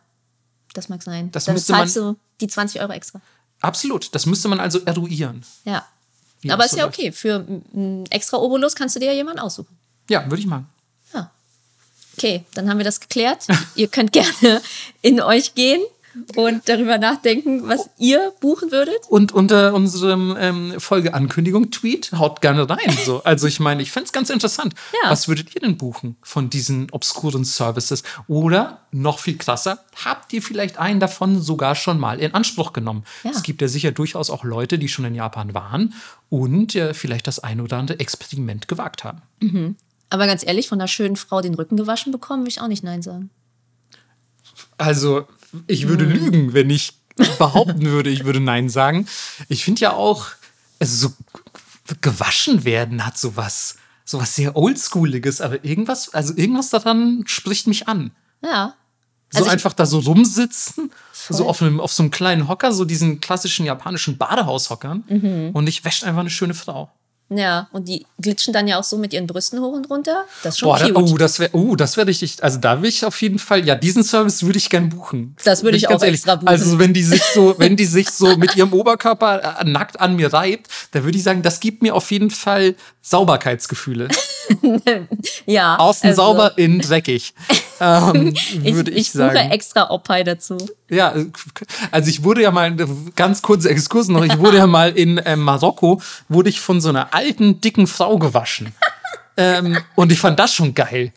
das mag sein. Das dann müsste zahlst man- du die 20 Euro extra. Absolut. Das müsste man also eruieren. Ja. Aber ist so ja läuft. okay. Für einen extra Obolus kannst du dir ja jemanden aussuchen. Ja, würde ich machen. Ja. Okay, dann haben wir das geklärt. ihr könnt gerne in euch gehen und darüber nachdenken, was ihr buchen würdet. Und unter unserem ähm, Folgeankündigung-Tweet haut gerne rein. So. Also ich meine, ich fände es ganz interessant. Ja. Was würdet ihr denn buchen von diesen obskuren Services? Oder noch viel krasser, habt ihr vielleicht einen davon sogar schon mal in Anspruch genommen? Ja. Es gibt ja sicher durchaus auch Leute, die schon in Japan waren und äh, vielleicht das ein oder andere Experiment gewagt haben. Aber ganz ehrlich, von einer schönen Frau den Rücken gewaschen bekommen, will ich auch nicht Nein sagen. Also, ich würde Hm. lügen, wenn ich behaupten würde, ich würde Nein sagen. Ich finde ja auch, also so gewaschen werden hat sowas, sowas sehr oldschooliges, aber irgendwas, also irgendwas daran spricht mich an. Ja. So Also ich- einfach da so rumsitzen, so Voll. auf, einem, auf so einem kleinen Hocker, so diesen klassischen japanischen Badehaushockern. Mhm. Und ich wäsche einfach eine schöne Frau. Ja, und die glitschen dann ja auch so mit ihren Brüsten hoch und runter. Das ist schon Boah, da, cute. oh, das wäre oh, das wär richtig. Also da will ich auf jeden Fall, ja, diesen Service würde ich gern buchen. Das würde ich ganz auch extra buchen. Also wenn die sich so, wenn die sich so mit ihrem Oberkörper äh, nackt an mir reibt, da würde ich sagen, das gibt mir auf jeden Fall Sauberkeitsgefühle. ja. Außen also, sauber, innen dreckig. Ähm, Ich, würde ich, ich buche sagen. extra Oppai dazu. Ja, also ich wurde ja mal, ganz kurze Exkurs noch, ich wurde ja mal in äh, Marokko, wurde ich von so einer alten, dicken Frau gewaschen. ähm, und ich fand das schon geil.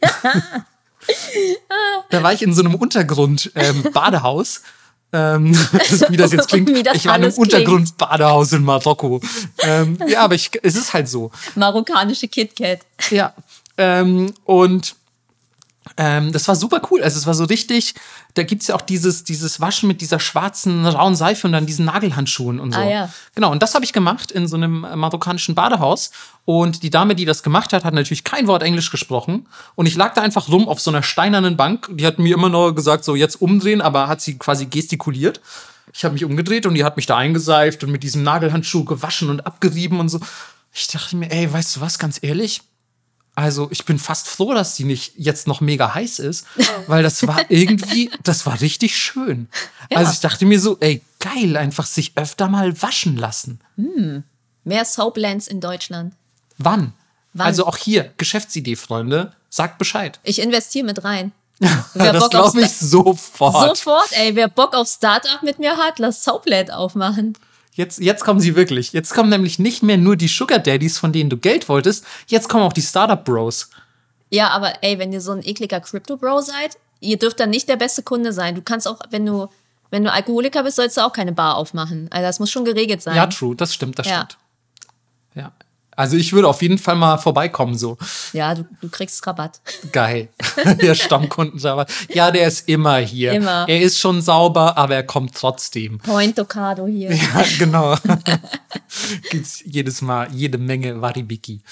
da war ich in so einem Untergrund-Badehaus. Ähm, das, wie das jetzt klingt. Das ich war in einem. Untergrund-Badehaus in Marokko. Ähm, ja, aber ich, es ist halt so. Marokkanische KitKat. Ja. Ähm, und ähm, das war super cool. Also es war so richtig, da gibt es ja auch dieses, dieses Waschen mit dieser schwarzen rauen Seife und dann diesen Nagelhandschuhen und so. Ah, ja. Genau, und das habe ich gemacht in so einem äh, marokkanischen Badehaus. Und die Dame, die das gemacht hat, hat natürlich kein Wort Englisch gesprochen. Und ich lag da einfach rum auf so einer steinernen Bank. Die hat mir immer nur gesagt, so jetzt umdrehen, aber hat sie quasi gestikuliert. Ich habe mich umgedreht und die hat mich da eingeseift und mit diesem Nagelhandschuh gewaschen und abgerieben und so. Ich dachte mir, ey, weißt du was, ganz ehrlich, also ich bin fast froh, dass die nicht jetzt noch mega heiß ist, weil das war irgendwie, das war richtig schön. Ja. Also ich dachte mir so, ey, geil, einfach sich öfter mal waschen lassen. Mehr Soaplands in Deutschland. Wann? Wann? Also auch hier, Geschäftsidee, Freunde, sagt Bescheid. Ich investiere mit rein. Wer das Bock auf glaube ich sofort. Sofort, ey, wer Bock auf Startup mit mir hat, lass Soapland aufmachen. Jetzt, jetzt kommen sie wirklich. Jetzt kommen nämlich nicht mehr nur die Sugar Daddies, von denen du Geld wolltest, jetzt kommen auch die Startup Bros. Ja, aber ey, wenn ihr so ein ekliger Crypto-Bro seid, ihr dürft dann nicht der beste Kunde sein. Du kannst auch, wenn du, wenn du Alkoholiker bist, sollst du auch keine Bar aufmachen. Also das muss schon geregelt sein. Ja, true, das stimmt, das Ja. stimmt. Ja. Also ich würde auf jeden Fall mal vorbeikommen, so. Ja, du, du kriegst Rabatt. Geil. der Stammkundenserver. Ja, der ist immer hier. Immer. Er ist schon sauber, aber er kommt trotzdem. Point Ocado hier. Ja, genau. Gibt's jedes Mal jede Menge Waribiki.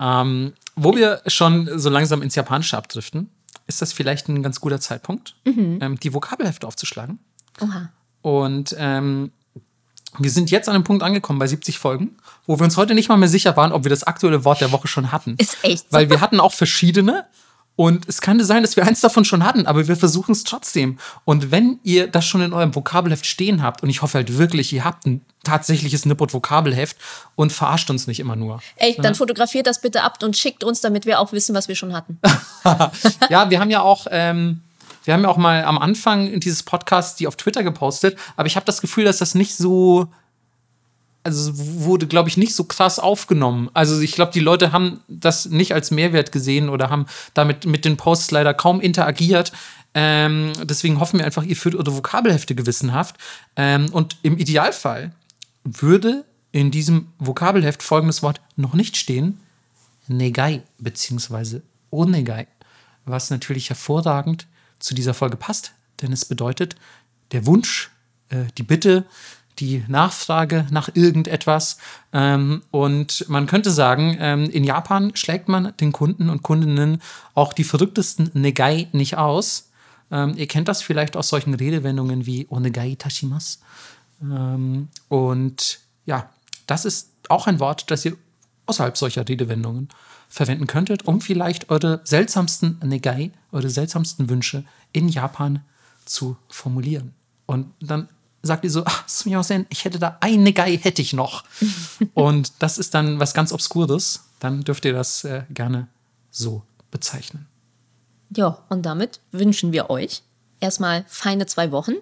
ähm, wo wir schon so langsam ins Japanische abdriften. ist das vielleicht ein ganz guter Zeitpunkt, ähm, die Vokabelhefte aufzuschlagen. Oha. Und ähm, wir sind jetzt an einem Punkt angekommen bei 70 Folgen, wo wir uns heute nicht mal mehr sicher waren, ob wir das aktuelle Wort der Woche schon hatten. Ist echt so. Weil wir hatten auch verschiedene. Und es könnte sein, dass wir eins davon schon hatten, aber wir versuchen es trotzdem. Und wenn ihr das schon in eurem Vokabelheft stehen habt, und ich hoffe halt wirklich, ihr habt ein tatsächliches Nippot-Vokabelheft und verarscht uns nicht immer nur. Ey, dann fotografiert das bitte ab und schickt uns, damit wir auch wissen, was wir schon hatten. ja, wir haben ja auch, ähm, wir haben ja auch mal am Anfang dieses Podcasts die auf Twitter gepostet, aber ich habe das Gefühl, dass das nicht so, also wurde, glaube ich, nicht so krass aufgenommen. Also ich glaube, die Leute haben das nicht als Mehrwert gesehen oder haben damit mit den Posts leider kaum interagiert. Ähm, deswegen hoffen wir einfach, ihr führt eure Vokabelhefte gewissenhaft. Ähm, und im Idealfall würde in diesem Vokabelheft folgendes Wort noch nicht stehen: Negai beziehungsweise Onegai, was natürlich hervorragend zu dieser Folge passt, denn es bedeutet der Wunsch, äh, die Bitte, die Nachfrage nach irgendetwas. Ähm, und man könnte sagen, ähm, in Japan schlägt man den Kunden und Kundinnen auch die verrücktesten Negai nicht aus. Ähm, ihr kennt das vielleicht aus solchen Redewendungen wie Onegai tashimasu. Ähm, und ja, das ist auch ein Wort, das ihr außerhalb solcher Redewendungen verwenden könntet, um vielleicht eure seltsamsten Negai, eure seltsamsten Wünsche in Japan zu formulieren. Und dann sagt ihr so, ach, Sumimasen, ich hätte da ein Negai, hätte ich noch. Und das ist dann was ganz Obskures. Dann dürft ihr das äh, gerne so bezeichnen. Ja, und damit wünschen wir euch erstmal feine zwei Wochen.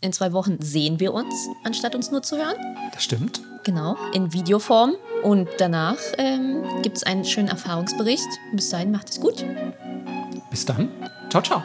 In zwei Wochen sehen wir uns, anstatt uns nur zu hören. Das stimmt. Genau, in Videoform. Und danach ähm, gibt es einen schönen Erfahrungsbericht. Bis dahin macht es gut. Bis dann. Ciao, ciao.